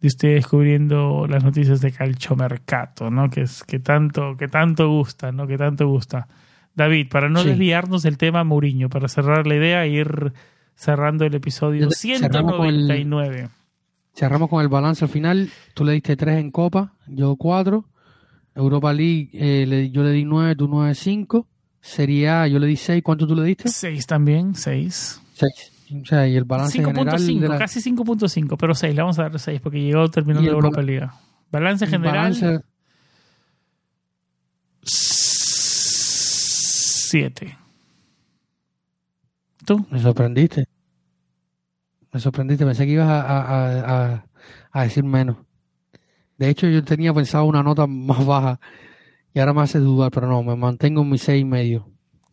de ustedes descubriendo las noticias de Calchomercato, ¿no? Que es que tanto que tanto gusta, ¿no? Que tanto gusta. David, para no Sí. desviarnos del tema Mourinho, para cerrar la idea e ir cerrando el episodio Ya te- cerramos con el- 199. Cerramos con el balance al final. Tú le diste 3 en Copa, yo 4. Europa League, eh, le- yo le di 9, tú 9, 5. Serie A, yo le di 6. ¿Cuánto tú le diste? 6 también, 6. 6. O sea, y el balance general. 5.5, de la- casi 5.5, pero 6, le vamos a dar 6 porque llegó terminando la Europa Liga. Balance general, balance- 7. ¿Tú? Me sorprendiste. Me sorprendiste. Pensé que ibas a, a- a- a- decir menos. De hecho, yo tenía pensado una nota <laughs> más baja y ahora me hace dudar, pero no, me mantengo en mi 6 y medio.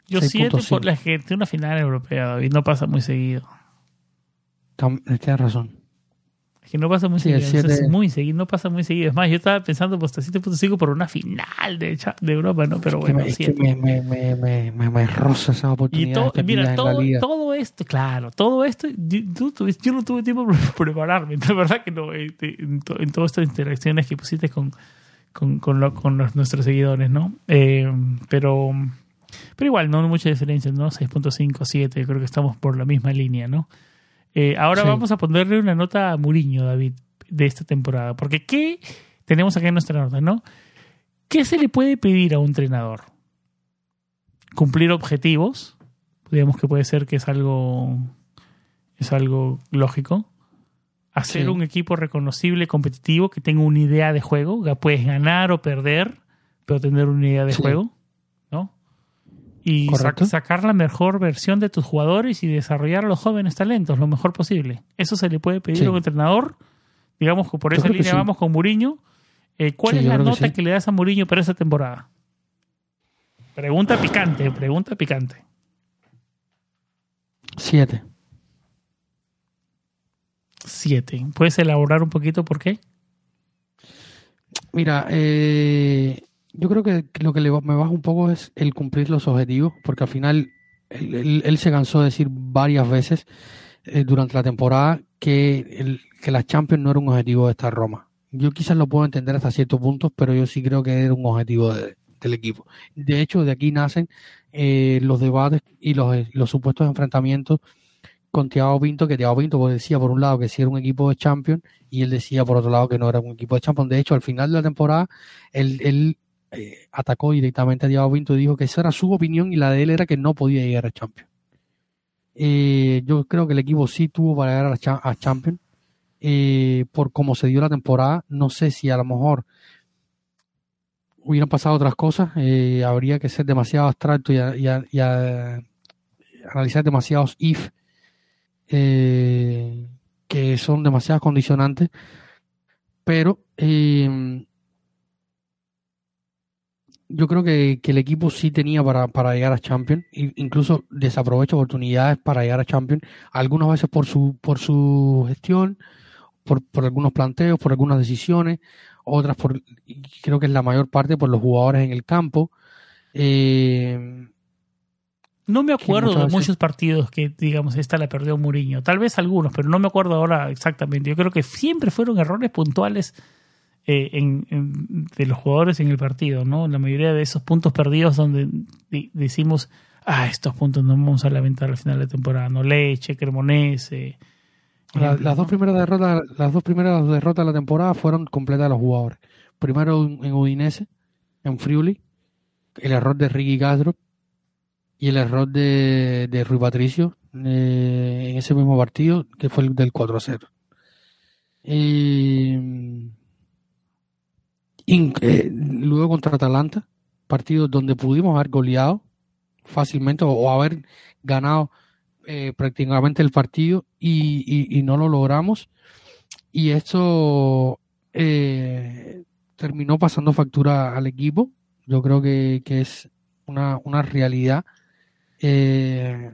Yo 7 por 6.5. la gente, una final europea, David, no pasa muy seguido. Tam- Tienes razón. Es que no pasa muy Sí, seguido. es muy seguido, no pasa muy seguido. Es más, yo estaba pensando pues, hasta 7.5 por una final de, de Europa, ¿no? Pero bueno, me- es que me, me, me, me, me, roza esa Y oportunidad. todo, perdidas mira, todo, todo esto, claro, todo esto, yo, yo no tuve tiempo para <laughs> prepararme, la verdad que no, eh, eh, en, to- en todas estas interacciones que pusiste con, con, con, lo- con los- nuestros seguidores, ¿no? Eh, pero, pero igual, no hay mucha diferencia, ¿no? 6.5, 7, yo creo que estamos por la misma línea, ¿no? Eh, ahora Sí. vamos a ponerle una nota a Muriño, David, de esta temporada, porque ¿qué tenemos acá en nuestra nota, ¿no? ¿Qué se le puede pedir a un entrenador? Cumplir objetivos, digamos que puede ser que es algo es algo lógico hacer Sí. un equipo reconocible competitivo que tenga una idea de juego que puedes ganar o perder pero tener una idea de Sí. juego y sacar la mejor versión de tus jugadores y desarrollar a los jóvenes talentos lo mejor posible eso se le puede pedir Sí. a un entrenador digamos que por Yo esa que línea sí. vamos con Muriño Eh, ¿cuál Sí, es la que nota sí. que le das a Muriño para esta temporada? Pregunta picante, pregunta picante. 7. Siete. ¿Puedes elaborar un poquito por qué? Mira, eh, yo creo que lo que le, me baja un poco es el cumplir los objetivos, porque al final él, se cansó de decir varias veces eh, durante la temporada que, el, que la Champions no era un objetivo de esta Roma. Yo quizás lo puedo entender hasta ciertos puntos, pero yo sí creo que era un objetivo del equipo. De hecho, de aquí nacen eh, los debates y los, los supuestos enfrentamientos con Thiago Pinto, que Thiago Pinto decía por un lado que sí era un equipo de Champions y él decía por otro lado que no era un equipo de Champions. De hecho, al final de la temporada, él, eh, atacó directamente a Thiago Pinto y dijo que esa era su opinión y la de él era que no podía llegar a Champions. Eh, yo creo que el equipo sí tuvo para llegar a, Champions eh, por cómo se dio la temporada. No sé si a lo mejor hubieran pasado otras cosas. habría que ser demasiado abstracto y, analizar demasiados if eh, que son demasiadas condicionantes, pero eh, yo creo que, el equipo sí tenía para, para llegar a Champions, incluso desaprovecha oportunidades para llegar a Champions, algunas veces por su, por su gestión, por, por algunos planteos, por algunas decisiones, otras por, creo que es la mayor parte por los jugadores en el campo. Eh, no me acuerdo de muchos partidos que, digamos, esta la perdió Mourinho. Tal vez algunos, pero no me acuerdo ahora exactamente. Yo creo que siempre fueron errores puntuales eh, en, de los jugadores en el partido, ¿no? La mayoría de esos puntos perdidos donde decimos, ah, estos puntos no vamos a lamentar al final de temporada. No Leche, Cremonese. las, dos primeras derrotas, las dos primeras derrotas de la temporada fueron completas de los jugadores. Primero en Udinese, en Friuli, el error de Ricky Castro y el error de, de Rui Patricio eh, en ese mismo partido, que fue el del 4-0. Eh, eh, luego contra Atalanta, partido donde pudimos haber goleado fácilmente o, haber ganado prácticamente el partido y, no lo logramos. Y esto terminó pasando factura al equipo. Yo creo que, que es una, una realidad eh,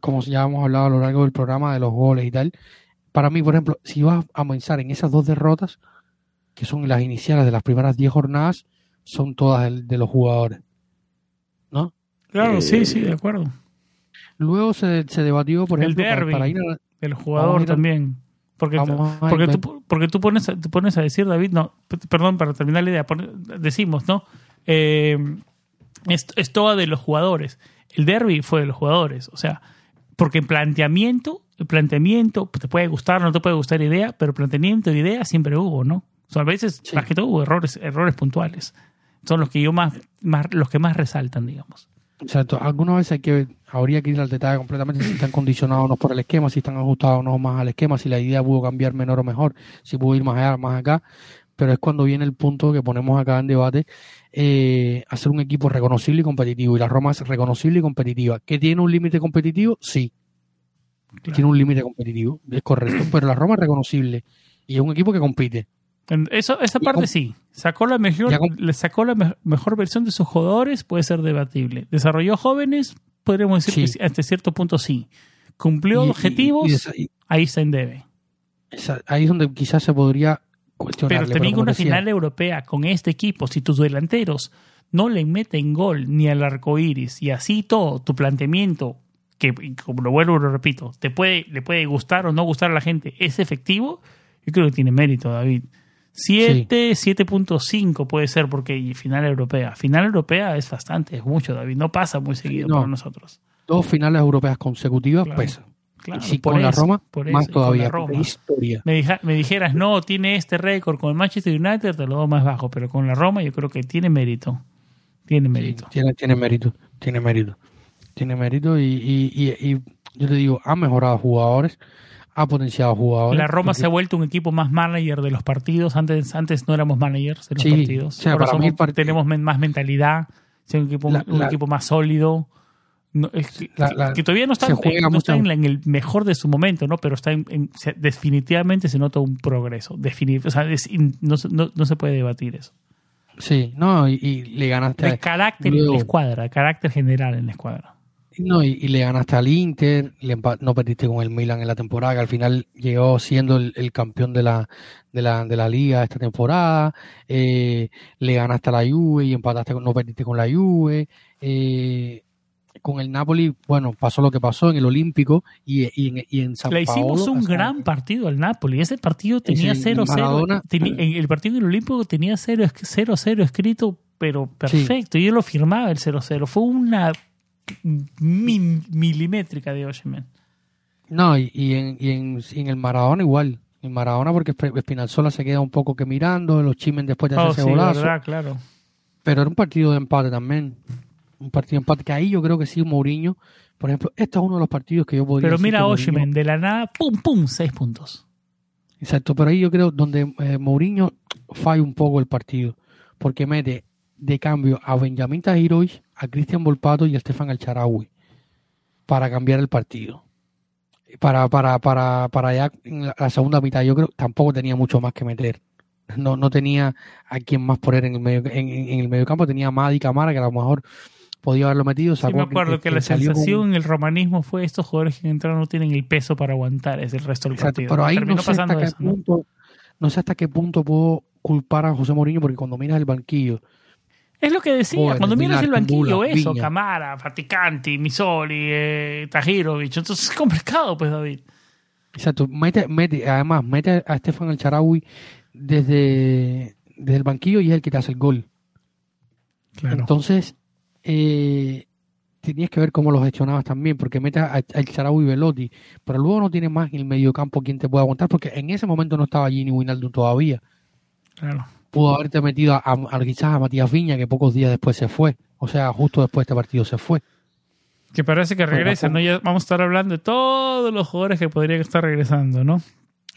como ya hemos hablado a lo largo del programa de los goles y tal, para mí, por ejemplo, si vas a pensar en esas dos derrotas, que son las iniciales de las primeras 10 jornadas, son todas de, los jugadores. ¿No? Claro, sí, eh, sí, de acuerdo. Luego se, se debatió, por ejemplo, el para, ir del jugador también. Porque, porque, tú, porque tú pones, tú pones a decir, David, no, perdón, para terminar la idea, decimos, ¿no? Eh, es, es toda de los jugadores. El derby fue de los jugadores. O sea, porque en planteamiento, el planteamiento, te puede gustar no te puede gustar idea, pero planteamiento de idea siempre hubo, ¿no? O sea, a veces, más que todo, hubo errores, errores puntuales. Son los que yo más, más, los que más resaltan, digamos. Exacto. Algunas veces hay que, habría que ir al detalle completamente si están condicionados o no por el esquema, si están ajustados o no más al esquema, si la idea pudo cambiar menor o mejor, si pudo ir más allá, más acá. Pero es cuando viene el punto que ponemos acá en debate eh, hacer un equipo reconocible y competitivo. Y la Roma es reconocible y competitiva. ¿Que tiene un límite competitivo? Sí. Tiene un límite competitivo, es correcto. pero la Roma es reconocible y es un equipo que compite. Eso, esa parte sí. Sacó la mejor, le sacó la mejor versión de sus jugadores, puede ser debatible. Desarrolló jóvenes, podríamos decir que hasta cierto punto sí. Cumplió objetivos, ahí está en debe. ahí es donde quizás se podría pero también una final europea con este equipo, si tus delanteros no le meten gol ni al arco iris y así todo, tu planteamiento, que como lo vuelvo lo repito, te puede, le puede gustar o no gustar a la gente, es efectivo, yo creo que tiene mérito, David. 7, 7.5 puede ser porque final europea. Final europea es bastante, es mucho, David. No pasa muy seguido para nosotros. Dos finales europeas consecutivas pesa y con la Roma, más todavía. Historia. Me, dijeras, no, tiene este récord con el Manchester United, te lo doy más bajo, pero con la Roma yo creo que tiene mérito. Tiene mérito. tiene, tiene mérito, tiene mérito. Tiene mérito y, y, yo te digo, ha mejorado jugadores, ha potenciado jugadores. La Roma se ha vuelto un equipo más manager de los partidos. Antes, antes no éramos managers de los partidos. Ahora tenemos más mentalidad, un equipo, un equipo más sólido que, todavía no está, en, en, el mejor de su momento, ¿no? Pero está en, definitivamente se nota un progreso. o sea, no, no, se puede debatir eso. Sí, no, y, le ganaste. El carácter en la escuadra, carácter general en la escuadra. No, y, le ganaste al Inter, no perdiste con el Milan en la temporada, que al final llegó siendo el, campeón de la, de, la, de la liga esta temporada. Eh, le ganaste a la Juve y empataste, no perdiste con la Juve. Eh, con el Napoli, bueno, pasó lo que pasó en el Olímpico y, y, en, y en San Le hicimos Paolo, un gran partido al Napoli. Ese partido tenía Ese 0-0. Maradona- Teni- en El partido en el Olímpico tenía 0 0-0 escrito, pero perfecto. Y yo lo firmaba el 0-0. Fue una mi- milimétrica de Oshimen. No, y, y en, y, en, y en el Maradona igual. En Maradona porque Esp- Espinazzola se queda un poco que mirando, los chimen después de Oh, sí, golazo. verdad, claro. Pero era un partido de empate también. Un partido de empate que ahí yo creo que sí, Mourinho. Por ejemplo, este es uno de los partidos que yo podría Pero decir mira Oshimen, de la nada, pum, pum, 6 puntos. Exacto, pero ahí yo creo donde eh, Mourinho falla un poco el partido. Porque mete de cambio a Benjamín Tahirovic, a Cristian Volpato y a Stefan Alcharaui para cambiar el partido. Para, para, para, para ya en la, segunda mitad, yo creo tampoco tenía mucho más que meter. No, no tenía a quien más poner en el medio, en, el medio campo, tenía a Madi Camara, que a lo mejor podía haberlo metido. Sí, me acuerdo que, la sensación en el romanismo fue estos jugadores que entraron no tienen el peso para aguantar ese el resto del Exacto, partido. pero ahí Terminó no sé, hasta qué eso, ¿no? punto, no sé hasta qué punto puedo culpar a José Mourinho, porque cuando miras el banquillo, Es lo que decía, cuando miras el banquillo, eso, Viña. Camara, Faticanti, Misoli, eh, Tajirovic, entonces es complicado, pues, David. Exacto, mete, mete, además, mete a Estefan El Charaui desde, desde el banquillo y es el que te hace el gol. Claro. Entonces, eh, tenías que ver cómo lo gestionabas también, porque mete al Charaui y Velotti, pero luego no tiene más en el mediocampo quien te pueda aguantar, porque en ese momento no estaba Gini Wijnaldum todavía. claro. Pudo haberte metido a, a- quizás a Matías Viña, que pocos días después se fue. O sea, justo después de este partido se fue. Que parece que regresa, ¿no? Ya vamos a estar hablando de todos los jugadores que podrían estar regresando, ¿no?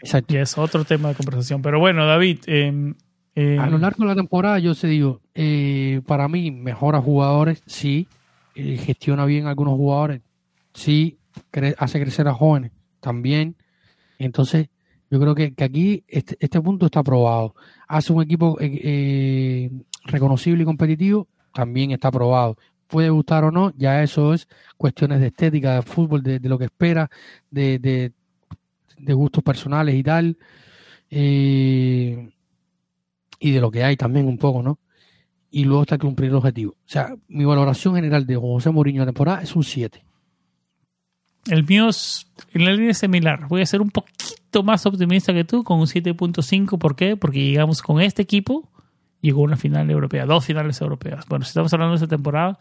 Exacto. Ya es otro tema de conversación. Pero bueno, David, eh, eh, A lo largo de la temporada, yo se digo, eh, para mí mejora jugadores, sí, gestiona bien algunos jugadores, sí, cre- hace crecer a jóvenes, también. Entonces, yo creo que, que aquí este, este punto está aprobado. Hace un equipo eh, eh, reconocible y competitivo, también está aprobado. Puede gustar o no, ya eso es cuestiones de estética, de fútbol, de, lo que espera, de, de, de gustos personales y tal. Eh, y de lo que hay también un poco, ¿no? Y luego está cumplir el objetivo. O sea, mi valoración general de José Mourinho la temporada es un 7. El mío es en la línea similar. Voy a ser un poquito más optimista que tú con un 7.5. ¿Por qué? Porque llegamos con este equipo, llegó a una final europea, dos finales europeas. Bueno, si estamos hablando de esta temporada,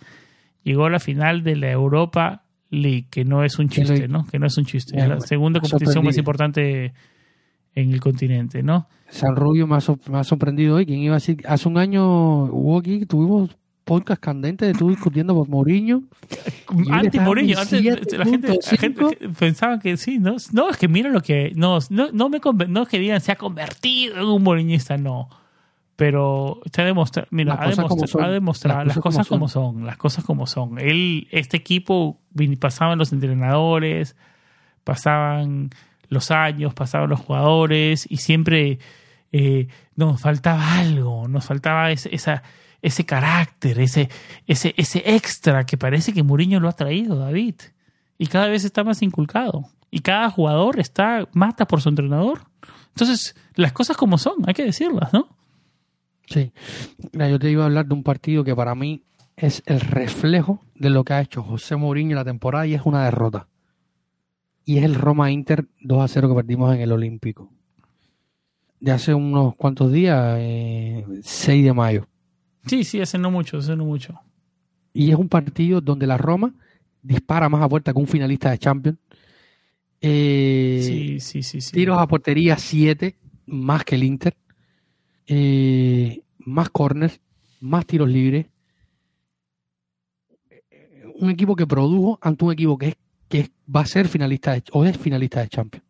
llegó a la final de la Europa League, que no es un chiste, ¿no? Que no es un chiste. Es la segunda competición más importante en el continente, ¿no? San Rubio me ha sorprendido hoy. ¿Quién iba a decir? Hace un año hubo aquí, tuvimos podcast candente de tú discutiendo por Mourinho. Anti Mourinho, antes la gente, la gente 7.5. pensaba que sí, ¿no? No, es que mira lo que. No, no, no, me, no es que digan se ha convertido en un mourinhista, no. Pero te ha demostrado, mira, Las ha cosas como demostrado, son. ha demostrado Las cosas como son, las cosas como son. Él, este equipo pasaban los entrenadores, pasaban los años, pasaban los jugadores y siempre eh, nos faltaba algo, nos faltaba esa, ese carácter, ese, ese, ese extra que parece que Mourinho lo ha traído, David. Y cada vez está más inculcado. Y cada jugador está mata por su entrenador. Entonces, las cosas como son, hay que decirlas, ¿no? Sí. Mira, yo te iba a hablar de un partido que para mí es el reflejo de lo que ha hecho José Mourinho en la temporada y es una derrota. Y es el Roma Inter 2 a 0 que perdimos en el Olímpico. De hace unos cuantos días, eh, 6 de mayo. Sí, sí, hace no mucho, hace no mucho. Y es un partido donde la Roma dispara más a puerta que un finalista de Champions. Eh, Sí, sí, sí, sí. Tiros a portería 7, más que el Inter. Eh, más corners, más tiros libres. Un equipo que produjo ante un equipo que, es, que va a ser finalista de, o es finalista de Champions.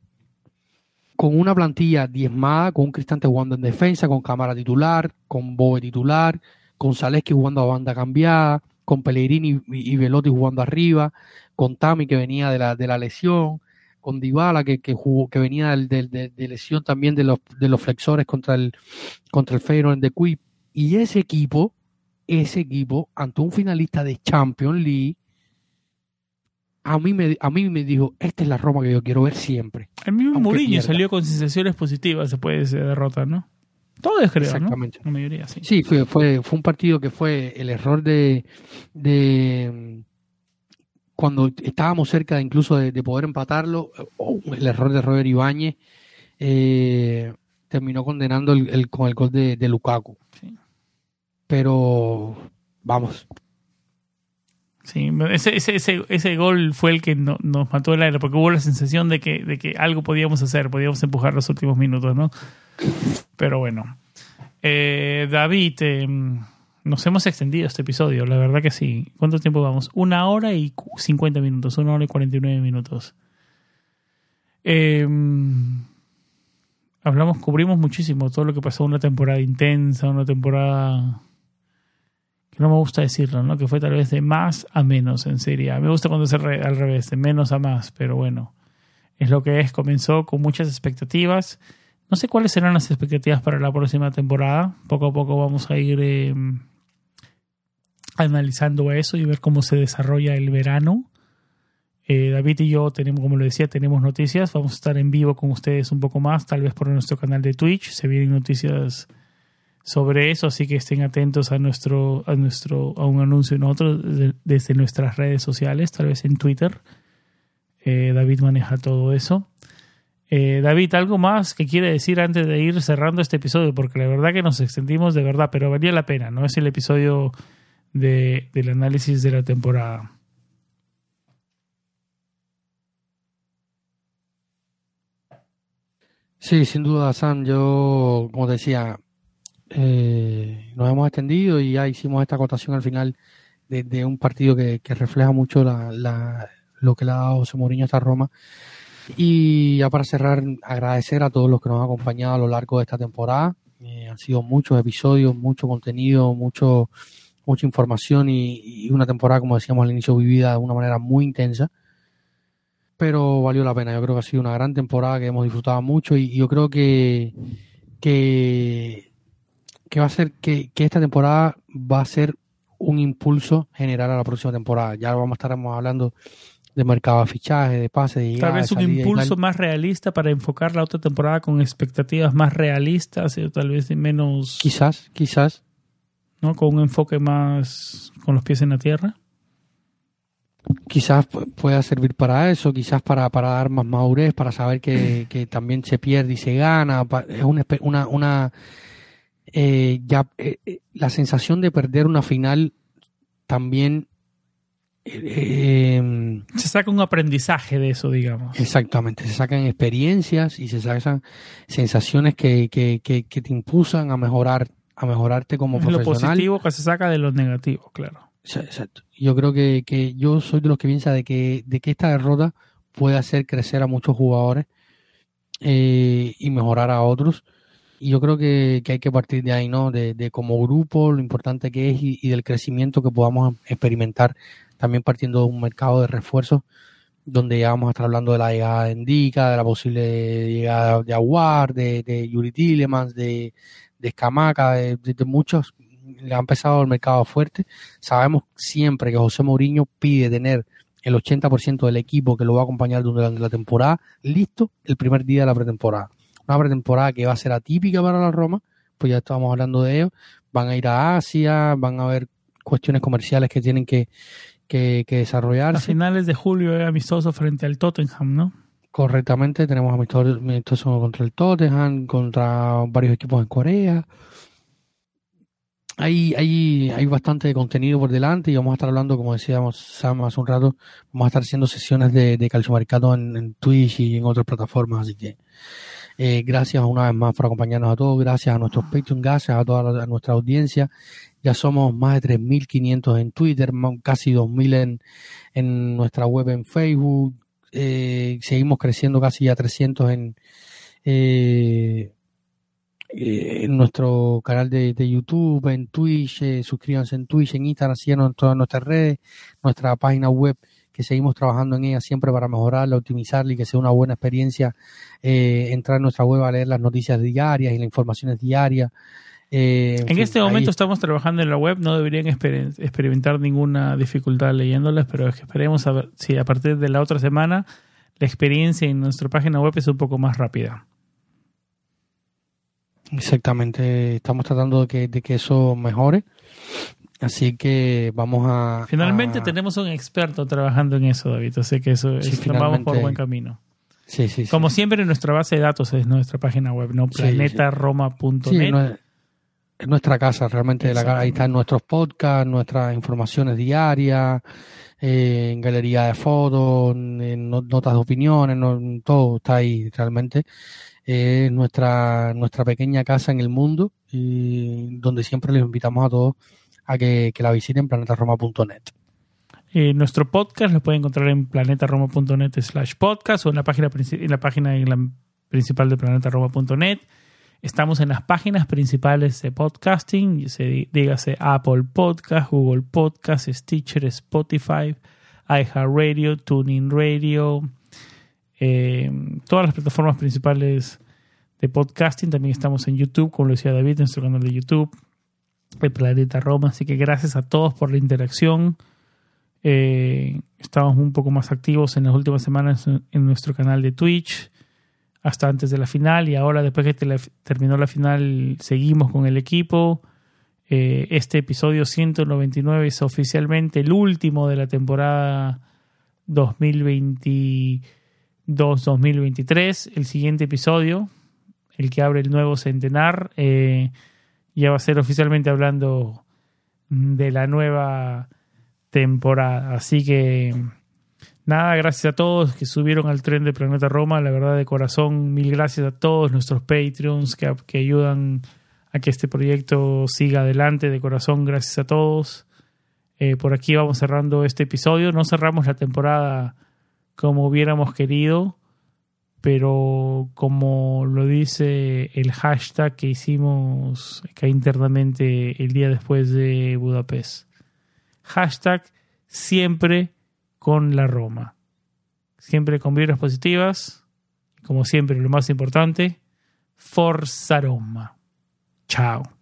Con una plantilla diezmada, con un Cristante jugando en defensa, con Cámara titular, con Bobe titular, con Zaleski jugando a banda cambiada, con Pellegrini y, y Velotti jugando arriba, con Tami que venía de la, de la lesión, con Dybala que, que jugó, que venía de, de lesión también de los, de los flexores contra el, contra el Feyenoord de Quip. Y ese equipo, ese equipo, ante un finalista de Champions League, a mí me, a mí me dijo, esta es la Roma que yo quiero ver siempre. El mismo Mourinho salió con sensaciones positivas después de esa derrota, ¿no? Todos creo, ¿no? Exactamente. La mayoría, sí. Sí, fue, fue, fue un partido que fue el error de, de cuando estábamos cerca incluso de, poder empatarlo, oh, el error de Robert Ibáñez eh, terminó condenando el, con el gol de, Lukaku. Pero vamos. Sí, ese, ese, ese, gol fue el que nos mató el aire, porque hubo la sensación de que, de que algo podíamos hacer, podíamos empujar los últimos minutos, ¿no? Pero bueno. Eh, David, eh, nos hemos extendido este episodio, la verdad que sí. ¿Cuánto tiempo vamos? Una hora y 50 minutos, una hora y 49 minutos. Em, hablamos, cubrimos muchísimo todo lo que pasó, una temporada intensa, una temporada que no me gusta decirlo, ¿no? Que fue tal vez de más a menos en serie. Me gusta cuando es al revés, de menos a más, pero bueno, es lo que es. Comenzó con muchas expectativas. No sé cuáles serán las expectativas para la próxima temporada. Poco a poco vamos a ir em, analizando eso y ver cómo se desarrolla el verano. Eh, David y yo tenemos, como lo decía, tenemos noticias. Vamos a estar en vivo con ustedes un poco más, tal vez por nuestro canal de Twitch. Se vienen noticias sobre eso, así que estén atentos a nuestro, a nuestro, a un anuncio en otro desde nuestras redes sociales, tal vez en Twitter. Eh, David maneja todo eso. Eh, David, ¿algo más que quiere decir antes de ir cerrando este episodio? Porque la verdad que nos extendimos de verdad, pero valía la pena, ¿no? Es el episodio de, del análisis de la temporada. Sí, sin duda, San. Yo, como decía, eh, nos hemos extendido y ya hicimos esta acotación al final de, un partido que, refleja mucho la, lo que le ha dado José Mourinho a esta Roma. Y ya para cerrar, agradecer a todos los que nos han acompañado a lo largo de esta temporada. Eh, han sido muchos episodios, mucho contenido, mucho mucha información y, una temporada, como decíamos al inicio, vivida de una manera muy intensa. Pero valió la pena. Yo creo que ha sido una gran temporada que hemos disfrutado mucho y, yo creo que, que, que va a ser que, esta temporada va a ser un impulso general a la próxima temporada. Ya vamos a estar hablando de mercado de fichaje, de pase, de Tal vez un impulso más realista para enfocar la otra temporada con expectativas más realistas, o tal vez menos. Quizás, quizás. ¿no? Con un enfoque más con los pies en la tierra. Quizás pueda servir para eso, quizás para, para dar más madurez, para saber que, <clears throat> también se pierde y se gana. Es una, una, una eh, ya eh, eh, la sensación de perder una final también se saca un aprendizaje de eso, digamos. Exactamente, se sacan experiencias y se sacan sensaciones que, que, que, que te impulsan a mejorar a mejorarte como profesional. Lo positivo que se saca de lo negativo, claro. Exacto. Yo creo que, que yo soy de los que piensa de que, de que esta derrota puede hacer crecer a muchos jugadores eh, y mejorar a otros. Y yo creo que, que, hay que partir de ahí, ¿no? De, de como grupo, lo importante que es y, del crecimiento que podamos experimentar, también partiendo de un mercado de refuerzos, donde ya vamos a estar hablando de la llegada de Indica, de la posible llegada de Aguar, de, de Yuri Tillemans, de, de Escamaca, de, muchos, le ha empezado el mercado fuerte. Sabemos siempre que José Mourinho pide tener el 80% del equipo que lo va a acompañar durante la temporada listo el primer día de la pretemporada. Una pretemporada que va a ser atípica para la Roma, pues ya estábamos hablando de ello. Van a ir a Asia, van a haber cuestiones comerciales que tienen que, que, que desarrollarse. A finales de julio es amistoso frente al Tottenham, ¿no? Correctamente, tenemos amistosos contra el Tottenham, contra varios equipos en Corea. Hay, hay, hay bastante contenido por delante y vamos a estar hablando, como decíamos Sam hace un rato, vamos a estar haciendo sesiones de, de calciomercado en, en Twitch y en otras plataformas, así que eh, gracias una vez más por acompañarnos a todos, gracias a nuestros Patreon, gracias a toda nuestra audiencia. Ya somos más de 3.500 en Twitter, casi 2.000 en, en nuestra web en Facebook, eh, seguimos creciendo casi ya 300 en, eh, eh, en nuestro canal de, YouTube, en Twitch, eh, suscríbanse en Twitch, en Instagram, en todas nuestras redes, nuestra página web que seguimos trabajando en ella siempre para mejorarla, optimizarla y que sea una buena experiencia entrar en nuestra web a leer las noticias diarias y las informaciones diarias. Eh, en, este momento estamos trabajando en la web, no deberían experimentar ninguna dificultad leyéndolas, pero es que esperemos a ver si a partir de la otra semana la experiencia en nuestra página web es un poco más rápida. Exactamente, estamos tratando de que, de que eso mejore. Así que vamos a... Finalmente a- tenemos un experto trabajando en eso, David. Así que eso Sí, es- vamos por buen camino. Sí, sí, sí. Como siempre, nuestra base de datos es nuestra página web, ¿no? Planetaroma.net. Sí, no es, es nuestra casa, realmente. La, ahí están nuestros podcasts, nuestras informaciones diarias, eh, en galería de fotos, en no- notas de opiniones, no- todo está ahí realmente. Es nuestra, nuestra pequeña casa en el mundo y donde siempre les invitamos a todos a que, que la visiten planetaroma.net. Eh, nuestro podcast lo pueden encontrar en planetaroma.net slash podcast o en la página, en la página en la principal de planetaroma.net. Estamos en las páginas principales de podcasting, dígase Apple Podcast, Google Podcast, Stitcher, Spotify, iHeartRadio, TuneIn Radio, eh, todas las plataformas principales de podcasting. También estamos en YouTube, como lo decía David, en nuestro canal de YouTube, el Planeta Roma. Así que gracias a todos por la interacción. Eh, estamos un poco más activos en las últimas semanas en nuestro canal de Twitch, hasta antes de la final. Y ahora, después que te terminó la final, seguimos con el equipo. Eh, este episodio 199 es oficialmente el último de la temporada 2022-2023. El siguiente episodio, el que abre el nuevo centenar, eh, ya va a ser oficialmente hablando de la nueva temporada. Así que nada, gracias a todos que subieron al tren de Planeta Roma. La verdad, de corazón, mil gracias a todos nuestros Patreons que, que ayudan a que este proyecto siga adelante. De corazón, gracias a todos. Eh, por aquí vamos cerrando este episodio. No cerramos la temporada como hubiéramos querido, pero como lo dice el hashtag que hicimos acá internamente el día después de Budapest. Hashtag siempre con la Roma. Siempre con vibras positivas. Como siempre, lo más importante, Forza Roma. Chao.